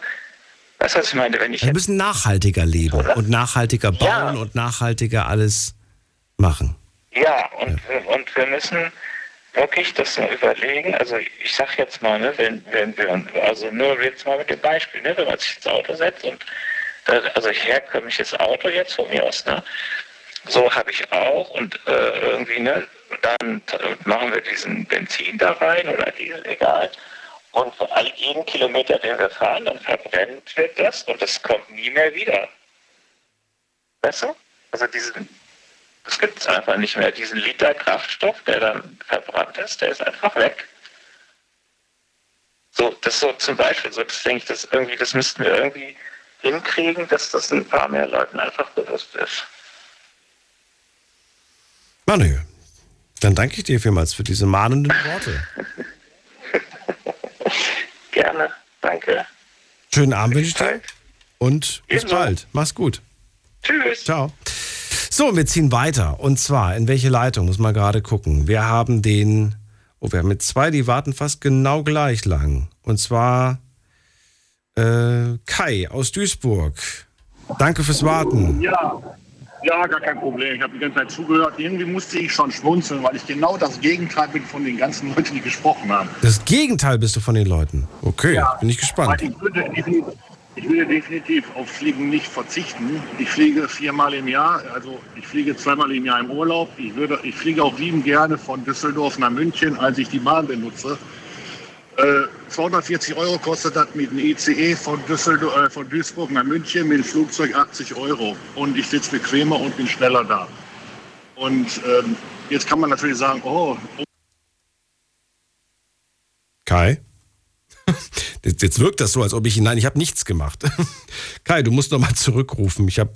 weißt du, was ich meine? Wenn ich Wir müssen nachhaltiger leben und nachhaltiger bauen und nachhaltiger alles machen. Ja, und, wir- und wir müssen wirklich das mal überlegen. Also ich sag jetzt mal, ne, wenn, wenn wir, also nur jetzt mal mit dem Beispiel, ne, wenn man sich ins Auto setzt und da, also herkömmliches Auto jetzt von mir aus, ne, so habe ich auch und äh, irgendwie, ne, dann machen wir diesen Benzin da rein oder Diesel, egal. Und für jeden Kilometer, den wir fahren, dann verbrennt wird das und das kommt nie mehr wieder. Weißt du? Also diesen, das gibt es einfach nicht mehr. Diesen Liter Kraftstoff, der dann verbrannt ist, der ist einfach weg. So, das so zum Beispiel, so das denke ich, das irgendwie, das müssten wir irgendwie hinkriegen, dass das ein paar mehr Leuten einfach bewusst ist. Manuel, dann danke ich dir vielmals für diese mahnenden Worte. Gerne, danke. Schönen Abend wünsche ich dir und bis bald. Mach's gut. Tschüss. Ciao. So, wir ziehen weiter. Und zwar, in welche Leitung? Muss man gerade gucken. Wir haben den, oh, wir haben mit zwei, die warten fast genau gleich lang. Und zwar Äh, Kai aus Duisburg. Danke fürs Warten. Ja, ja, gar kein Problem. Ich habe die ganze Zeit zugehört. Irgendwie musste ich schon schmunzeln, weil ich genau das Gegenteil bin von den ganzen Leuten, die gesprochen haben. Das Gegenteil bist du von den Leuten. Okay, Ja. bin ich gespannt. Ich würde, ich würde definitiv auf Fliegen nicht verzichten. Ich fliege viermal im Jahr, also ich fliege zweimal im Jahr im Urlaub. Ich, würde, ich fliege auch lieben gerne von Düsseldorf nach München, als ich die Bahn benutze. Äh, 240 Euro kostet das mit einem ICE von, Düsseldorf, äh, von Duisburg nach München, mit dem Flugzeug 80 Euro. Und ich sitze bequemer und bin schneller da. Und ähm, jetzt kann man natürlich sagen, oh, Kai? Jetzt, jetzt wirkt das so, als ob ich nein, ich habe nichts gemacht. Kai, du musst noch mal zurückrufen. Ich habe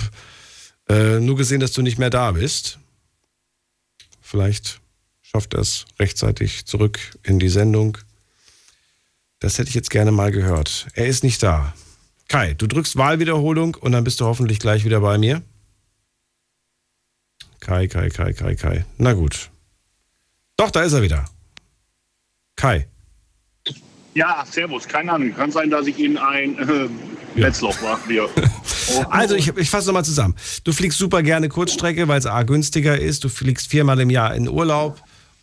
äh, nur gesehen, dass du nicht mehr da bist. Vielleicht schafft er es rechtzeitig zurück in die Sendung. Das hätte ich jetzt gerne mal gehört. Er ist nicht da. Kai, du drückst Wahlwiederholung und dann bist du hoffentlich gleich wieder bei mir. Kai, Kai, Kai, Kai, Kai. Na gut. Doch, da ist er wieder. Kai. Ja, servus, keine Ahnung. Kann sein, dass ich in ein äh, Netzloch war. Hier. Also ich, ich fasse nochmal zusammen. Du fliegst super gerne Kurzstrecke, weil es A günstiger ist. Du fliegst viermal im Jahr in Urlaub.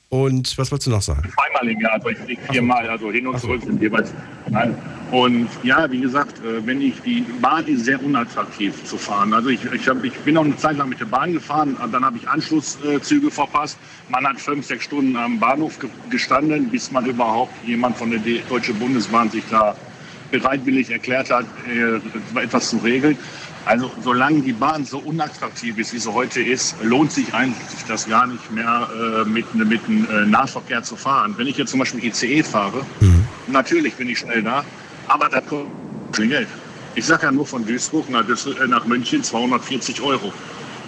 Und was wolltest du noch sagen? Zweimal im Jahr, also ich fliege viermal, also hin und zurück sind jeweils. Nein. Und ja, wie gesagt, äh, wenn ich die Bahn ist sehr unattraktiv zu fahren. Also ich, ich, hab, ich bin auch eine Zeit lang mit der Bahn gefahren, und dann habe ich Anschlusszüge verpasst. Man hat fünf, sechs Stunden am Bahnhof ge- gestanden, bis man überhaupt jemand von der Deutschen Bundesbahn sich da bereitwillig erklärt hat, äh, etwas zu regeln. Also solange die Bahn so unattraktiv ist, wie sie heute ist, lohnt sich eigentlich das gar nicht mehr äh, mit, mit dem äh, Nahverkehr zu fahren. Wenn ich jetzt zum Beispiel ICE fahre, natürlich bin ich schnell da, aber das Geld. Ich sage ja nur von Duisburg nach, äh, nach München 240 Euro.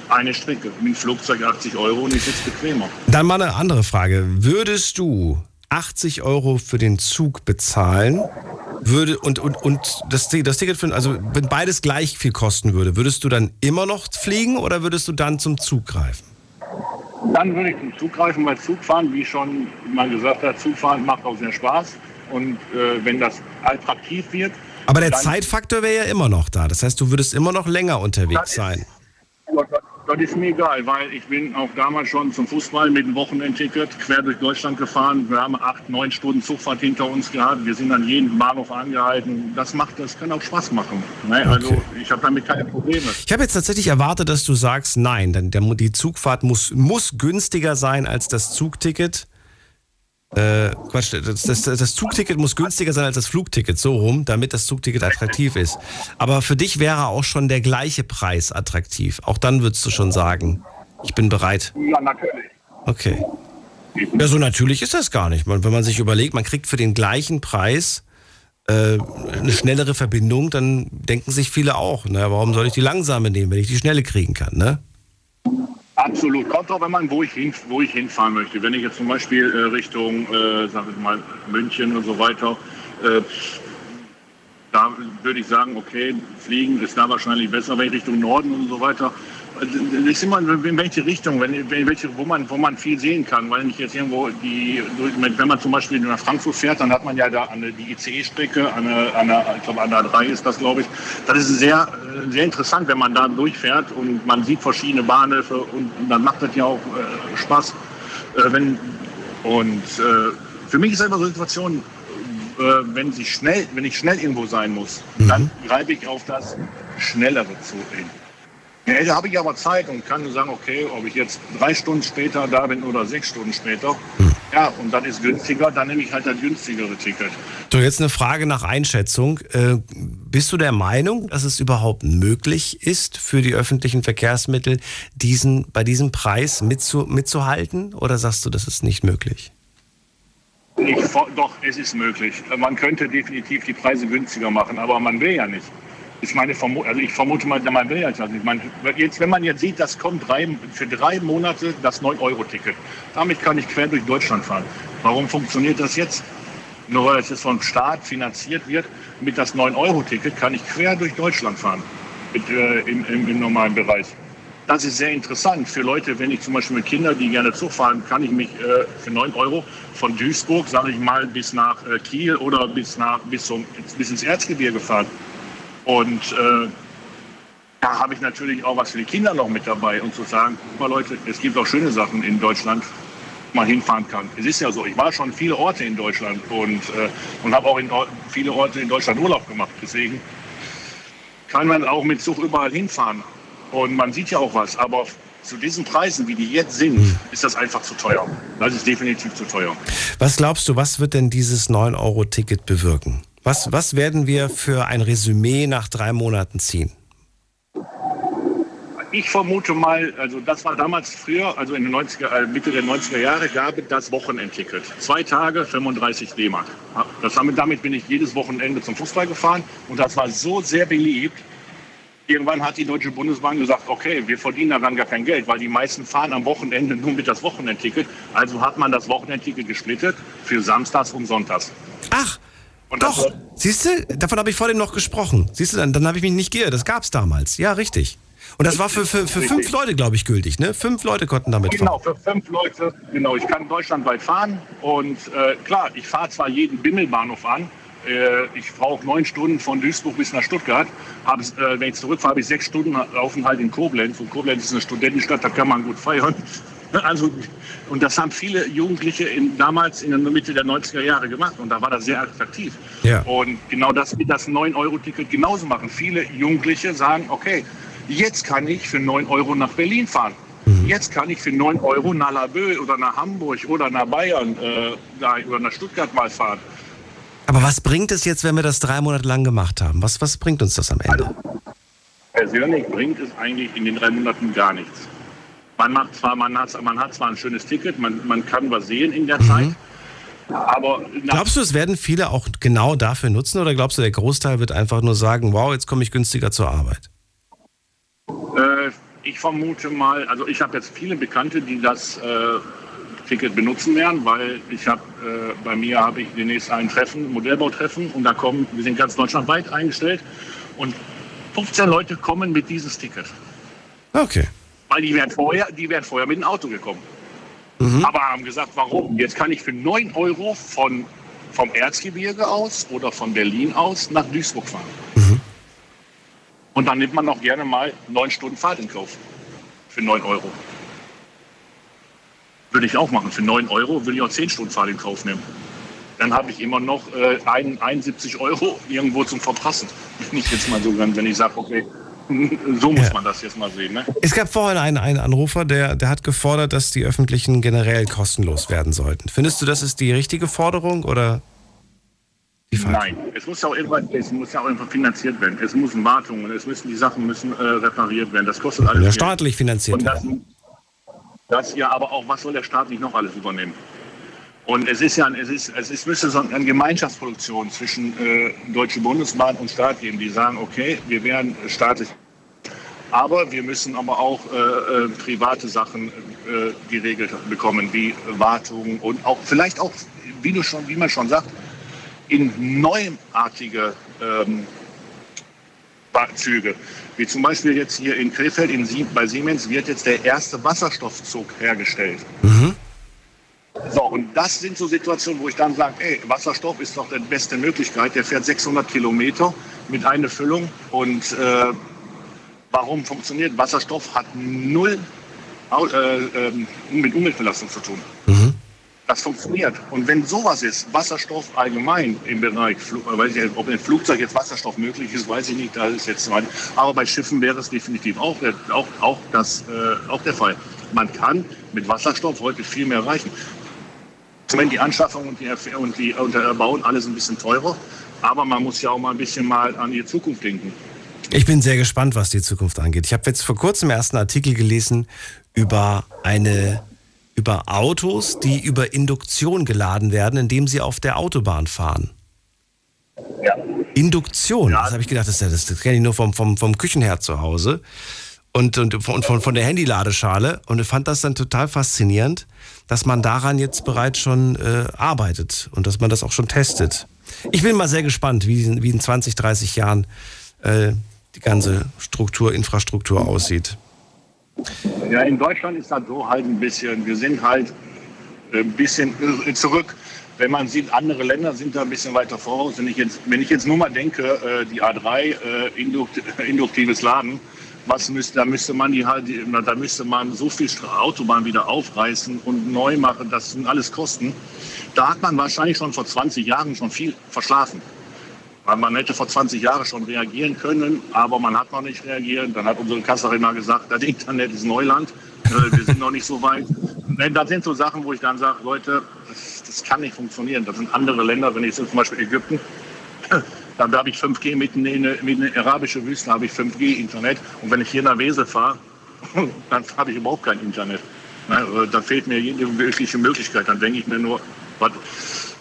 Eine Strecke, mit dem Flugzeug 80 Euro und ich sitze bequemer. Dann mal eine andere Frage. Würdest du 80 Euro für den Zug bezahlen? Würde, und und, und das, das Ticket für, also wenn beides gleich viel kosten würde, würdest du dann immer noch fliegen oder würdest du dann zum Zug greifen? Dann würde ich zum Zug greifen, weil Zugfahren, wie schon mal gesagt hat, Zugfahren macht auch sehr Spaß. Und äh, wenn das attraktiv wird. Aber der Zeitfaktor wäre ja immer noch da. Das heißt, du würdest immer noch länger unterwegs sein. Ja, Das ist mir egal, weil ich bin auch damals schon zum Fußball mit einem Wochenendticket quer durch Deutschland gefahren. Wir haben acht, neun Stunden Zugfahrt hinter uns gehabt. Wir sind an jedem Bahnhof angehalten. Das macht, das kann auch Spaß machen. Ne? Also ich habe damit keine Probleme. Ich habe jetzt tatsächlich erwartet, dass du sagst, nein, denn der, die Zugfahrt muss, muss günstiger sein als das Zugticket. Äh, Quatsch, das, das, das Zugticket muss günstiger sein als das Flugticket, so rum, damit das Zugticket attraktiv ist. Aber für dich wäre auch schon der gleiche Preis attraktiv. Auch dann würdest du schon sagen, ich bin bereit. Ja, natürlich. Okay. Ja, so natürlich ist das gar nicht. Man, wenn man sich überlegt, man kriegt für den gleichen Preis äh, eine schnellere Verbindung, dann denken sich viele auch, na, warum soll ich die langsame nehmen, wenn ich die schnelle kriegen kann, ne? Absolut. Kommt drauf an, wo ich, hin, wo ich hinfahren möchte. Wenn ich jetzt zum Beispiel äh, Richtung, äh, sagen wir mal, München und so weiter, äh, da würde ich sagen, okay, fliegen ist da wahrscheinlich besser, wenn ich Richtung Norden und so weiter. Das ist immer in welche Richtung, wenn, in welche, wo, man, wo man viel sehen kann. Weil ich jetzt irgendwo die, wenn man zum Beispiel nach Frankfurt fährt, dann hat man ja da eine, die ICE-Strecke, eine, eine, ich glaube an der 3 ist das, glaube ich. Das ist sehr, äh, sehr interessant, wenn man da durchfährt und man sieht verschiedene Bahnhöfe und, dann macht das ja auch äh, Spaß. Äh, wenn, und äh, für mich ist einfach so eine Situation, äh, wenn, ich schnell, wenn ich schnell irgendwo sein muss, dann greife ich auf das Schnellere zu. Ja, da habe ich aber Zeit und kann sagen, okay, ob ich jetzt drei Stunden später da bin oder sechs Stunden später, ja, und dann ist günstiger, dann nehme ich halt das günstigere Ticket. So, jetzt eine Frage nach Einschätzung. Äh, bist du der Meinung, dass es überhaupt möglich ist, für die öffentlichen Verkehrsmittel diesen, bei diesem Preis mitzu, mitzuhalten? Oder sagst du, das ist nicht möglich? Ich, doch, es ist möglich. Man könnte definitiv die Preise günstiger machen, aber man will ja nicht. Ich meine, vermu- also ich vermute mal, man will ja nicht. Ich meine, jetzt, wenn man jetzt sieht, das kommt drei, für drei Monate das 9-Euro-Ticket. Damit kann ich quer durch Deutschland fahren. Warum funktioniert das jetzt? Nur weil es jetzt vom Staat finanziert wird, mit das 9-Euro-Ticket kann ich quer durch Deutschland fahren. Mit, äh, im, im, Im normalen Bereich. das ist sehr interessant für Leute, wenn ich zum Beispiel mit Kindern, die gerne Zug fahren, kann ich mich äh, für 9 Euro von Duisburg, sage ich mal, bis nach äh, Kiel oder bis, nach, bis, zum, bis ins Erzgebirge fahren. Und äh, da habe ich natürlich auch was für die Kinder noch mit dabei und zu sagen, guck mal Leute, es gibt auch schöne Sachen in Deutschland, wo man hinfahren kann. Es ist ja so, ich war schon viele Orte in Deutschland und, äh, und habe auch in viele Orte in Deutschland Urlaub gemacht. Deswegen kann man auch mit Zug überall hinfahren. Und man sieht ja auch was, aber zu diesen Preisen, wie die jetzt sind, ist das einfach zu teuer. Das ist definitiv zu teuer. Was glaubst du, was wird denn dieses 9-Euro-Ticket bewirken? Was, was werden wir für ein Resümee nach drei Monaten ziehen? Ich vermute mal, also das war damals früher, also in den 90er, äh, Mitte der 90er Jahre, gab es das Wochenendticket. Zwei Tage, 35 D-Mark. Damit, damit bin ich jedes Wochenende zum Fußball gefahren und das war so sehr beliebt. Irgendwann hat die Deutsche Bundesbahn gesagt, okay, wir verdienen daran gar kein Geld, weil die meisten fahren am Wochenende nur mit das Wochenendticket. Also hat man das Wochenendticket gesplittet für Samstags und Sonntags. Ach, und doch. Siehst du, davon habe ich vorhin noch gesprochen. Siehst du, dann, dann habe ich mich nicht geirrt. Das gab es damals. Ja, richtig. Und das war für, für, für fünf. Leute, glaube ich, gültig. Ne? Fünf Leute konnten damit Genau, fahren. für fünf Leute. Genau, ich kann deutschlandweit fahren. Und äh, klar, ich fahre zwar jeden Bimmelbahnhof an. Äh, ich brauche neun Stunden von Duisburg bis nach Stuttgart. Hab, äh, wenn ich zurückfahre, habe ich sechs Stunden Aufenthalt in Koblenz. Und Koblenz ist eine Studentenstadt, da kann man gut feiern. Also, und das haben viele Jugendliche in, damals in der Mitte der 90er Jahre gemacht. Und da war das sehr attraktiv. Ja. Und genau das wird das 9-Euro-Ticket genauso machen. Viele Jugendliche sagen, okay, jetzt kann ich für 9 Euro nach Berlin fahren. Jetzt kann ich für 9 Euro nach Laboe oder nach Hamburg oder nach Bayern äh, oder nach Stuttgart mal fahren. Aber was bringt es jetzt, wenn wir das drei Monate lang gemacht haben? Was, was bringt uns das am Ende? Persönlich bringt es eigentlich in den drei Monaten gar nichts. Man, macht zwar, man, hat, man hat zwar ein schönes Ticket, man, man kann was sehen in der Zeit, aber Glaubst du, es werden viele auch genau dafür nutzen oder glaubst du, der Großteil wird einfach nur sagen, wow, jetzt komme ich günstiger zur Arbeit? Äh, ich vermute mal, also ich habe jetzt viele Bekannte, die das äh, Ticket benutzen werden, weil ich habe äh, bei mir habe ich demnächst ein Treffen, Modellbautreffen und da kommen, wir sind ganz deutschlandweit eingestellt und 15 Leute kommen mit dieses Ticket, Okay. Weil die wären vorher, die wären vorher mit dem Auto gekommen. Aber haben gesagt, warum? Jetzt kann ich für 9 Euro von, vom Erzgebirge aus oder von Berlin aus nach Duisburg fahren. Und dann nimmt man auch gerne mal 9 Stunden Fahrt in Kauf. Für 9 Euro. Würde ich auch machen. Für 9 Euro würde ich auch 10 Stunden Fahrt in Kauf nehmen. Dann habe ich immer noch äh, ein- 71 Euro irgendwo zum Verpassen. Wenn ich jetzt mal so, wenn ich sage, okay, so muss man das jetzt mal sehen. Ne? Es gab vorhin einen, einen Anrufer, der, der hat gefordert, dass die öffentlichen generell kostenlos werden sollten. Findest du, das ist die richtige Forderung oder die falsche? Nein, es muss ja auch es muss ja auch finanziert werden. Es müssen Wartungen, es müssen die Sachen müssen äh, repariert werden. Das kostet alles Ja, staatlich finanziert Und das, das ja, aber auch was soll der Staat nicht noch alles übernehmen? Und es ist ja, es ist, es ist, müsste so eine Gemeinschaftsproduktion zwischen äh, Deutsche Bundesbahn und Staat geben, die sagen, okay, wir werden staatlich, aber wir müssen aber auch äh, äh, private Sachen äh, geregelt bekommen, wie Wartung und auch vielleicht auch, wie du schon, wie man schon sagt, in neuartige ähm, Züge. Wie zum Beispiel jetzt hier in Krefeld in Sie bei Siemens wird jetzt der erste Wasserstoffzug hergestellt. So, und das sind so Situationen, wo ich dann sage, ey, Wasserstoff ist doch die beste Möglichkeit. Der fährt 600 Kilometer mit einer Füllung. Und äh, warum funktioniert? Wasserstoff hat null äh, ähm, mit Umweltbelastung zu tun. Das funktioniert. Und wenn sowas ist, Wasserstoff allgemein im Bereich, äh, weiß ich, ob im Flugzeug jetzt Wasserstoff möglich ist, weiß ich nicht. Da ist jetzt mal, aber bei Schiffen wäre es definitiv auch, der- auch, auch, das, äh, auch der Fall. Man kann mit Wasserstoff heute viel mehr erreichen. Beispiel die Anschaffung und die, und die und der Erbauen alles ein bisschen teurer, aber man muss ja auch mal ein bisschen mal an die Zukunft denken. Ich bin sehr gespannt, was die Zukunft angeht. Ich habe jetzt vor kurzem erst einen Artikel gelesen über eine über Autos, die über Induktion geladen werden, indem sie auf der Autobahn fahren. Induktion, das habe ich gedacht, das, das, das kenne ich nur vom, vom, vom Küchenherd zu Hause und, und von, von, von der Handyladeschale und ich fand das dann total faszinierend, dass man daran jetzt bereits schon äh, arbeitet und dass man das auch schon testet. Ich bin mal sehr gespannt, wie, wie in 20, 30 Jahren äh, die ganze Struktur, Infrastruktur aussieht. Ja, in Deutschland ist das so halt ein bisschen, wir sind halt ein bisschen äh, zurück. Wenn man sieht, andere Länder sind da ein bisschen weiter voraus. Wenn ich jetzt, wenn ich jetzt nur mal denke, äh, die A3, äh, indukt, induktives Laden, was müsste, da müsste man die halt, da müsste man so viel Autobahn wieder aufreißen und neu machen. Das sind alles Kosten. Da hat man wahrscheinlich schon vor 20 Jahren schon viel verschlafen. Weil man hätte vor 20 Jahren schon reagieren können, aber man hat noch nicht reagiert. Dann hat unsere Kanzlerin mal gesagt, das Internet ist Neuland. Äh, wir sind noch nicht so weit. Das sind so Sachen, wo ich dann sage, Leute, das, das kann nicht funktionieren. Das sind andere Länder, wenn ich zum Beispiel Ägypten, dann habe ich 5G mitten in eine, in arabische Wüste, habe ich 5G-Internet. Und wenn ich hier nach Wesel fahre, dann habe ich überhaupt kein Internet. Ne, da fehlt mir jede mögliche Möglichkeit. Dann denke ich mir nur, was,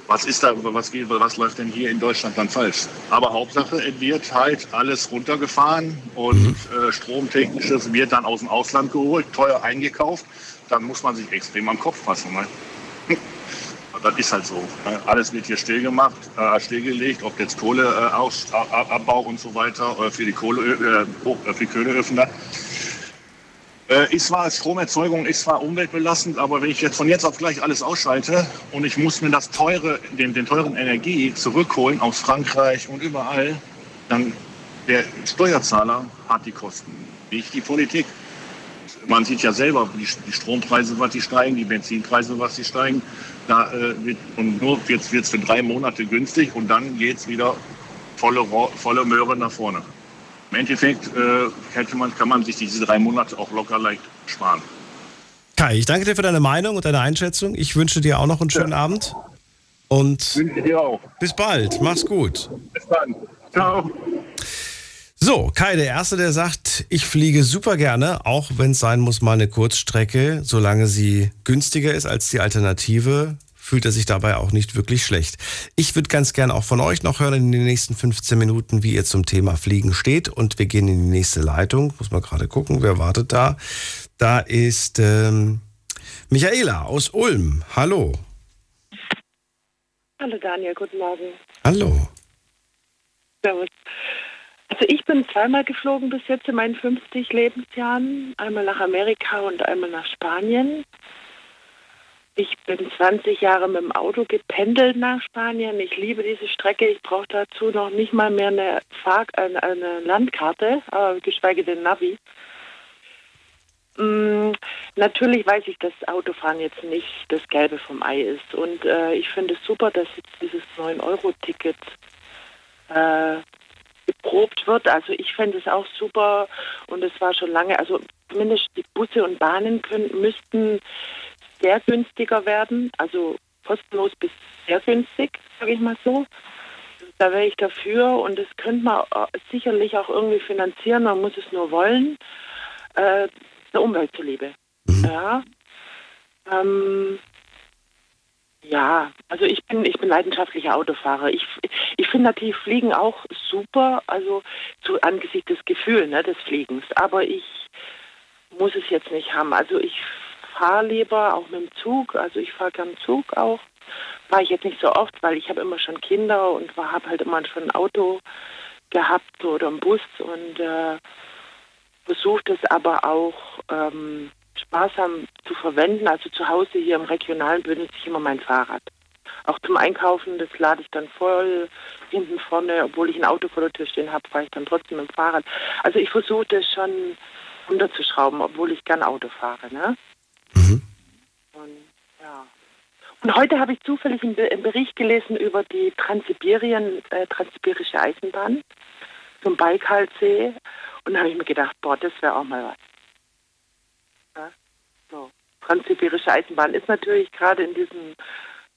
was ist da, was geht, was läuft denn hier in Deutschland dann falsch? Aber Hauptsache, es wird halt alles runtergefahren und mhm. äh, Stromtechnisches wird dann aus dem Ausland geholt, teuer eingekauft. Dann muss man sich extrem am Kopf fassen. Ne? das ist halt so. Ne? Alles wird hier stillgemacht, äh, stillgelegt, ob jetzt Kohleabbau äh, und so weiter äh, für die Kohle, für die Kohleöfen. Äh, ist zwar Stromerzeugung, ist zwar umweltbelastend, aber wenn ich jetzt von jetzt auf gleich alles ausschalte und ich muss mir das teure, den, den teuren Energie zurückholen aus Frankreich und überall, dann der Steuerzahler hat die Kosten, nicht die Politik. Man sieht ja selber, die, die Strompreise, was die steigen, die Benzinpreise, was die steigen. Da, äh, wird, und nur jetzt wird es für drei Monate günstig und dann geht es wieder volle, volle Möhre nach vorne. Im Endeffekt äh, man, kann man sich diese drei Monate auch locker leicht sparen. Kai, ich danke dir für deine Meinung und deine Einschätzung. Ich wünsche dir auch noch einen schönen ja. Abend. Und wünsche dir auch. Bis bald. Mach's gut. Bis dann. Ciao. So, Kai, der Erste, der sagt, ich fliege super gerne, auch wenn es sein muss, mal eine Kurzstrecke, solange sie günstiger ist als die Alternative, fühlt er sich dabei auch nicht wirklich schlecht. Ich würde ganz gerne auch von euch noch hören in den nächsten 15 Minuten, wie ihr zum Thema Fliegen steht. Und wir gehen in die nächste Leitung. Muss man gerade gucken, wer wartet da. Da ist ähm, Michaela aus Ulm. Hallo. Hallo Daniel, guten Morgen. Hallo. Servus. Also ich bin zweimal geflogen bis jetzt in meinen 50 Lebensjahren. Einmal nach Amerika und einmal nach Spanien. Ich bin 20 Jahre mit dem Auto gependelt nach Spanien. Ich liebe diese Strecke. Ich brauche dazu noch nicht mal mehr eine, Fahr eine, eine Landkarte, geschweige denn Navi. Mm, natürlich weiß ich, dass Autofahren jetzt nicht das Gelbe vom Ei ist. Und äh, ich finde es super, dass jetzt dieses 9-Euro-Ticket äh, geprobt wird. Also ich fände es auch super und es war schon lange, also zumindest die Busse und Bahnen können, müssten sehr günstiger werden, also kostenlos bis sehr günstig, sage ich mal so. Da wäre ich dafür und das könnte man äh, sicherlich auch irgendwie finanzieren, man muss es nur wollen, äh, der Umwelt zuliebe. Mhm. Ja. Ähm, ja, also ich bin ich bin leidenschaftlicher Autofahrer. Ich, ich finde natürlich Fliegen auch super, also zu, angesichts des Gefühls ne, des Fliegens. Aber ich muss es jetzt nicht haben. Also ich fahre lieber auch mit dem Zug. Also ich fahre gern Zug auch. Fahre ich jetzt nicht so oft, weil ich habe immer schon Kinder und habe halt immer schon ein Auto gehabt oder einen Bus und äh, versuche das aber auch ähm, sparsam zu verwenden. Also zu Hause hier im Regionalen benutze ich immer mein Fahrrad. Auch zum Einkaufen, das lade ich dann voll hinten vorne, obwohl ich ein Auto vor der Tür stehen habe, fahre ich dann trotzdem mit dem Fahrrad. Also ich versuche das schon runterzuschrauben, obwohl ich gern Auto fahre. Ne? Mhm. Und, ja. Und heute habe ich zufällig einen, Bericht gelesen über die Transsibirien, äh, Transsibirische Eisenbahn zum Baikalsee. Und da habe ich mir gedacht, boah, das wäre auch mal was. Transsibirische Eisenbahn ist natürlich gerade in diesen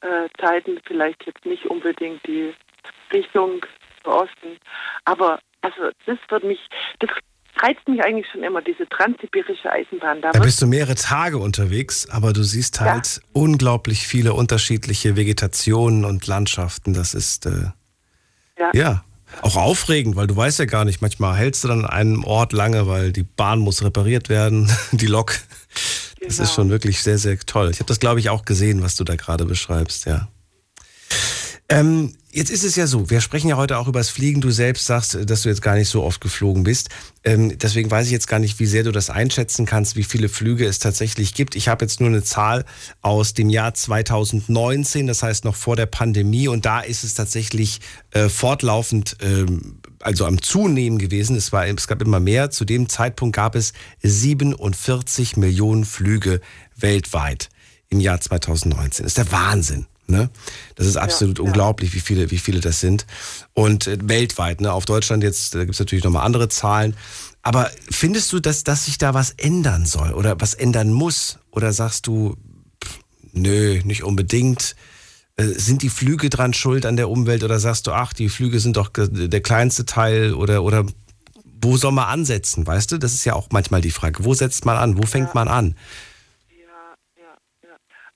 äh, Zeiten vielleicht jetzt nicht unbedingt die Richtung Osten. Aber also das wird mich, das reizt mich eigentlich schon immer, diese transsibirische Eisenbahn. Da, da bist du mehrere Tage unterwegs, aber du siehst halt ja. unglaublich viele unterschiedliche Vegetationen und Landschaften. Das ist äh, ja. ja. auch aufregend, weil du weißt ja gar nicht, manchmal hältst du dann an einem Ort lange, weil die Bahn muss repariert werden, die Lok. Das genau. ist schon wirklich sehr, sehr toll. Ich habe das, glaube ich, auch gesehen, was du da gerade beschreibst, ja. Ähm, jetzt ist es ja so, wir sprechen ja heute auch über das Fliegen. Du selbst sagst, dass du jetzt gar nicht so oft geflogen bist. Ähm, deswegen weiß ich jetzt gar nicht, wie sehr du das einschätzen kannst, wie viele Flüge es tatsächlich gibt. Ich habe jetzt nur eine Zahl aus dem Jahr 2019, das heißt noch vor der Pandemie. Und da ist es tatsächlich äh, fortlaufend, ähm, also am Zunehmen gewesen. Es, war, es gab immer mehr. Zu dem Zeitpunkt gab es 47 Millionen Flüge weltweit im Jahr 2019. Das ist der Wahnsinn. Ne? Das ist absolut ja, unglaublich, wie viele, wie viele das sind. Und äh, weltweit, ne? auf Deutschland jetzt, da gibt es natürlich nochmal andere Zahlen. Aber findest du, dass, dass sich da was ändern soll oder was ändern muss? Oder sagst du, pff, nö, nicht unbedingt? Äh, sind die Flüge dran schuld an der Umwelt oder sagst du, ach, die Flüge sind doch der kleinste Teil oder, oder wo soll man ansetzen? Weißt du, das ist ja auch manchmal die Frage. Wo setzt man an? Wo fängt ja. man an?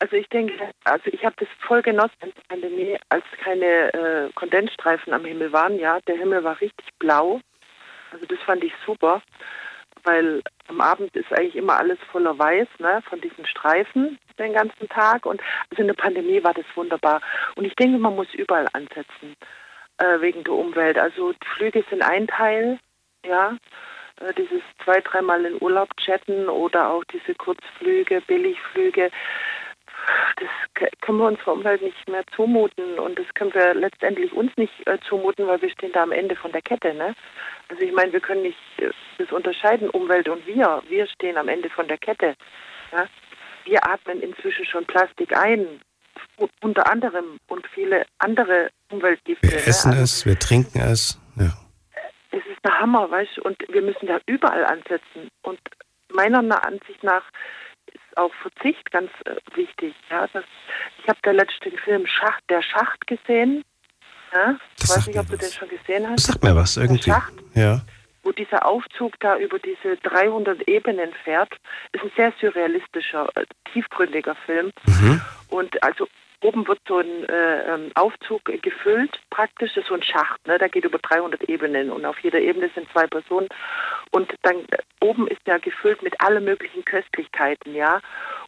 Also ich denke, also ich habe das voll genossen in der Pandemie, als keine äh, Kondensstreifen am Himmel waren. Ja, der Himmel war richtig blau. Also das fand ich super, weil am Abend ist eigentlich immer alles voller Weiß, ne, von diesen Streifen den ganzen Tag. Und also in der Pandemie war das wunderbar. Und ich denke, man muss überall ansetzen äh, wegen der Umwelt. Also die Flüge sind ein Teil, ja, äh, dieses zwei, dreimal in Urlaub chatten oder auch diese Kurzflüge, Billigflüge das können wir unserer Umwelt nicht mehr zumuten und das können wir letztendlich uns nicht äh, zumuten, weil wir stehen da am Ende von der Kette. Ne? Also ich meine, wir können nicht äh, das unterscheiden, Umwelt und wir. Wir stehen am Ende von der Kette. Ja? Wir atmen inzwischen schon Plastik ein, unter anderem und viele andere Umweltgifte. Wir ne? essen also, es, wir trinken es. Ja. Es ist der Hammer, weißt du, und wir müssen da überall ansetzen. Und meiner Ansicht nach auch Verzicht ganz äh, wichtig. Ja, das, ich habe da letzten Film Schacht, der Schacht gesehen. Ja, ich weiß nicht, ob du was. den schon gesehen hast. Das sagt mir was, irgendwie. Der Schacht, ja. Wo dieser Aufzug da über diese 300 Ebenen fährt, ist ein sehr surrealistischer, äh, tiefgründiger Film. Mhm. Und also oben wird so ein äh, ähm, Aufzug gefüllt, praktisch, das ist so ein Schacht, ne? der geht über 300 Ebenen und auf jeder Ebene sind zwei Personen und dann äh, oben ist ja gefüllt mit allen möglichen Köstlichkeiten, ja.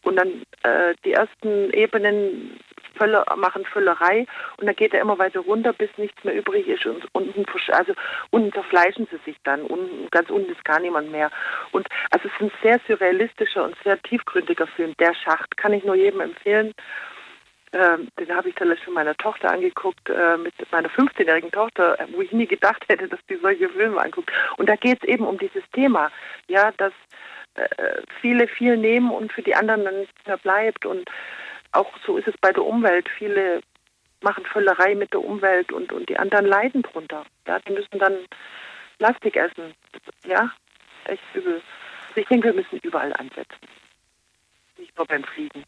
Und dann äh, die ersten Ebenen Fülle, machen Füllerei und dann geht er immer weiter runter, bis nichts mehr übrig ist und unten, also unten zerfleischen sie sich dann und ganz unten ist gar niemand mehr. Und also es ist ein sehr surrealistischer und sehr tiefgründiger Film, der Schacht, kann ich nur jedem empfehlen. Ähm, den habe ich dann letztens meiner Tochter angeguckt, äh, mit meiner 15-jährigen Tochter, wo ich nie gedacht hätte, dass die solche Filme anguckt. Und da geht es eben um dieses Thema, ja, dass äh, viele viel nehmen und für die anderen dann nichts mehr bleibt. Und auch so ist es bei der Umwelt. Viele machen Völlerei mit der Umwelt und, und die anderen leiden drunter. Ja, die müssen dann Plastik essen. Ja, echt übel. Also ich denke, wir müssen überall ansetzen. Nicht nur beim Fliegen.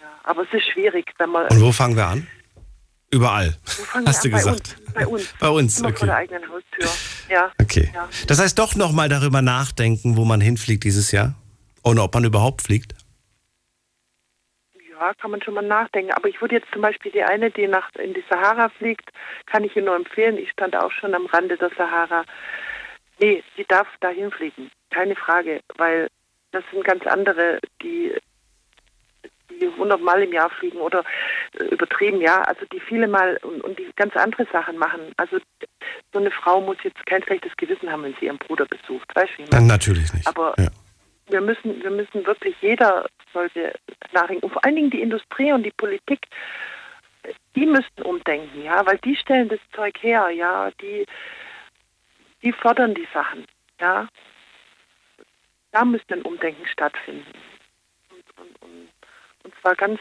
Ja, aber es ist schwierig, wenn man. Und wo fangen wir an? Überall. Hast du gesagt? Bei uns. Bei uns. Bei uns. Okay. vor der eigenen Haustür. Ja. Okay. Ja. Das heißt doch nochmal darüber nachdenken, wo man hinfliegt dieses Jahr? Oder ob man überhaupt fliegt? Ja, kann man schon mal nachdenken. Aber ich würde jetzt zum Beispiel die eine, die nach in die Sahara fliegt, kann ich Ihnen nur empfehlen. Ich stand auch schon am Rande der Sahara. Nee, sie darf dahin fliegen. Keine Frage. Weil das sind ganz andere, die die 100 Mal im Jahr fliegen oder äh, übertrieben, ja, also die viele Mal und, und, die ganz andere Sachen machen. Also so eine Frau muss jetzt kein schlechtes Gewissen haben, wenn sie ihren Bruder besucht, weißt du? Nein, natürlich nicht. Aber ja. wir müssen, wir müssen wirklich, jeder sollte nachdenken. Und vor allen Dingen die Industrie und die Politik, die müssten umdenken, ja, weil die stellen das Zeug her, ja, die, die fordern die Sachen, ja. Da müsste ein Umdenken stattfinden. Zwar ganz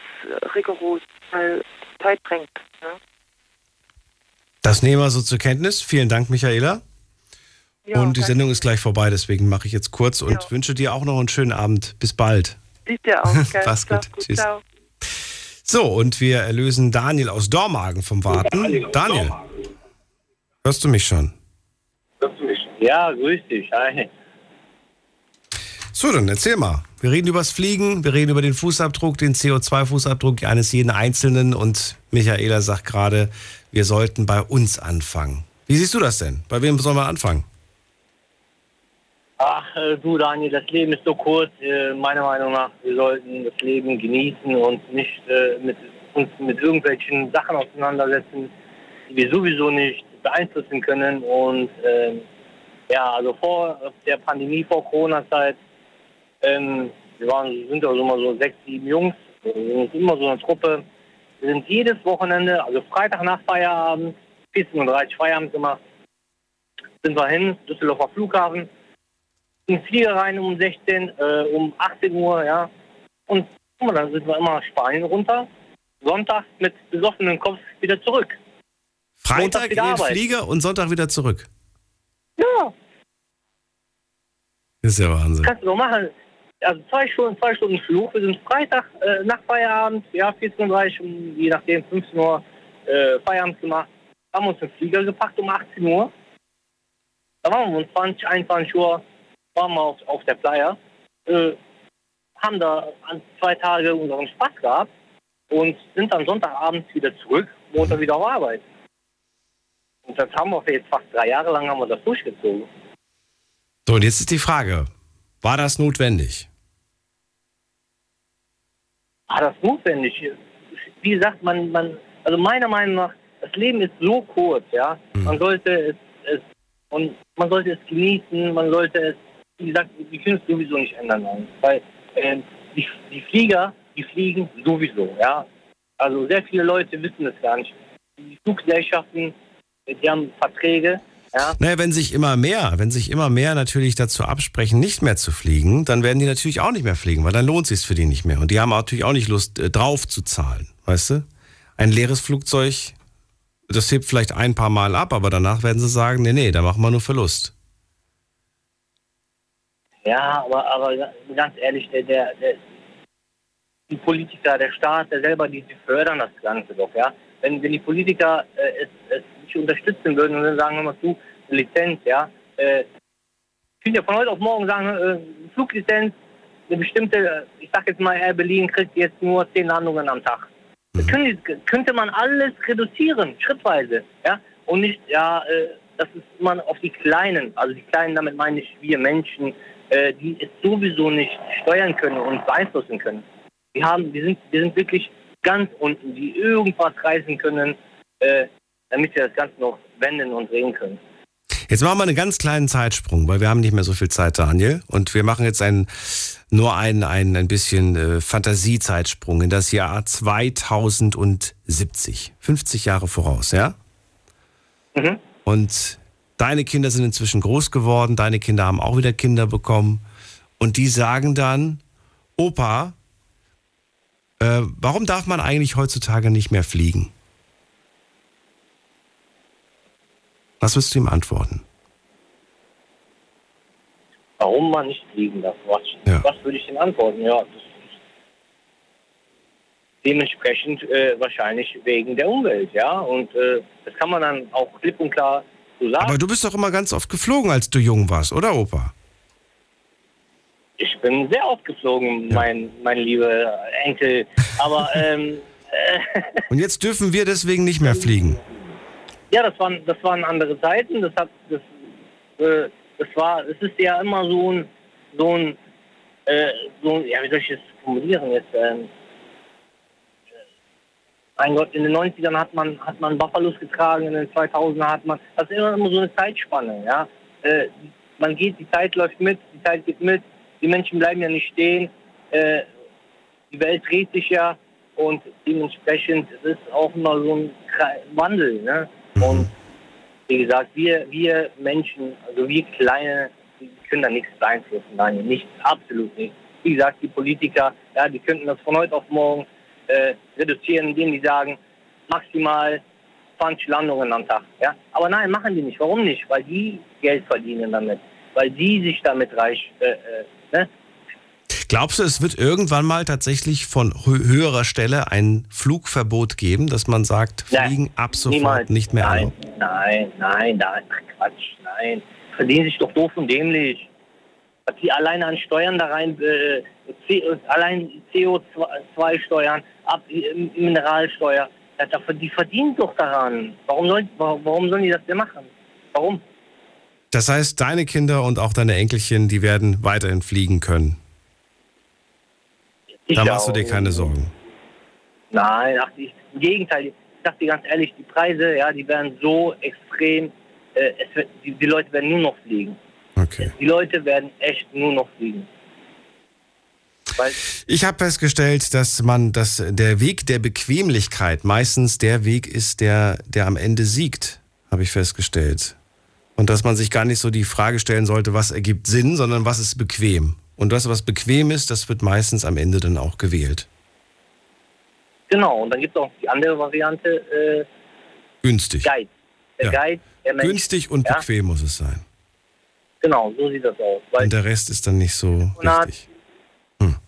rigoros, weil Zeit drängt. Ne? Das nehmen wir so zur Kenntnis. Vielen Dank, Michaela. Ja, und die Sendung ist gleich vorbei, deswegen mache ich jetzt kurz und ja. wünsche dir auch noch einen schönen Abend. Bis bald. Sieht dir auch. Pass gut. gut. Tschüss. Ciao. So, und wir erlösen Daniel aus Dormagen vom Warten. Daniel, Daniel hörst du mich schon? Hörst du mich? Ja, grüß dich. Hi. So, dann erzähl mal. Wir reden über das Fliegen, wir reden über den Fußabdruck, den CO2-Fußabdruck eines jeden Einzelnen und Michaela sagt gerade, wir sollten bei uns anfangen. Wie siehst du das denn? Bei wem sollen wir anfangen? Ach, äh, du Daniel, das Leben ist so kurz. Äh, meiner Meinung nach, wir sollten das Leben genießen und nicht äh, mit uns mit irgendwelchen Sachen auseinandersetzen, die wir sowieso nicht beeinflussen können. Und ähm, ja, also vor der Pandemie, vor Corona-Zeit, ähm, wir waren, sind also immer so sechs, sieben Jungs, wir sind immer so eine Truppe. Wir sind jedes Wochenende, also Freitag nach Feierabend, 14.30 Uhr Feierabend gemacht, sind wir hin, Düsseldorfer Flughafen, in Flieger rein um 16, äh, um 18 Uhr, ja. Und guck mal, dann sind wir immer Spanien runter, Sonntag mit besoffenem Kopf wieder zurück. Freitag Montag in wieder den Arbeit. Flieger und Sonntag wieder zurück. Ja, Das ist ja Wahnsinn. kannst du doch machen. Also zwei Stunden, zwei Stunden Flug. Wir sind Freitag äh, nach Feierabend, ja, 14.30 Uhr, je nachdem, 15 Uhr äh, Feierabend gemacht. Haben uns den Flieger gepackt um 18 Uhr. Da waren wir um 20, 21 Uhr, waren wir auf, auf der Playa. Äh, haben da an zwei Tage unseren Spaß gehabt und sind dann Sonntagabends wieder zurück, Montag wieder auf Arbeit. Und das haben wir jetzt fast drei Jahre lang haben wir das durchgezogen. So, und jetzt ist die Frage, war das notwendig? War das notwendig? Wie gesagt, man, man, also meiner Meinung nach, das Leben ist so kurz, ja. Man sollte es, es und man sollte es genießen, man sollte es, wie gesagt, wir können es sowieso nicht ändern, weil äh, die, die Flieger, die fliegen sowieso, ja. Also sehr viele Leute wissen es gar nicht. Die Fluggesellschaften, äh, die haben Verträge, ja. Naja, wenn sich immer mehr, wenn sich immer mehr natürlich dazu absprechen, nicht mehr zu fliegen, dann werden die natürlich auch nicht mehr fliegen, weil dann lohnt sich für die nicht mehr. Und die haben natürlich auch nicht Lust, äh, drauf zu zahlen, weißt du? Ein leeres Flugzeug, das hebt vielleicht ein paar Mal ab, aber danach werden sie sagen, nee, nee, da machen wir nur Verlust. Ja, aber, aber ganz ehrlich, der, der, der, die Politiker, der Staat, der selber, die, die fördern das Ganze doch, ja. Wenn, wenn die Politiker äh, es, es nicht unterstützen würden und dann sagen wir mal zu, Lizenz, ja, äh, ich könnte ja von heute auf morgen sagen, äh, Fluglizenz, eine bestimmte, äh, ich sag jetzt mal, Air Berlin kriegt jetzt nur zehn Landungen am Tag. Das können, die- könnte man alles reduzieren, schrittweise, ja, und nicht, ja, äh, das ist man auf die Kleinen, also die Kleinen, damit meine ich wir Menschen, äh, die es sowieso nicht steuern können und beeinflussen können. Wir haben, wir sind, wir sind wirklich ganz unten, die irgendwas reißen können, äh, damit wir das Ganze noch wenden und drehen können. Jetzt machen wir einen ganz kleinen Zeitsprung, weil wir haben nicht mehr so viel Zeit, Daniel. Und wir machen jetzt einen, nur einen, einen ein bisschen äh, Fantasiezeitsprung in das Jahr 2070. 50 Jahre voraus, ja? Und deine Kinder sind inzwischen groß geworden, deine Kinder haben auch wieder Kinder bekommen. Und die sagen dann, Opa, äh, warum darf man eigentlich heutzutage nicht mehr fliegen? Was wirst du ihm antworten? Warum man nicht fliegen darf, was, was würde ich denn antworten? Ja, dementsprechend äh, wahrscheinlich wegen der Umwelt, ja. Und äh, das kann man dann auch klipp und klar so sagen. Aber du bist doch immer ganz oft geflogen, als du jung warst, oder Opa? Ich bin sehr oft geflogen, mein, mein lieber Enkel. Aber ähm, äh, Und jetzt dürfen wir deswegen nicht mehr fliegen. ja, das waren das waren andere Zeiten. Das hat das, äh, das war es ist ja immer so ein so ein äh, so ein, ja wie soll ich das formulieren jetzt? Ähm, mein Gott, in den 90ern hat man hat man Buffalos getragen, in den 2000er hat man das ist immer, immer so eine Zeitspanne, ja. Äh, man geht, die Zeit läuft mit, die Zeit geht mit, die Menschen bleiben ja nicht stehen, äh, die Welt dreht sich ja und dementsprechend es ist auch immer so ein Wandel, ne? Und wie gesagt, wir, wir Menschen, also wir Kleine, können da nichts beeinflussen, nein, nichts, absolut nicht. Wie gesagt, die Politiker, ja, die könnten das von heute auf morgen äh, reduzieren, indem die sagen, maximal 20 Landungen am Tag. Ja? Aber nein, machen die nicht. Warum nicht? Weil die Geld verdienen damit. Weil die sich damit reich, äh, äh, ne? Glaubst du, es wird irgendwann mal tatsächlich von hö- höherer Stelle ein Flugverbot geben, dass man sagt, Fliegen ab sofort niemals. nicht mehr nein, erlaubt? Nein, nein, nein, Quatsch, nein. Verdienen sich doch doof und dämlich. Was die alleine an Steuern da rein, äh, C, allein CO2-Steuern, ab äh, Mineralsteuer, die verdienen doch daran. Warum sollen, warum sollen die das denn machen? Warum? Das heißt, deine Kinder und auch deine Enkelchen, die werden weiterhin fliegen können. Da machst du dir keine Sorgen. Nein, ach, ich, im Gegenteil. Ich sag dir ganz ehrlich, die Preise, ja, die werden so extrem, äh, es wird, die, die Leute werden nur noch fliegen. Okay. Die Leute werden echt nur noch fliegen. Weil, Ich habe festgestellt, dass man, dass der Weg der Bequemlichkeit meistens der Weg ist, der, der am Ende siegt, habe ich festgestellt. Und dass man sich gar nicht so die Frage stellen sollte, was ergibt Sinn, sondern was ist bequem. Und das, was bequem ist, das wird meistens am Ende dann auch gewählt. genau, und dann gibt es auch die andere Variante, äh, Günstig. Guide. Der Ja. Guide, der Mensch. Günstig und ja? bequem muss es sein. Genau, so sieht das aus. Und der Rest ist dann nicht so Telefonat- wichtig.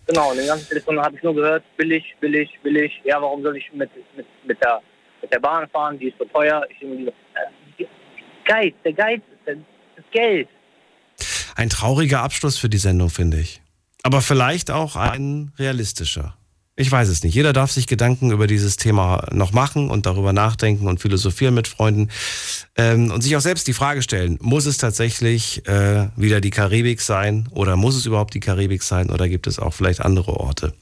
Genau, in den ganzen Telefonen habe ich nur gehört, billig, billig, billig. Ja, warum soll ich mit, mit, mit, der, mit der Bahn fahren? Die ist so teuer. Ich äh, Guide, der Guide, das, das Geld. Ein trauriger Abschluss für die Sendung, finde ich. Aber vielleicht auch ein realistischer. Ich weiß es nicht. Jeder darf sich Gedanken über dieses Thema noch machen und darüber nachdenken und philosophieren mit Freunden ähm, und sich auch selbst die Frage stellen, muss es tatsächlich äh, wieder die Karibik sein oder muss es überhaupt die Karibik sein oder gibt es auch vielleicht andere Orte,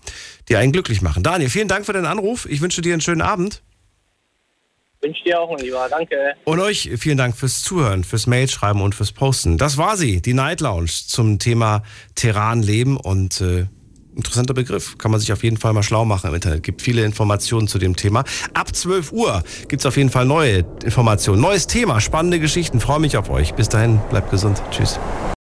die einen glücklich machen? Daniel, vielen Dank für den Anruf. Ich wünsche dir einen schönen Abend. Wünsche dir auch, mein Lieber. Danke. Und euch vielen Dank fürs Zuhören, fürs Mailschreiben und fürs Posten. Das war sie, die Night Lounge zum Thema Terran leben und äh, interessanter Begriff. Kann man sich auf jeden Fall mal schlau machen im Internet. Gibt viele Informationen zu dem Thema. Ab 12 Uhr gibt's auf jeden Fall neue Informationen, neues Thema, spannende Geschichten. Freue mich auf euch. Bis dahin, bleibt gesund. Tschüss.